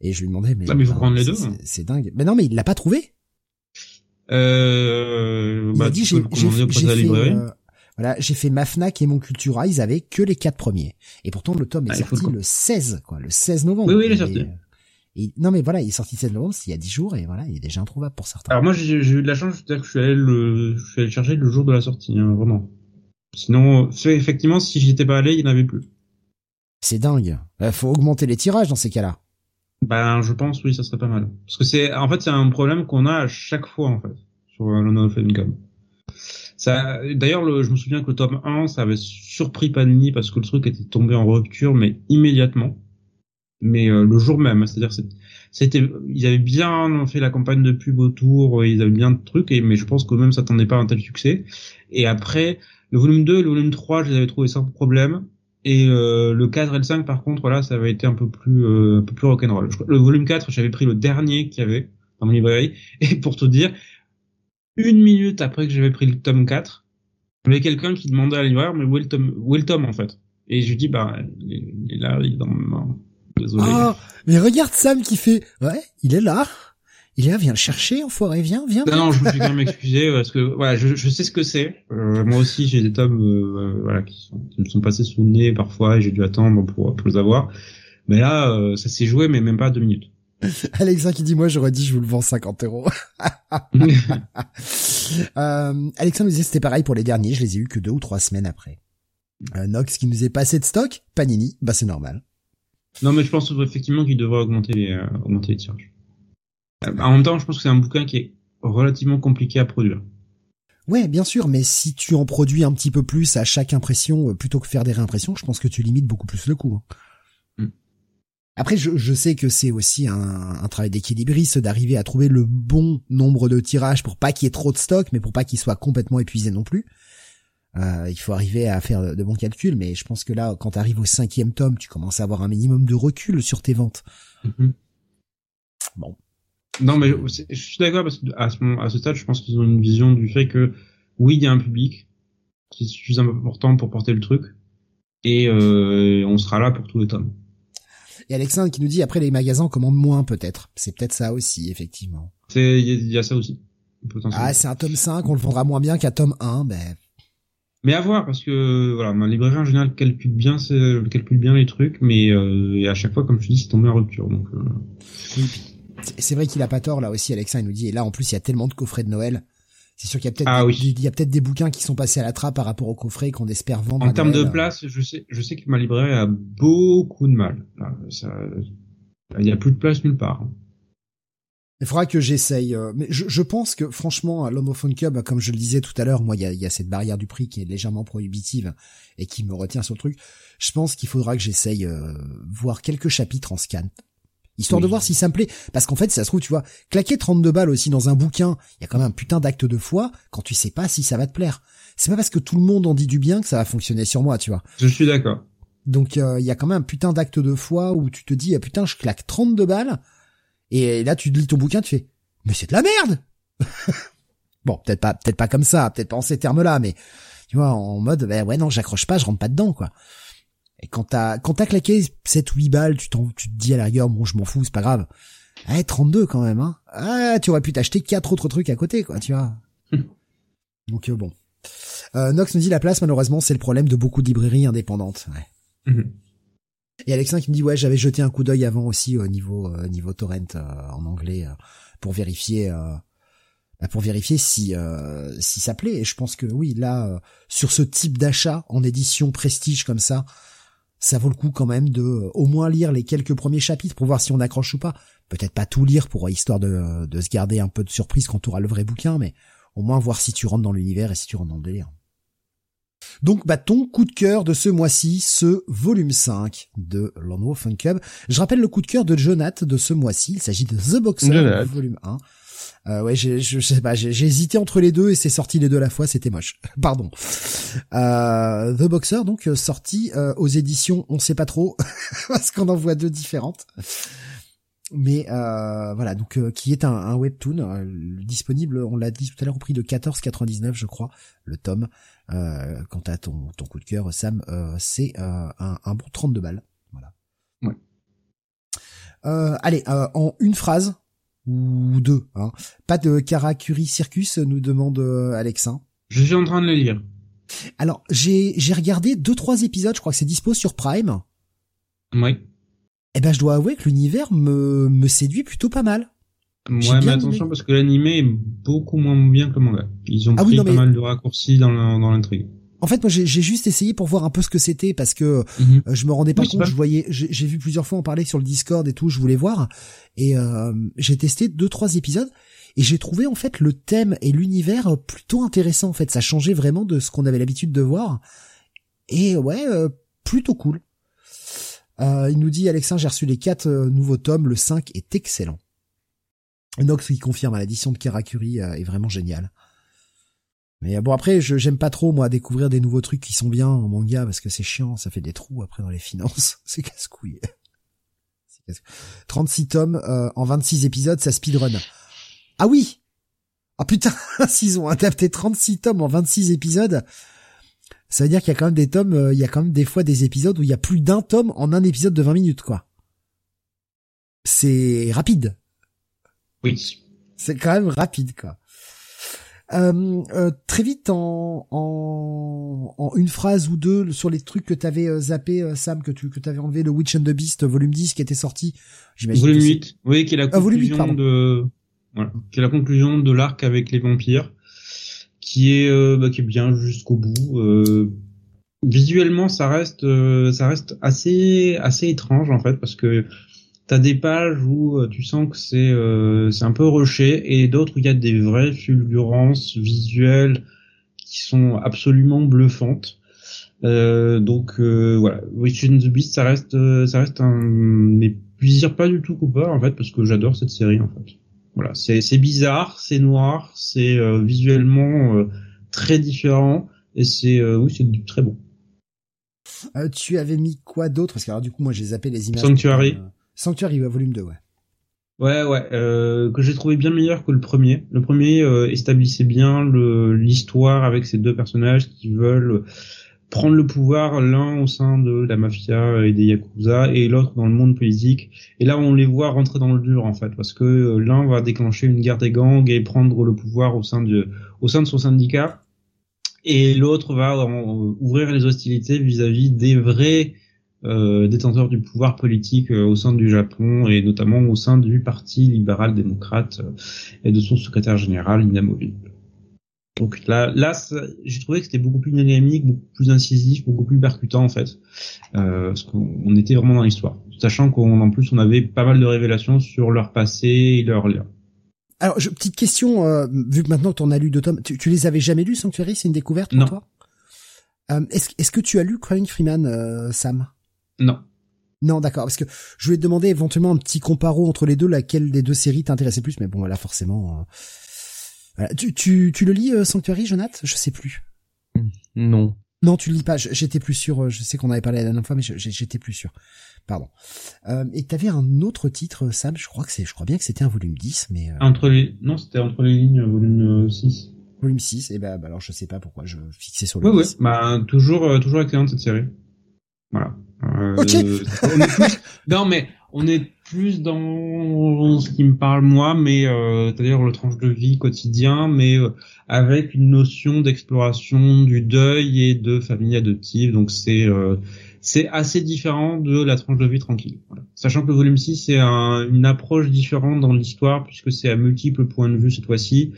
Et je lui demandais, mais, ah, mais prendre les deux. C'est dingue. Mais non, mais il l'a pas trouvé. Euh, bah, dit, j'ai fait, euh, voilà, j'ai fait ma Fnac et mon Cultura, ils avaient que les quatre premiers. Et pourtant, le tome est ah, sorti le... 16, quoi, le 16 novembre. Oui, oui, il est sorti non mais voilà, il est sorti 7 novembre, il y a 10 jours et voilà, il est déjà introuvable pour certains. Alors moi j'ai eu de la chance, c'est-à-dire que je suis allé le, je suis allé le chercher le jour de la sortie, hein, vraiment. Sinon, effectivement, si j'étais pas allé, il n'y en avait plus. C'est dingue. Il euh, faut augmenter les tirages dans ces cas-là. Ben, je pense, oui, ça serait pas mal. Parce que c'est, en fait, c'est un problème qu'on a à chaque fois, en fait, sur le of Income. Ça, d'ailleurs, je me souviens que le tome 1, ça avait surpris Panini parce que le truc était tombé en rupture, mais immédiatement mais euh, le jour même. C'est-à-dire, c'était, ils avaient bien fait la campagne de pub autour, ils avaient bien de trucs, et, mais je pense que même ça s'attendait pas à un tel succès. Et après, le volume 2 et le volume 3, je les avais trouvés sans problème. Et euh, le 4 et le 5, par contre, voilà, ça avait été un peu plus, euh, un peu plus rock'n'roll. Le volume 4, j'avais pris le dernier qu'il y avait dans mon librairie. Et pour te dire, une minute après que j'avais pris le tome 4, il y avait quelqu'un qui demandait à la libraire, mais où est le tome, où est le tome en fait? Et je lui dis, bah, il est là, il est dans, Désolé. Oh, mais regarde Sam qui fait, ouais, il est là. Il est là, viens le chercher, enfoiré, viens, viens. Non, non, je me suis quand même excusé parce que voilà, je, je sais ce que c'est. Euh, moi aussi, j'ai des tomes euh, voilà qui, sont, qui, me sont passés sous le nez parfois et j'ai dû attendre pour, pour les avoir. Mais là, euh, ça s'est joué, mais même pas deux minutes. [LAUGHS] Alexa qui dit moi j'aurais dit je vous le vends 50 euros. [LAUGHS] euh, Alexa nous disait c'était pareil pour les derniers, je les ai eu que deux ou trois semaines après. Euh, Nox qui nous est passé de stock, Panini, bah c'est normal. Non, mais je pense effectivement qu'il devrait augmenter les, euh, augmenter les tirages. Euh, en même temps, je pense que c'est un bouquin qui est relativement compliqué à produire. Ouais, bien sûr, mais si tu en produis un petit peu plus à chaque impression euh, plutôt que faire des réimpressions, je pense que tu limites beaucoup plus le coût. Hein. Mm. Après, je, je, sais que c'est aussi un, un travail d'équilibriste d'arriver à trouver le bon nombre de tirages pour pas qu'il y ait trop de stock, mais pour pas qu'il soit complètement épuisé non plus. Euh, il faut arriver à faire de bons calculs, mais je pense que là, quand tu arrives au cinquième tome, tu commences à avoir un minimum de recul sur tes ventes. Mhm. Bon. Non, mais je suis d'accord parce que à ce, à ce stade, je pense qu'ils ont une vision du fait que oui, il y a un public qui est suffisamment important pour porter le truc, et euh, on sera là pour tous les tomes. Et Alexandre qui nous dit après les magasins commandent moins peut-être. C'est peut-être ça aussi, effectivement. C'est il y, a ça aussi. Ah, c'est un tome 5, on le vendra moins bien qu'un tome 1, ben mais à voir parce que voilà, ma librairie en général calcule bien, calcule bien les trucs, mais euh, et à chaque fois, comme je dis, c'est tombé en rupture. Donc euh... oui, c'est vrai qu'il a pas tort là aussi. Alexa, il nous dit et là en plus il y a tellement de coffrets de Noël. C'est sûr qu'il y a peut-être ah, des, il y a peut-être des bouquins qui sont passés à la trappe par rapport aux coffrets qu'on espère vendre. En termes de place, je sais, je sais que ma librairie a beaucoup de mal. Ça, il y a plus de place nulle part. Il faudra que j'essaye. Euh, mais je, je, pense que franchement, à l'Homophone Cube, comme je le disais tout à l'heure, moi, il y a, y a, cette barrière du prix qui est légèrement prohibitive et qui me retient sur le truc. Je pense qu'il faudra que j'essaye euh, voir quelques chapitres en scan. Histoire de voir si ça me plaît. Parce qu'en fait, ça se trouve, tu vois, claquer 32 balles aussi dans un bouquin, il y a quand même un putain d'acte de foi quand tu sais pas si ça va te plaire. C'est pas parce que tout le monde en dit du bien que ça va fonctionner sur moi, tu vois. Je suis d'accord. Donc euh, il y a quand même un putain d'acte de foi où tu te dis ah putain je claque 32 balles et là, tu lis ton bouquin, tu fais, mais c'est de la merde! [LAUGHS] bon, peut-être pas, peut-être pas comme ça, peut-être pas en ces termes-là, mais, tu vois, en mode, ben ouais, non, j'accroche pas, je rentre pas dedans, quoi. Et quand t'as, quand t'as claqué 7 ou 8 balles, tu t'en, tu te dis à la rigueur, bon, je m'en fous, c'est pas grave. Ah, 32 quand même, hein. Ah, tu aurais pu t'acheter quatre autres trucs à côté, quoi, tu vois. [LAUGHS] Donc, euh, bon. Euh, Nox nous dit la place, malheureusement, c'est le problème de beaucoup de librairies indépendantes. Ouais. Mhm. Et Alexin qui me dit ouais j'avais jeté un coup d'œil avant aussi au niveau euh, niveau torrent euh, en anglais euh, pour vérifier bah, pour vérifier si si ça plaît et je pense que oui là sur ce type d'achat en édition prestige comme ça ça vaut le coup quand même de au moins lire les quelques premiers chapitres pour voir si on accroche ou pas peut-être pas tout lire pour histoire de de se garder un peu de surprise quand tu auras le vrai bouquin mais au moins voir si tu rentres dans l'univers et si tu rentres dans le délire donc, bah, ton coup de cœur de ce mois-ci, ce volume 5 de Lone Fun Club. Je rappelle le coup de cœur de Jonath de ce mois-ci. Il s'agit de The Boxer, volume 1. Euh, ouais, je, je sais pas, j'ai hésité entre les deux et c'est sorti les deux à la fois, c'était moche. [LAUGHS] Pardon. Euh, The Boxer, donc euh, sorti euh, aux éditions, on sait pas trop, [LAUGHS] parce qu'on en voit deux différentes. mais euh, voilà, donc qui est un, un webtoon disponible, on l'a dit tout à l'heure, au prix de 14,99 je crois, le tome. quant à ton, ton coup de cœur, Sam, c'est un, un bon 32 balles. Voilà. Ouais. allez, en une phrase ou deux, hein. Pas de Karakuri Circus, nous demande Alexin. Je suis en train de le lire. Alors, j'ai j'ai regardé deux trois épisodes, je crois que c'est dispo sur Prime. Oui. Eh ben, je dois avouer que l'univers me me séduit plutôt pas mal. Ouais, mais attention parce que l'animé est beaucoup moins bien que le manga. Ils ont ah pris pas mal de raccourcis dans l'intrigue. En fait, moi, j'ai juste essayé pour voir un peu ce que c'était parce que mhm. euh, je me rendais pas compte. Je voyais, j'ai vu plusieurs fois en parler sur le Discord et tout. Je voulais voir et euh, j'ai testé deux trois épisodes et j'ai trouvé en fait le thème et l'univers plutôt intéressant. En fait, ça changeait vraiment de ce qu'on avait l'habitude de voir. Et ouais, euh, plutôt cool. Euh, il nous dit Alexin, j'ai reçu les quatre nouveaux tomes, le 5 est excellent. Nox qui confirme, l'édition de Karakuri est vraiment géniale. Mais bon après, je j'aime pas trop moi découvrir des nouveaux trucs qui sont bien en manga parce que c'est chiant, ça fait des trous après dans les finances, [LAUGHS] c'est casse-couille. 36 tomes en 26 épisodes, ça speedrun. Ah oui Ah putain, [LAUGHS] s'ils ont adapté 36 tomes en 26 épisodes, ça veut dire qu'il y a quand même des tomes, euh, il y a quand même des fois des épisodes où il y a plus d'un tome en un épisode de 20 minutes, quoi. C'est rapide. Oui. C'est quand même rapide, quoi. Euh, euh, très vite en, en, en, une phrase ou deux sur les trucs que t'avais euh, zappé Sam que tu que t'avais enlevé le Witch and the Beast volume 10 qui était sorti j'imagine volume 8 oui qui est la conclusion de voilà, qui est la conclusion de l'arc avec les vampires, qui est euh, bah, qui est bien jusqu'au bout. Euh, visuellement, ça reste euh, ça reste assez assez étrange en fait parce que t'as des pages où tu sens que c'est c'est un peu rushé et d'autres où il y a des vraies fulgurances visuelles qui sont absolument bluffantes. Euh, donc euh, voilà, Witch and the Beast, ça reste, ça reste un mais plaisir pas du tout coupable en fait parce que j'adore cette série en fait. Voilà, c'est bizarre, c'est noir, c'est euh, visuellement euh, très différent et c'est euh, oui, c'est très bon. tu avais mis quoi d'autre? Parce que alors du coup, moi j'ai zappé les images. Sanctuary. Sanctuary, volume 2, ouais. Ouais, ouais, que j'ai trouvé bien meilleur que le premier. Le premier établissait bien l'histoire avec ces deux personnages qui veulent prendre le pouvoir, l'un au sein de la mafia et des yakuza et l'autre dans le monde politique. Et là, on les voit rentrer dans le dur en fait, parce que euh, l'un va déclencher une guerre des gangs et prendre le pouvoir au sein de, au sein de son syndicat, et l'autre va euh, ouvrir les hostilités vis-à-vis des vrais euh, détenteurs du pouvoir politique au sein du Japon et notamment au sein du Parti libéral démocrate et de son secrétaire général inamovible. Donc là, là, j'ai trouvé que c'était beaucoup plus dynamique, beaucoup plus incisif, beaucoup plus percutant en fait, euh, parce qu'on était vraiment dans l'histoire, sachant qu'en plus on avait pas mal de révélations sur leur passé et leur lien. Alors, je, petite question, euh, vu que maintenant tu en as lu deux tomes, tu, tu les avais jamais lus, Sanctuary? C'est une découverte pour non. toi? Euh, Est-ce est que tu as lu Crying Freeman, euh, Sam? Non. Non, d'accord, parce que je voulais te demander éventuellement un petit comparo entre les deux, laquelle des deux séries t'intéressait plus, mais bon, là forcément, euh, tu, tu, tu le lis, euh, Sanctuary, Jonathan Je sais plus. Non. Non, tu le lis pas. J'étais plus sûr. Euh, je sais qu'on avait parlé la dernière fois, mais j'étais plus sûr. Pardon. Euh, et t'avais un autre titre, Sam? Je crois que c'est, je crois bien que c'était un volume 10, mais. Euh... Entre les, non, c'était entre les lignes, volume 6. Volume 6. Et ben, bah, alors je sais pas pourquoi je fixais sur le. Oui, oui. Bah, toujours, toujours excellente cette série. Voilà. ok. [LAUGHS] non, mais on est plus dans ce qui me parle moi, mais euh, c'est-à-dire le tranche de vie quotidien, mais euh, avec une notion d'exploration du deuil et de famille adoptive. Donc c'est euh, c'est assez différent de la tranche de vie tranquille. Voilà. Sachant que le volume 6 c'est un, une approche différente dans l'histoire puisque c'est à multiples points de vue cette fois-ci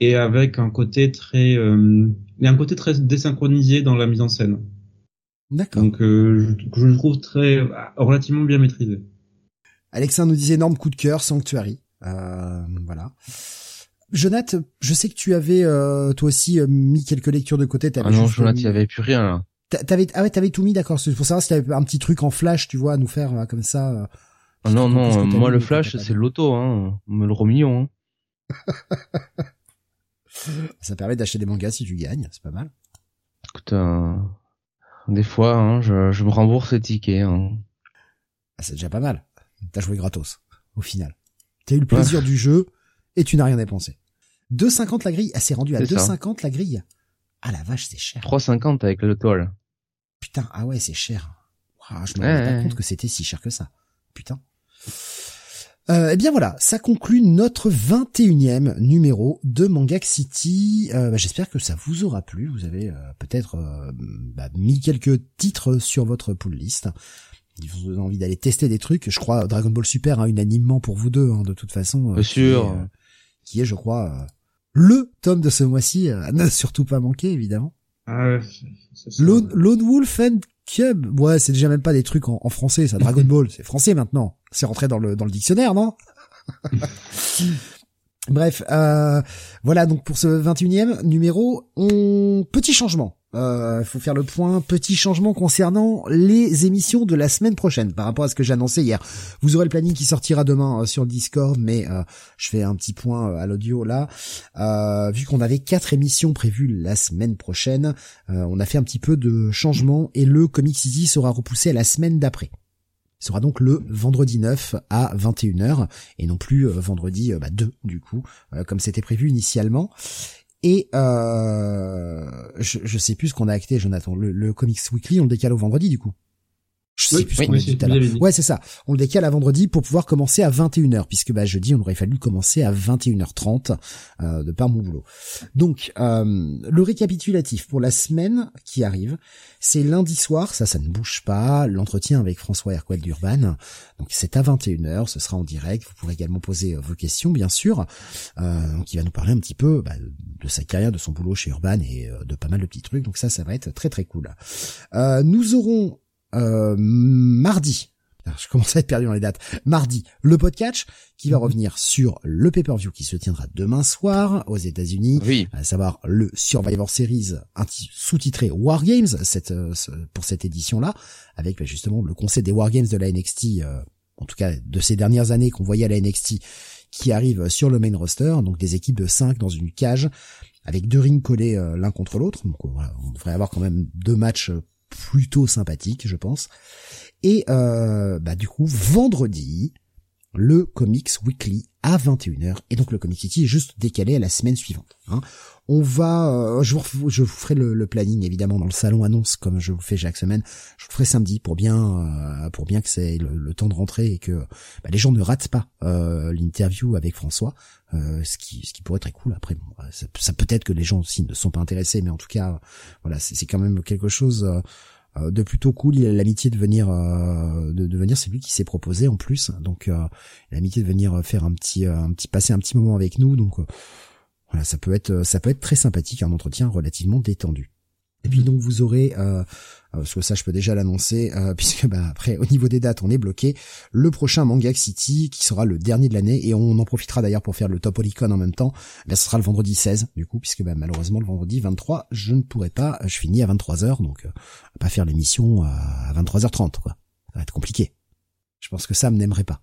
et avec un côté très euh, et un côté très désynchronisé dans la mise en scène. D'accord. Donc je, je le trouve très relativement bien maîtrisé. Alexandre nous disait énorme coup de cœur, Sanctuary. Euh, voilà. Jonathan, je sais que tu avais euh, toi aussi euh, mis quelques lectures de côté. Ah non, Jonathan, il y avait plus rien. Là. T'avais ah ouais, t'avais tout mis d'accord. C'est pour savoir si t'avais un petit truc en flash, tu vois, à nous faire euh, comme ça. Ah non non, moi le flash c'est l'auto, hein, me le remillon. Hein. [LAUGHS] ça permet d'acheter des mangas si tu gagnes, c'est pas mal. Écoute, des fois, hein, je, je me rembourse les tickets. Hein. Ah, c'est déjà pas mal. T'as joué gratos. au final. T'as eu le plaisir du jeu et tu n'as rien dépensé. 2,50 la grille. Ah, c'est rendu à 2,50 la grille. Ah la vache, c'est cher. 3,50 avec le toile. Putain, ah ouais, c'est cher. je me rends pas compte que c'était si cher que ça. Putain. Euh, eh bien voilà, ça conclut notre 21e numéro de Mangak City. Euh, bah, j'espère que ça vous aura plu. Vous avez euh, peut-être bah, mis quelques titres sur votre pull list. vous avez envie d'aller tester des trucs. Je crois Dragon Ball Super, hein, unanimement pour vous deux, hein, de toute façon. Bien sûr. qui est, je crois, le tome de ce mois-ci. [LAUGHS] ne surtout pas manquer, évidemment. Ah Lone, Wolf and Cub. Ouais, c'est déjà même pas des trucs en, français, ça. Dragon Ball, c'est français maintenant. C'est rentré dans le dans le dictionnaire, non? [LAUGHS] Bref, euh, voilà donc pour ce 21e numéro, on petit changement. Il euh, faut faire le point. Petit changement concernant les émissions de la semaine prochaine par rapport à ce que j'ai annoncé hier. Vous aurez le planning qui sortira demain euh, sur le Discord, mais euh, je fais un petit point à l'audio là. vu qu'on avait quatre émissions prévues la semaine prochaine, on a fait un petit peu de changement et le Comic City sera repoussé à la semaine d'après. Sera donc le vendredi 9 à 21h et non plus vendredi bah, 2 du coup, comme c'était prévu initialement. Et euh, je, je sais plus ce qu'on a acté, Jonathan. Le, le Comics Weekly, on le décale au vendredi du coup. Je sais plus ce qu'on a dit tout à l'heure. Ouais, c'est ça. On le décale à vendredi pour pouvoir commencer à 21h, puisque bah, jeudi, on aurait fallu commencer à 21h30 euh, de par mon boulot. Donc, euh, le récapitulatif pour la semaine qui arrive, c'est lundi soir, ça, ça ne bouge pas, l'entretien avec François Hercouel d'Urban. Donc, c'est à 21h, ce sera en direct. Vous pourrez également poser euh, vos questions, bien sûr. Euh, donc, il va nous parler un petit peu bah, de sa carrière, de son boulot chez Urban et euh, de pas mal de petits trucs. Donc ça, ça va être très très cool. Euh, nous aurons euh, mardi. Je commence à être perdu dans les dates. Mardi, le podcast qui va mhm. revenir sur le pay-per-view qui se tiendra demain soir aux États-Unis, oui. à savoir le Survivor Series sous-titré War Games cette, euh, pour cette édition-là, avec bah, justement le concept des War Games de la NXT, euh, en tout cas de ces dernières années qu'on voyait à la NXT, qui arrive sur le main roster, donc des équipes de 5 dans une cage, avec deux rings collés l'un contre l'autre. Donc voilà, on devrait avoir quand même deux matchs plutôt sympathique, je pense. Et euh, bah du coup, vendredi, le Comics Weekly à 21h. Et donc le Comic City est juste décalé à la semaine suivante. Hein. On va, euh, je, vous, je vous ferai le, planning évidemment dans le salon annonce comme je vous fais chaque semaine. Je vous ferai samedi pour bien, euh, pour bien que c'est le, temps de rentrer et que bah, les gens ne ratent pas euh, l'interview avec François, ce qui, ce qui pourrait être cool. Après, ça, ça peut-être que les gens aussi ne sont pas intéressés, mais en tout cas, voilà, c'est quand même quelque chose euh, de plutôt cool. Il a l'amitié de venir, euh, de, de, venir. C'est lui qui s'est proposé en plus. Donc, euh, l'amitié de venir faire un petit, un petit, passer un petit moment avec nous. Donc, voilà, ça peut être, ça peut être très sympathique, un entretien relativement détendu. Et puis donc vous aurez, euh, parce que ça je peux déjà l'annoncer, euh, [LAUGHS] puisque bah, après au niveau des dates on est bloqué, le prochain Manga City qui sera le dernier de l'année et on en profitera d'ailleurs pour faire le Top Olicon en même temps, bah, ce sera le vendredi 16 du coup, puisque bah, malheureusement le vendredi 23 je ne pourrai pas, je finis à 23h donc euh, pas faire l'émission à 23h30 quoi, ça va être compliqué. Je pense que Sam n'aimerait pas.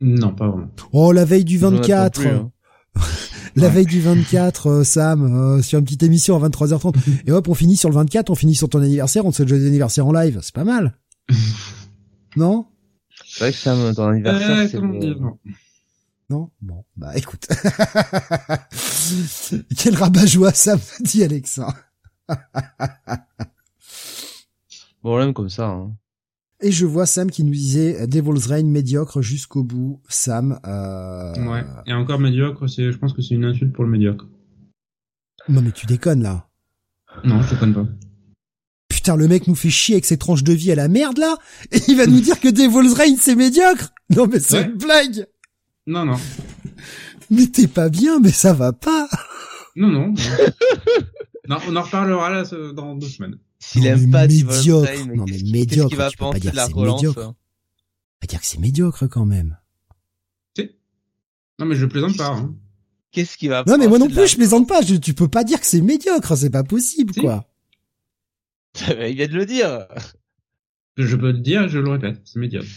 Non pas vraiment. Oh la veille du 24 [LAUGHS] la veille du 24, euh, Sam, euh, sur une petite émission à 23h30. [LAUGHS] et hop, on finit sur le 24, on finit sur ton anniversaire, on te souhaite joyeux anniversaire en live. C'est pas mal. [LAUGHS] non? C'est vrai que Sam, ton anniversaire, c'est bon. Non Bon, bah écoute. Quel rabat-joie, Sam, dit Alexa. bon, on l'aime comme ça. Hein. Et je vois Sam qui nous disait euh, Devil's Reign médiocre jusqu'au bout. Sam. Euh... Ouais. Et encore médiocre, c'est, je pense que c'est une insulte pour le médiocre. Non mais tu déconnes là. Non, je déconne pas. Putain, le mec nous fait chier avec ses tranches de vie à la merde là, et il va nous dire que Devil's Reign c'est médiocre. Non mais c'est une blague. Non non. Mais t'es pas bien, mais ça va pas. Non non. non, on en reparlera là dans deux semaines. S'il aime pas médiocre. non mais médiocre, tu peux pas dire que c'est médiocre. Hein pas dire que c'est médiocre quand même. Si. Non mais je plaisante pas. Hein. Qu'est-ce qui va Non mais moi non plus je plaisante pas, je, tu peux pas dire que c'est médiocre, c'est pas possible quoi. [LAUGHS] Il vient de le dire. Je peux le dire, je le répète, c'est médiocre.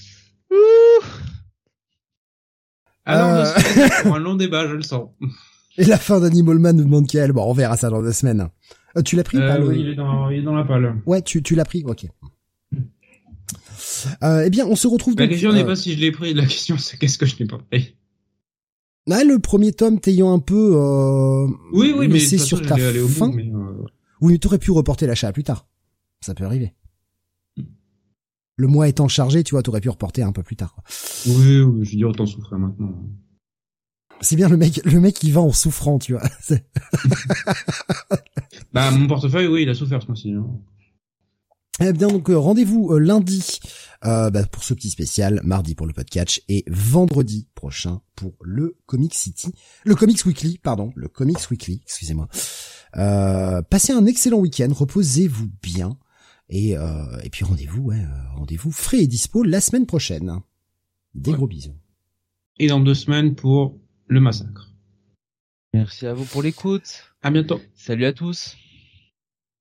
Ouh. Alors, euh... pour un long débat, je le sens. [LAUGHS] Et la fin d'Animal Man nous demande quelle Bon, on verra ça dans deux semaines. Euh, tu l'as pris euh, Oui, il est, dans, il est dans la palle. Ouais, tu, tu l'as pris Ok. Euh, eh bien, on se retrouve. La question n'est pas si je l'ai pris. La question, c'est qu'est-ce que je n'ai pas pris? Là, le premier tome t'ayant un peu. Euh, oui, oui, mais c'est sur ta fin. mais euh... Oui, mais t'aurais pu reporter l'achat plus tard. Ça peut arriver. Le mois étant chargé, tu vois, t'aurais pu reporter un peu plus tard. Quoi. Oui, oui, je veux dire, autant souffrir maintenant. C'est bien le mec, le mec qui va en souffrant, tu vois. [LAUGHS] bah, mon portefeuille, oui, il a souffert ce mois-ci. Hein. Eh bien, donc, euh, rendez-vous euh, lundi euh, bah, pour ce petit spécial, mardi pour le podcast et vendredi prochain pour le Comic City, le Comics Weekly, pardon, le Comics Weekly, excusez-moi. passez un excellent week-end, reposez-vous bien et, et puis rendez-vous, ouais, rendez-vous frais et dispo la semaine prochaine. Des gros bisous. Et dans deux semaines pour le massacre. Merci à vous pour l'écoute. À bientôt. Salut à tous.